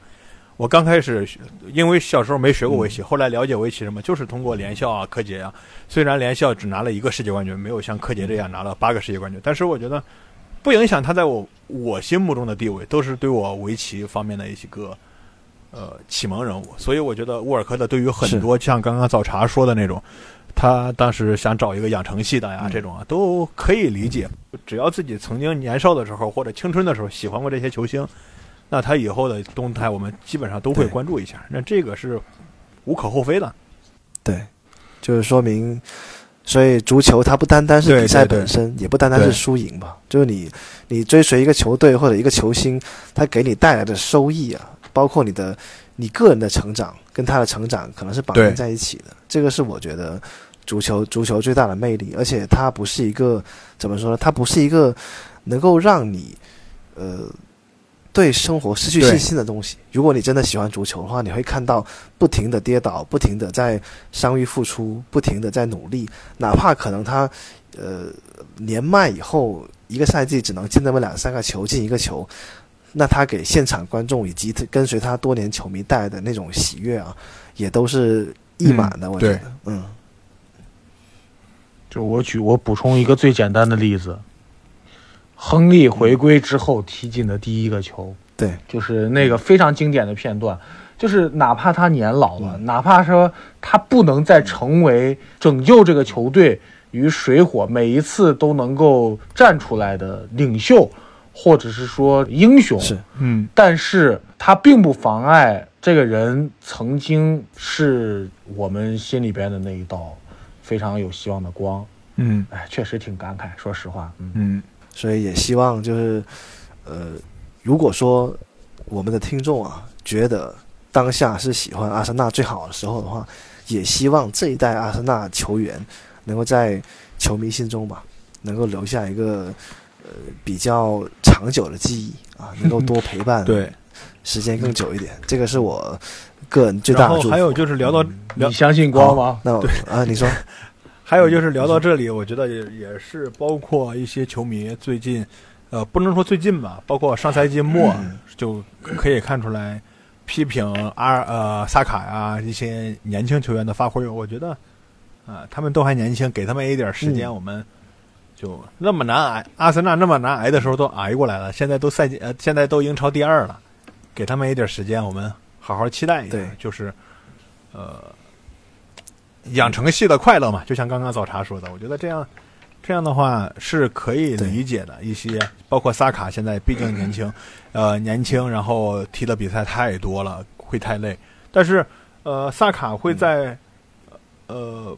我刚开始学因为小时候没学过围嗯棋，后来了解围棋什么，就是通过连校啊、柯洁啊。虽然连校只拿了一个世界冠军，没有像柯洁这样拿了八个世界冠军，但是我觉得不影响他在我我心目中的地位，都是对我围棋方面的一些个呃启蒙人物。所以我觉得沃尔科特对于很多像刚刚早茶说的那种，他当时想找一个养成系的呀，嗯这种啊都可以理解。只要自己曾经年少的时候或者青春的时候喜欢过这些球星，那他以后的动态我们基本上都会关注一下。那这个是无可厚非的。对，就是说明，所以足球它不单单是比赛对对本身，也不单单是输赢吧。就是你你追随一个球队或者一个球星，他给你带来的收益啊，包括你的你个人的成长跟他的成长可能是绑定在一起的。这个是我觉得足球足球最大的魅力，而且它不是一个怎么说呢？它不是一个能够让你呃。对生活失去信心的东西。如果你真的喜欢足球的话，你会看到不停的跌倒，不停的在伤愈复出，不停的在努力，哪怕可能他呃年迈以后一个赛季只能进那么两三个球，进一个球，那他给现场观众以及跟随他多年球迷带来的那种喜悦啊，也都是溢满的。我觉得，嗯就我举我补充一个最简单的例子，亨利回归之后踢进的第一个球，对，就是那个非常经典的片段，就是哪怕他年老了，嗯。哪怕说他不能再成为拯救这个球队于水火，每一次都能够站出来的领袖，或者是说英雄，是嗯，但是他并不妨碍这个人曾经是我们心里边的那一道非常有希望的光。嗯。哎，确实挺感慨，说实话，嗯，嗯，所以也希望就是，呃，如果说我们的听众啊觉得当下是喜欢阿森纳最好的时候的话，也希望这一代阿森纳球员能够在球迷心中吧，能够留下一个呃比较长久的记忆啊，能够多陪伴，对。时间更久一点，这个是我个人最大的祝福。然后还有就是聊到聊你相信光吗？那我啊，你说，还有就是聊到这里，我觉得也也是包括一些球迷最近，呃，不能说最近吧，包括上赛季末就可以看出来批评阿呃萨卡呀一些年轻球员的发挥。我觉得啊、他们都还年轻，给他们一点时间，嗯我们就那么难挨，阿森纳那么难挨的时候都挨过来了，现在都赛季呃现在都英超第二了，给他们一点时间，我们好好期待一下对，就是呃。养成系的快乐嘛，就像刚刚早茶说的，我觉得这样这样的话是可以理解的。一些包括萨卡现在毕竟年轻，呃，年轻，然后踢的比赛太多了，会太累。但是呃，萨卡会在呃，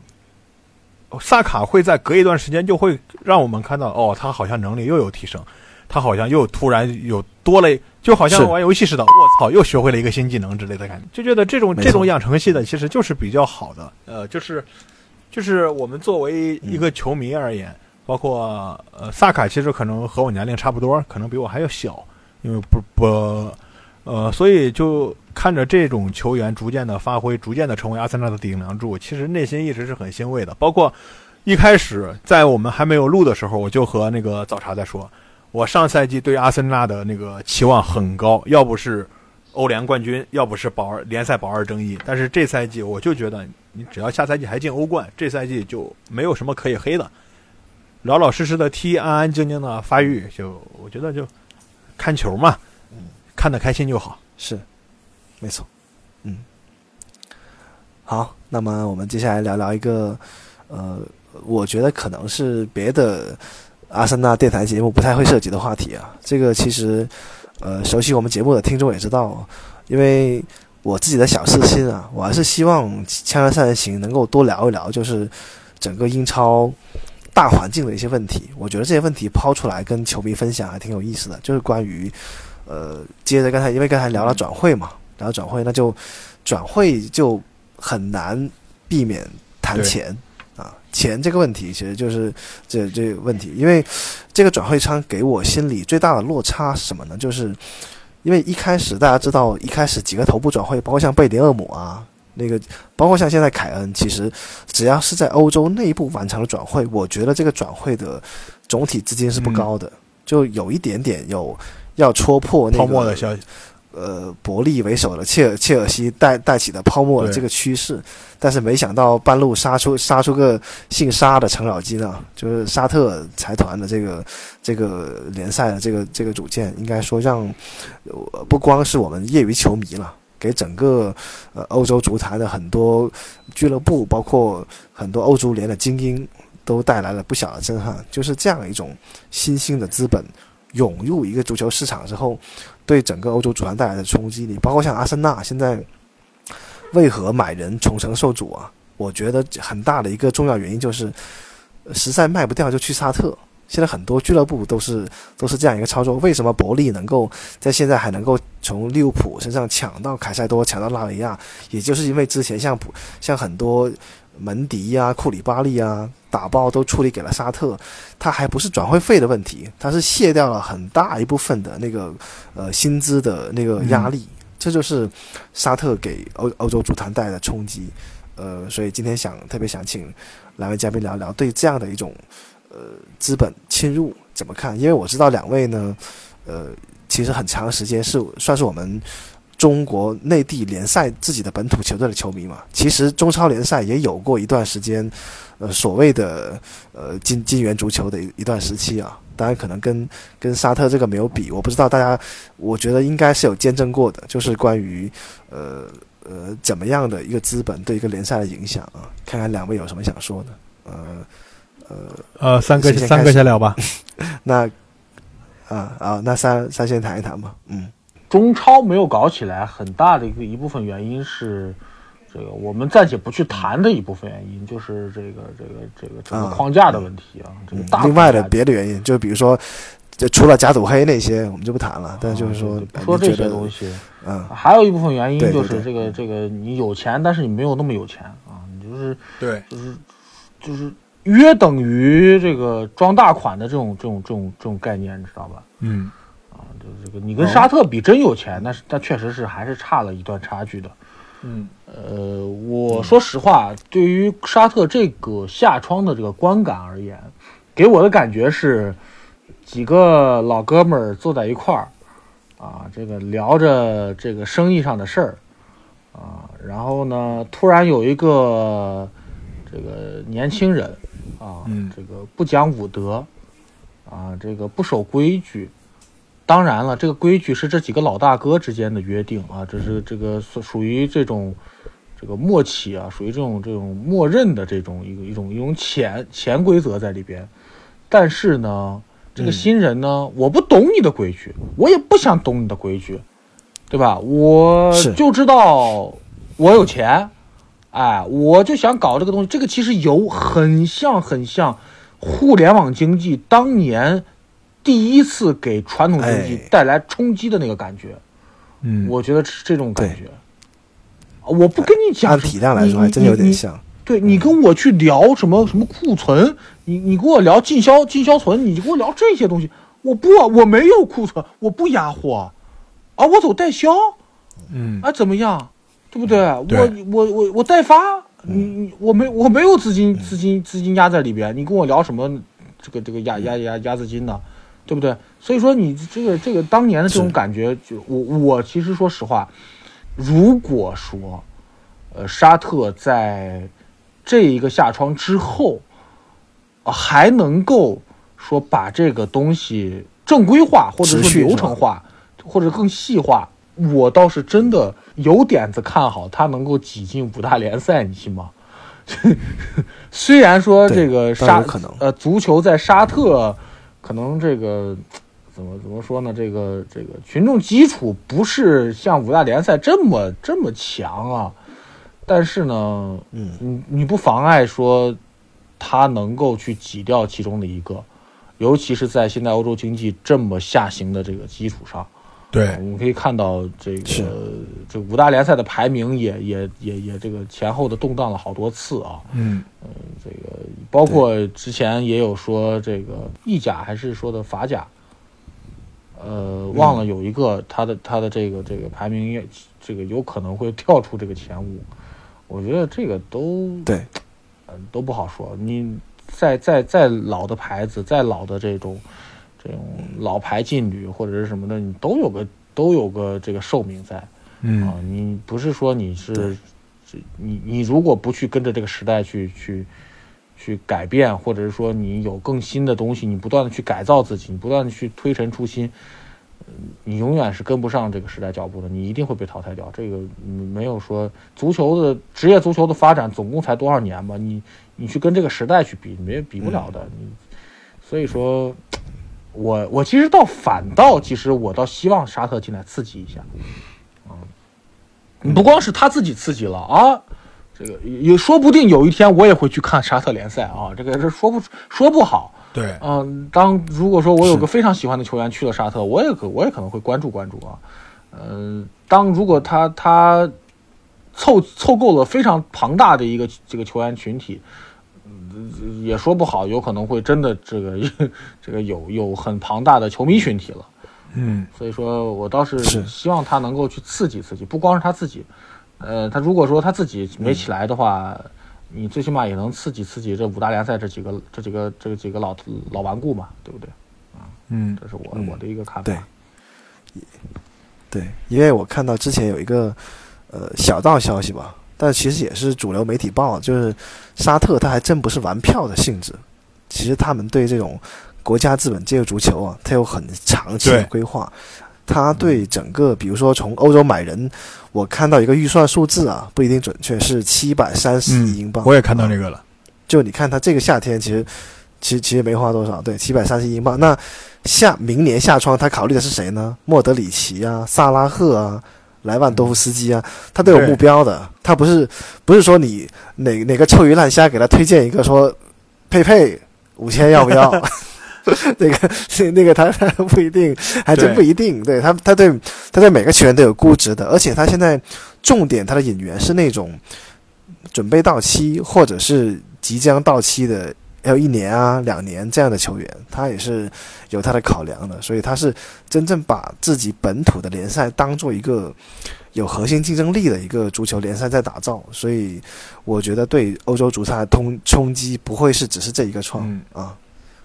萨卡会在隔一段时间就会让我们看到，哦，他好像能力又有提升，他好像又突然有多了，就好像玩游戏似的，我操，又学会了一个新技能之类的感觉，就觉得这种这种养成系的其实就是比较好的，呃，就是就是我们作为一个球迷而言，包括呃萨卡，其实可能和我年龄差不多，可能比我还要小，因为不不呃，所以就看着这种球员逐渐的发挥，逐渐的成为阿森纳的顶梁柱，其实内心一直是很欣慰的。包括一开始在我们还没有录的时候，我就和那个早茶在说，我上赛季对阿森纳的那个期望很高，要不是欧联冠军，要不是保二联赛保二争议。但是这赛季我就觉得，你只要下赛季还进欧冠，这赛季就没有什么可以黑的。老老实实的踢，安安静静的发育，就我觉得就看球嘛，看得开心就好。是，没错，嗯，好，那么我们接下来聊聊一个，呃，我觉得可能是别的阿森纳电台节目不太会涉及的话题啊。这个其实，呃，熟悉我们节目的听众也知道，因为我自己的小私心啊，我还是希望《枪战三人行》能够多聊一聊，就是整个英超大环境的一些问题。我觉得这些问题抛出来跟球迷分享还挺有意思的，就是关于。呃，接着刚才，因为刚才聊了转会嘛，聊转会，那就转会就很难避免谈钱啊，钱这个问题其实就是这这个问题，因为这个转会窗给我心里最大的落差是什么呢？就是因为一开始大家知道，一开始几个头部转会，包括像贝林厄姆啊，那个包括像现在凯恩，其实只要是在欧洲内部完成了转会，我觉得这个转会的总体资金是不高的，就有一点点有。要戳破那个泡沫的消息，呃，伯利为首的切尔切尔西带带起的泡沫的这个趋势，但是没想到半路杀出杀出个姓沙的程咬金啊，就是沙特财团的这个这个联赛的这个这个组建，应该说让不光是我们业余球迷了，给整个呃欧洲足坛的很多俱乐部，包括很多欧足联的精英，都带来了不小的震撼。就是这样一种新兴的资本。涌入一个足球市场之后，对整个欧洲足坛带来的冲击力，包括像阿森纳现在为何买人重成受阻啊？我觉得很大的一个重要原因就是，实在卖不掉就去沙特。现在很多俱乐部都是都是这样一个操作。为什么伯利能够在现在还能够从利物浦身上抢到凯塞多，抢到拉维亚？也就是因为之前像像很多。门迪呀、库里巴利啊，打包都处理给了沙特，他还不是转会费的问题，他是卸掉了很大一部分的那个呃薪资的那个压力，这就是沙特给欧欧洲足坛带来的冲击。呃，所以今天想特别想请两位嘉宾聊聊对这样的一种呃资本侵入怎么看？因为我知道两位呢，呃，其实很长时间是算是我们。中国内地联赛自己的本土球队的球迷嘛，其实中超联赛也有过一段时间，呃，所谓的呃金金元足球的一一段时期啊。当然可能跟跟沙特这个没有比，我不知道大家，我觉得应该是有见证过的，就是关于呃呃怎么样的一个资本对一个联赛的影响啊。看看两位有什么想说的？呃呃呃，三哥三哥先聊吧。那啊啊，那三三先谈一谈吧。嗯。中超没有搞起来，很大的一个一部分原因是，这个我们暂且不去谈的一部分原因，就是这个这个这个整个框架的问题啊。这个大另外的别的原因，就比如说，就除了假赌黑那些，我们就不谈了。但就是说，说这些东西，嗯，还有一部分原因就是这个这个你有钱，但是你没有那么有钱啊，你就是对，就是就是约等于这个装大款的这种这种这种这种概念，你知道吧？嗯。这个你跟沙特比真有钱，那是那确实是还是差了一段差距的。嗯，呃，我说实话，对于沙特这个下窗的这个观感而言，给我的感觉是几个老哥们儿坐在一块儿啊，这个聊着这个生意上的事儿啊，然后呢，突然有一个这个年轻人啊，这个不讲武德啊，这个不守规矩。当然了，这个规矩是这几个老大哥之间的约定啊，这是这个属属于这种这个默契啊，属于这种这种默认的这种一个一种一种潜潜规则在里边。但是呢，这个新人呢，我不懂你的规矩，我也不想懂你的规矩，对吧？我就知道我有钱，哎，我就想搞这个东西。这个其实有很像很像互联网经济当年。第一次给传统经济带来冲击的那个感觉，嗯，我觉得是这种感觉。我不跟你讲，按体量来说还真有点像。对你跟我去聊什么什么库存，你你跟我聊进销进销存，你跟我聊这些东西，我不，我没有库存，我不压货，啊，我走代销，嗯。啊，怎么样，对不对？对。我我我我代发，你你我没我没有资金资金资金压在里边，你跟我聊什么这个这个压压压压资金呢？对不对？所以说你这个这个当年的这种感觉，就我我其实说实话，如果说呃沙特在这一个下窗之后，呃还能够说把这个东西正规化，或者说流程化，或者更细化，我倒是真的有点子看好他能够挤进五大联赛，你信吗？虽然说这个沙可能呃足球在沙特可能这个怎么怎么说呢？这个这个群众基础不是像五大联赛这么这么强啊，但是呢，嗯，你你不妨碍说他能够去挤掉其中的一个，尤其是在现在欧洲经济这么下行的这个基础上。对。我们可以看到这个这五大联赛的排名也也也也这个前后的动荡了好多次啊。嗯。这个包括之前也有说这个意甲还是说的法甲，呃，忘了有一个他的他的这个这个排名也这个有可能会跳出这个前五，我觉得这个都对，呃都不好说。你再再再老的牌子，再老的这种这种老牌劲旅或者是什么的，你都有个都有个这个寿命在。啊嗯，你不是说你是，是你你如果不去跟着这个时代去去去改变，或者是说你有更新的东西，你不断的去改造自己，你不断的去推陈出新，嗯你永远是跟不上这个时代脚步的，你一定会被淘汰掉。这个嗯没有说足球的职业足球的发展总共才多少年吧？你你去跟这个时代去比，没比不了的。你所以说。我我其实倒反倒，其实我倒希望沙特进来刺激一下，嗯不光是他自己刺激了啊，这个也也说不定有一天我也会去看沙特联赛啊，这个这说不说不好。对，嗯、当如果说我有个非常喜欢的球员去了沙特，我也可我也可能会关注关注啊。嗯、当如果他他凑凑够了非常庞大的一个这个球员群体，嗯也说不好，有可能会真的这个这个有有很庞大的球迷群体了。嗯所以说我倒是是希望他能够去刺激刺激，不光是他自己，呃，他如果说他自己没起来的话，你最起码也能刺激刺激这五大联赛这几个这几个这几个老老顽固嘛，对不对？啊嗯这是我、嗯我的一个看法。对对，因为我看到之前有一个呃小道消息吧，但其实也是主流媒体报，就是沙特他还真不是玩票的性质，其实他们对这种国家资本介入足球啊，它有很长期的规划。他对整个，比如说从欧洲买人，我看到一个预算数字啊，不一定准确，是七百三十亿英嗯，镑。我也看到这个。个了。就你看他这个夏天，其实其实其实没花多少，对，七百三十英镑。那下明年夏窗他考虑的是谁呢？莫德里奇啊，萨拉赫啊，莱万多夫斯基啊，他都有目标的。他不是不是说你哪哪个臭鱼烂虾给他推荐一个说佩佩五千要不要？那个那那个他他不一定，还真不一定。对他他对他对每个球员都有估值的，而且他现在重点他的引援是那种准备到期或者是即将到期的，还有一年啊、两年这样的球员，他也是有他的考量的。所以他是真正把自己本土的联赛当做一个有核心竞争力的一个足球联赛在打造。所以我觉得对欧洲足坛的冲冲击不会是只是这一个创、嗯啊。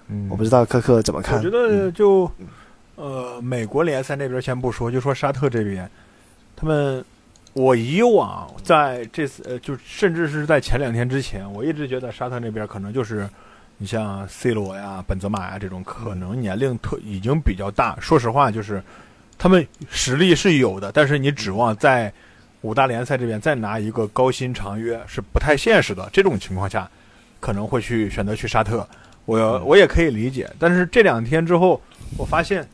嗯，我不知道科科怎么看？我觉得就呃，美国联赛那边先不说，就说沙特这边，他们我以往在这次呃，就甚至是在前两天之前，我一直觉得沙特那边可能就是你像 C 罗呀、本泽马呀这种，可能年龄特已经比较大。说实话，就是他们实力是有的，但是你指望在五大联赛这边再拿一个高薪长约是不太现实的。这种情况下，可能会去选择去沙特。我我也可以理解，但是这两天之后，我发现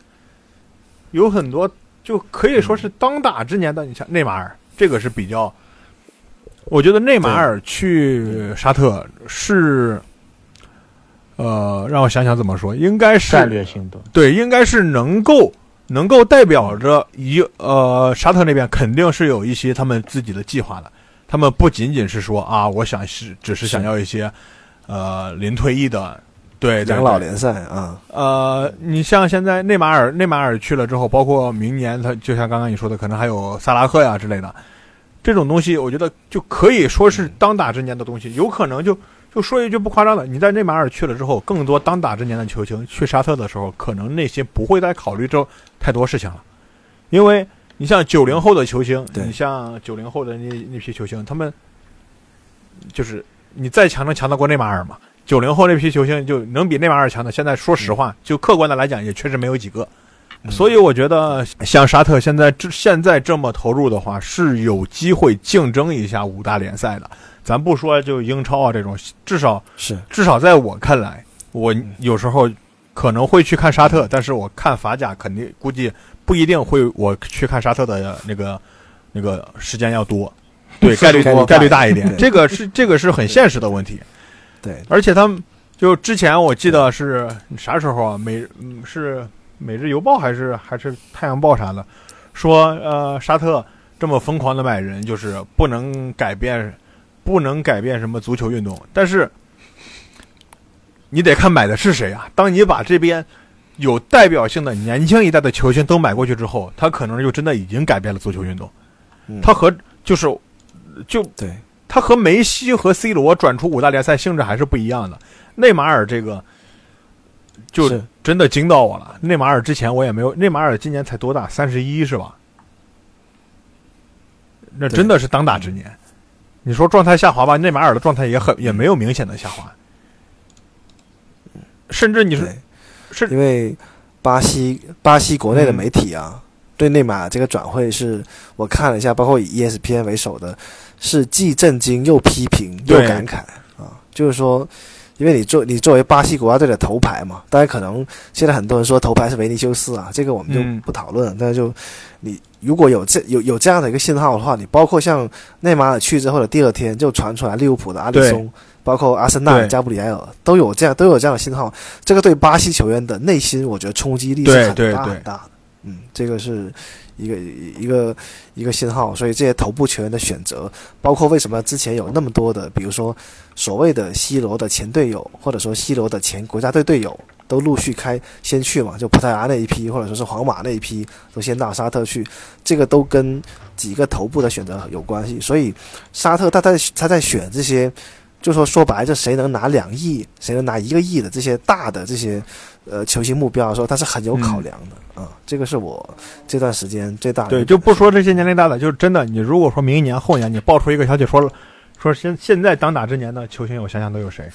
有很多就可以说是当打之年的，你像内马尔，这个是比较，我觉得内马尔去沙特是，呃，让我想想怎么说，应该是战略性的，对，应该是能够能够代表着一呃沙特那边肯定是有一些他们自己的计划的，他们不仅仅是说啊，我想是只是想要一些呃临退役的对养老联赛啊，呃，你像现在内马尔，内马尔去了之后，包括明年他就像刚刚你说的，可能还有萨拉赫呀之类的，这种东西，我觉得就可以说是当打之年的东西。有可能就就说一句不夸张的，你在内马尔去了之后，更多当打之年的球星去沙特的时候，可能内心不会再考虑这太多事情了，因为你像九零后的球星，你像九零后的那那批球星，他们就是你再强能强得过内马尔吗？九零后那批球星就能比内马尔强的，现在说实话，就客观的来讲，也确实没有几个。所以我觉得，像沙特现在这现在这么投入的话，是有机会竞争一下五大联赛的。咱不说就英超啊这种，至少是至少在我看来，我有时候可能会去看沙特，但是我看法甲肯定估计不一定会我去看沙特的那个那个时间要多，对概率概率大概率大一点。这个是这个是很现实的问题。对，而且他们就之前我记得是啥时候啊？每嗯是《每日邮报》还是还是《太阳报》啥的，说呃沙特这么疯狂的买人，就是不能改变，不能改变什么足球运动。但是你得看买的是谁啊！当你把这边有代表性的年轻一代的球星都买过去之后，他可能就真的已经改变了足球运动。嗯他和就是就对他和梅西和 C 罗转出五大联赛性质还是不一样的。内马尔这个就是真的惊到我了。内马尔之前我也没有，内马尔今年才多大？三十一是吧？那真的是当打之年。你说状态下滑吧，内马尔的状态也很也没有明显的下滑，甚至你说对，是因为巴西巴西国内的媒体啊，对内马尔这个转会是我看了一下，包括以 ESPN 为首的，是既震惊又批评又感慨啊，就是说。因为你作你作为巴西国家队的头牌嘛，当然可能现在很多人说头牌是维尼修斯啊，这个我们就嗯不讨论。但是就你如果有这有有这样的一个信号的话，你包括像内马尔去之后的第二天就传出来利物浦的阿里松，包括阿森纳的加布里埃尔都有这样都有这样的信号，这个对巴西球员的内心，我觉得冲击力是很大很大的。嗯，这个是一个一个一个信号，所以这些头部球员的选择，包括为什么之前有那么多的，比如说所谓的 C 罗的前队友，或者说 C 罗的前国家队队友，都陆续开先去嘛，就葡萄牙那一批，或者说是皇马那一批，都先到沙特去，这个都跟几个头部的选择有关系。所以沙特他在他在选这些，就说说白了，就谁能拿两亿，谁能拿一个亿的这些大的这些呃球星目标的时候，他是很有考量的啊、这个是我这段时间最大的对，就不说这些年龄大的，就是真的，你如果说明年后年你爆出一个消息说了，说现现在当打之年的球星，我想想都有谁？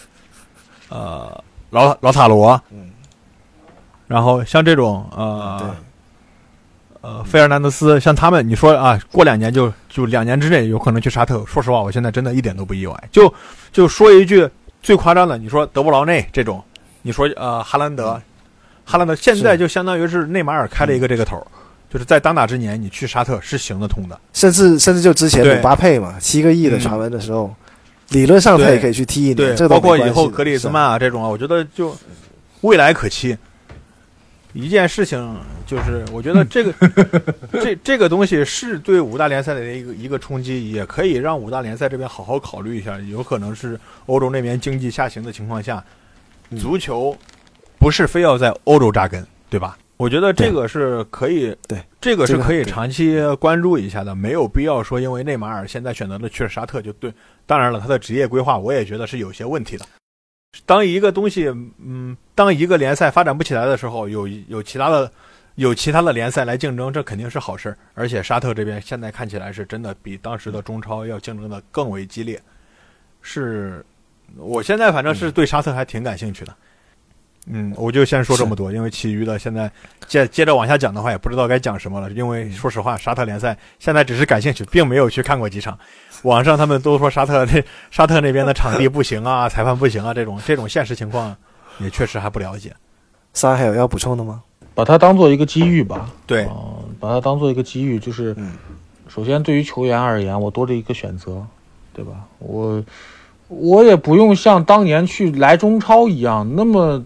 呃，老老塔罗，嗯，然后像这种对。呃呃费尔南德斯，像他们，你说啊，过两年就就两年之内有可能去沙特，说实话，我现在真的一点都不意外。就就说一句最夸张的，你说德布劳内这种，你说呃哈兰德，哈兰德现在就相当于是内马尔开了一个这个头儿。就是在当打之年，你去沙特是行得通的。甚至甚至就之前对姆巴佩嘛，七个亿的传闻的时候，理论上他也可以去踢一对年，这，包括以后格里兹曼啊这种啊，我觉得就未来可期。一件事情就是，我觉得这个 这这个东西是对五大联赛的一个一个冲击，也可以让五大联赛这边好好考虑一下。有可能是欧洲那边经济下行的情况下，嗯足球不是非要在欧洲扎根，对吧？我觉得这个是可以，对这个是可以长期关注一下的，没有必要说因为内马尔现在选择了去了沙特就对。当然了，他的职业规划我也觉得是有些问题的。当一个东西，嗯，当一个联赛发展不起来的时候，有有其他的有其他的联赛来竞争，这肯定是好事儿。而且沙特这边现在看起来是真的比当时的中超要竞争的更为激烈。是，我现在反正是对沙特还挺感兴趣的。嗯，我就先说这么多，因为其余的现在接接着往下讲的话，也不知道该讲什么了。因为说实话，沙特联赛现在只是感兴趣，并没有去看过几场。网上他们都说沙特那 沙特那边的场地不行啊，裁判不行啊，这种这种现实情况也确实还不了解。三还有要补充的吗？把它当做一个机遇吧。对嗯把它当做一个机遇，就是嗯首先对于球员而言，我多了一个选择，对吧？我我也不用像当年去来中超一样那么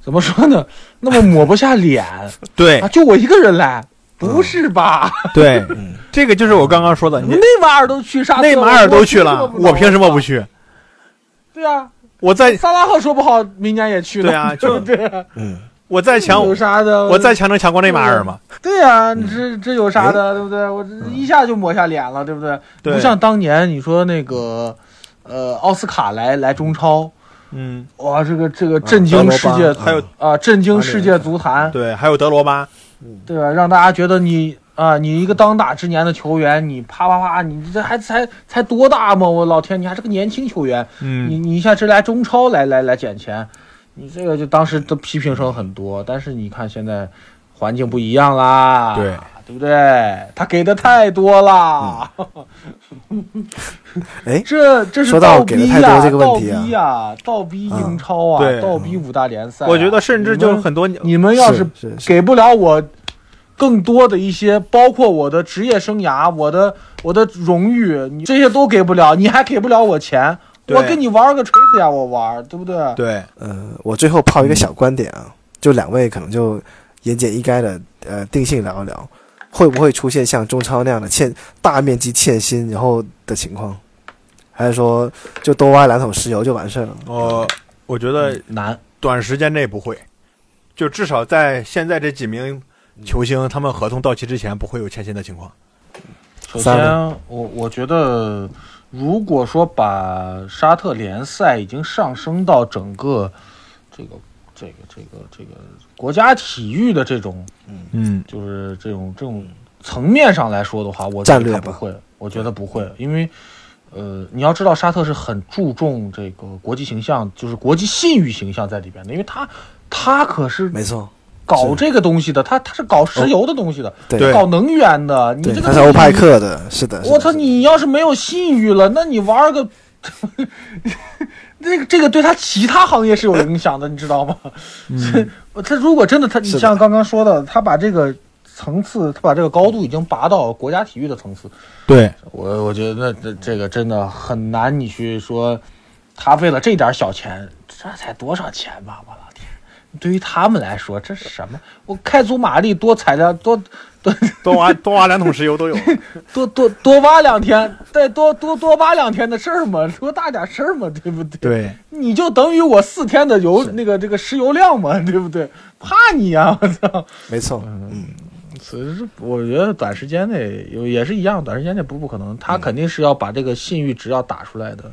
怎么说呢，那么抹不下脸 对啊，就我一个人来，不是吧？对，嗯，这个就是我刚刚说的，你 内马尔都去沙特，内马尔都去了，我我凭什么不？去？对啊，我在萨拉赫说不好明年也去了。对啊就对啊，嗯，我再强，有啥的？我再强能强过内马尔吗？对呀、你这这有啥的，对不对？我这一下就抹下脸了，对不对？对不像当年你说那个，呃，奥斯卡来来中超，嗯，哇，这个这个震惊世界，还有啊，震惊世界足坛，对，还有德罗巴，对吧？让大家觉得你啊，你一个当打之年的球员，你啪啪啪，你这还才才多大嘛？我老天，你还是个年轻球员，你嗯，你一下这来中超来来来捡钱，你这个就当时的批评声很多，但是你看现在环境不一样啦，对对不对？他给的太多啦，哎，这这是说到倒逼给的太多呀，这个问题啊。倒逼呀，倒逼英超啊，对。倒逼五大联赛啊、我觉得甚至就你们很多，你们要是给不了我更多的一些，包括我的职业生涯、我的我的荣誉，你这些都给不了，你还给不了我钱，我跟你玩个锤子呀，我玩，对不对？对，呃，我最后抛一个小观点啊，就两位可能就言简意赅的呃定性聊一聊，会不会出现像中超那样的欠大面积欠薪然后的情况，还是说就多挖两桶石油就完事儿了？我我觉得难，短时间内不会，就至少在现在这几名球星他们合同到期之前不会有欠薪的情况。首先，我我觉得，如果说把沙特联赛已经上升到整个这个这个这个这个国家体育的这种嗯，就是这种这种层面上来说的话，我觉战略不会，我觉得不会，因为呃，你要知道沙特是很注重这个国际形象，就是国际信誉形象在里边的，因为他他可是没错，搞这个东西的，他他是搞石油的东西的，对对搞能源的，你，这个他是欧派克的，是的。我操！你要是没有信誉了，那你玩个，这个这个对他其他行业是有影响的，你知道吗？他如果真的他，你像刚刚说的，他把这个层次，他把这个高度已经拔到国家体育的层次，对，我我觉得那这这个真的很难，你去说他为了这点小钱，这才多少钱吧？我老天！对于他们来说，这是什么？我开足马力多踩点多多 多挖多挖两桶石油都有。多多多挖两天，再多多多挖两天的事儿嘛，多大点事儿嘛，对不对？对，你就等于我四天的油那个这个石油量嘛，对不对？怕你呀、我操！没错，嗯，所以说，我觉得短时间内有也是一样，短时间内不不可能，他肯定是要把这个信誉值要打出来的。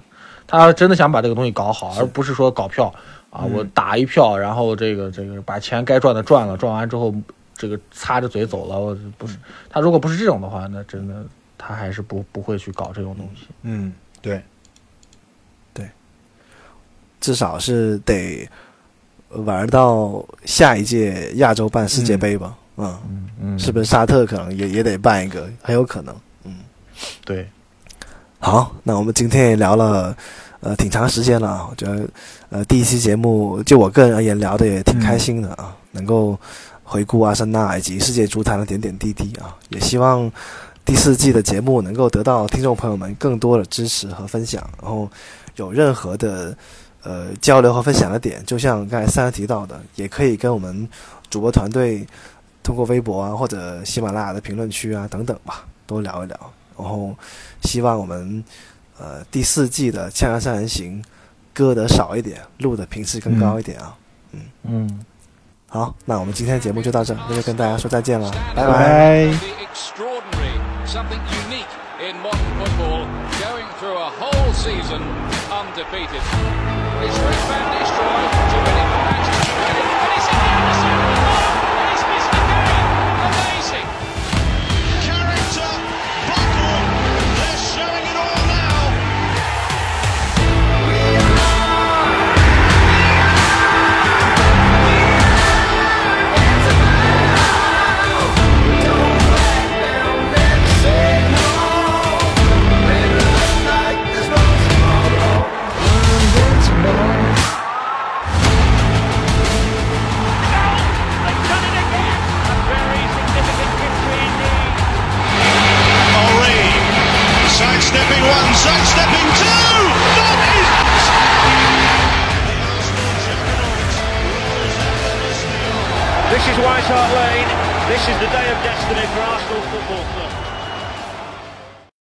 他要真的想把这个东西搞好，而不是说搞票啊，我打一票，然后这个这个把钱该赚的赚了，赚完之后这个擦着嘴走了，我不是他如果不是这种的话，那真的他还是不不会去搞这种东西。嗯，对，对至少是得玩到下一届亚洲办世界杯吧，嗯，嗯，是不是沙特可能也也得办一个，很有可能。嗯对，好，那我们今天也聊了，呃，挺长时间了啊。我觉得，呃，第一期节目就我个人而言聊的也挺开心的啊，能够回顾阿森纳以及世界足坛的点点滴滴啊。也希望第四季的节目能够得到听众朋友们更多的支持和分享，然后有任何的呃交流和分享的点，就像刚才三人提到的，也可以跟我们主播团队通过微博啊或者喜马拉雅的评论区啊等等吧，多聊一聊。然后希望我们呃第四季的《锵锵三人行》歌的少一点，录的频次更高一点啊。嗯嗯，好，那我们今天的节目就到这，那就跟大家说再见了，拜拜。拜。Two. This is White Hart Lane. This is the day of destiny for Arsenal Football.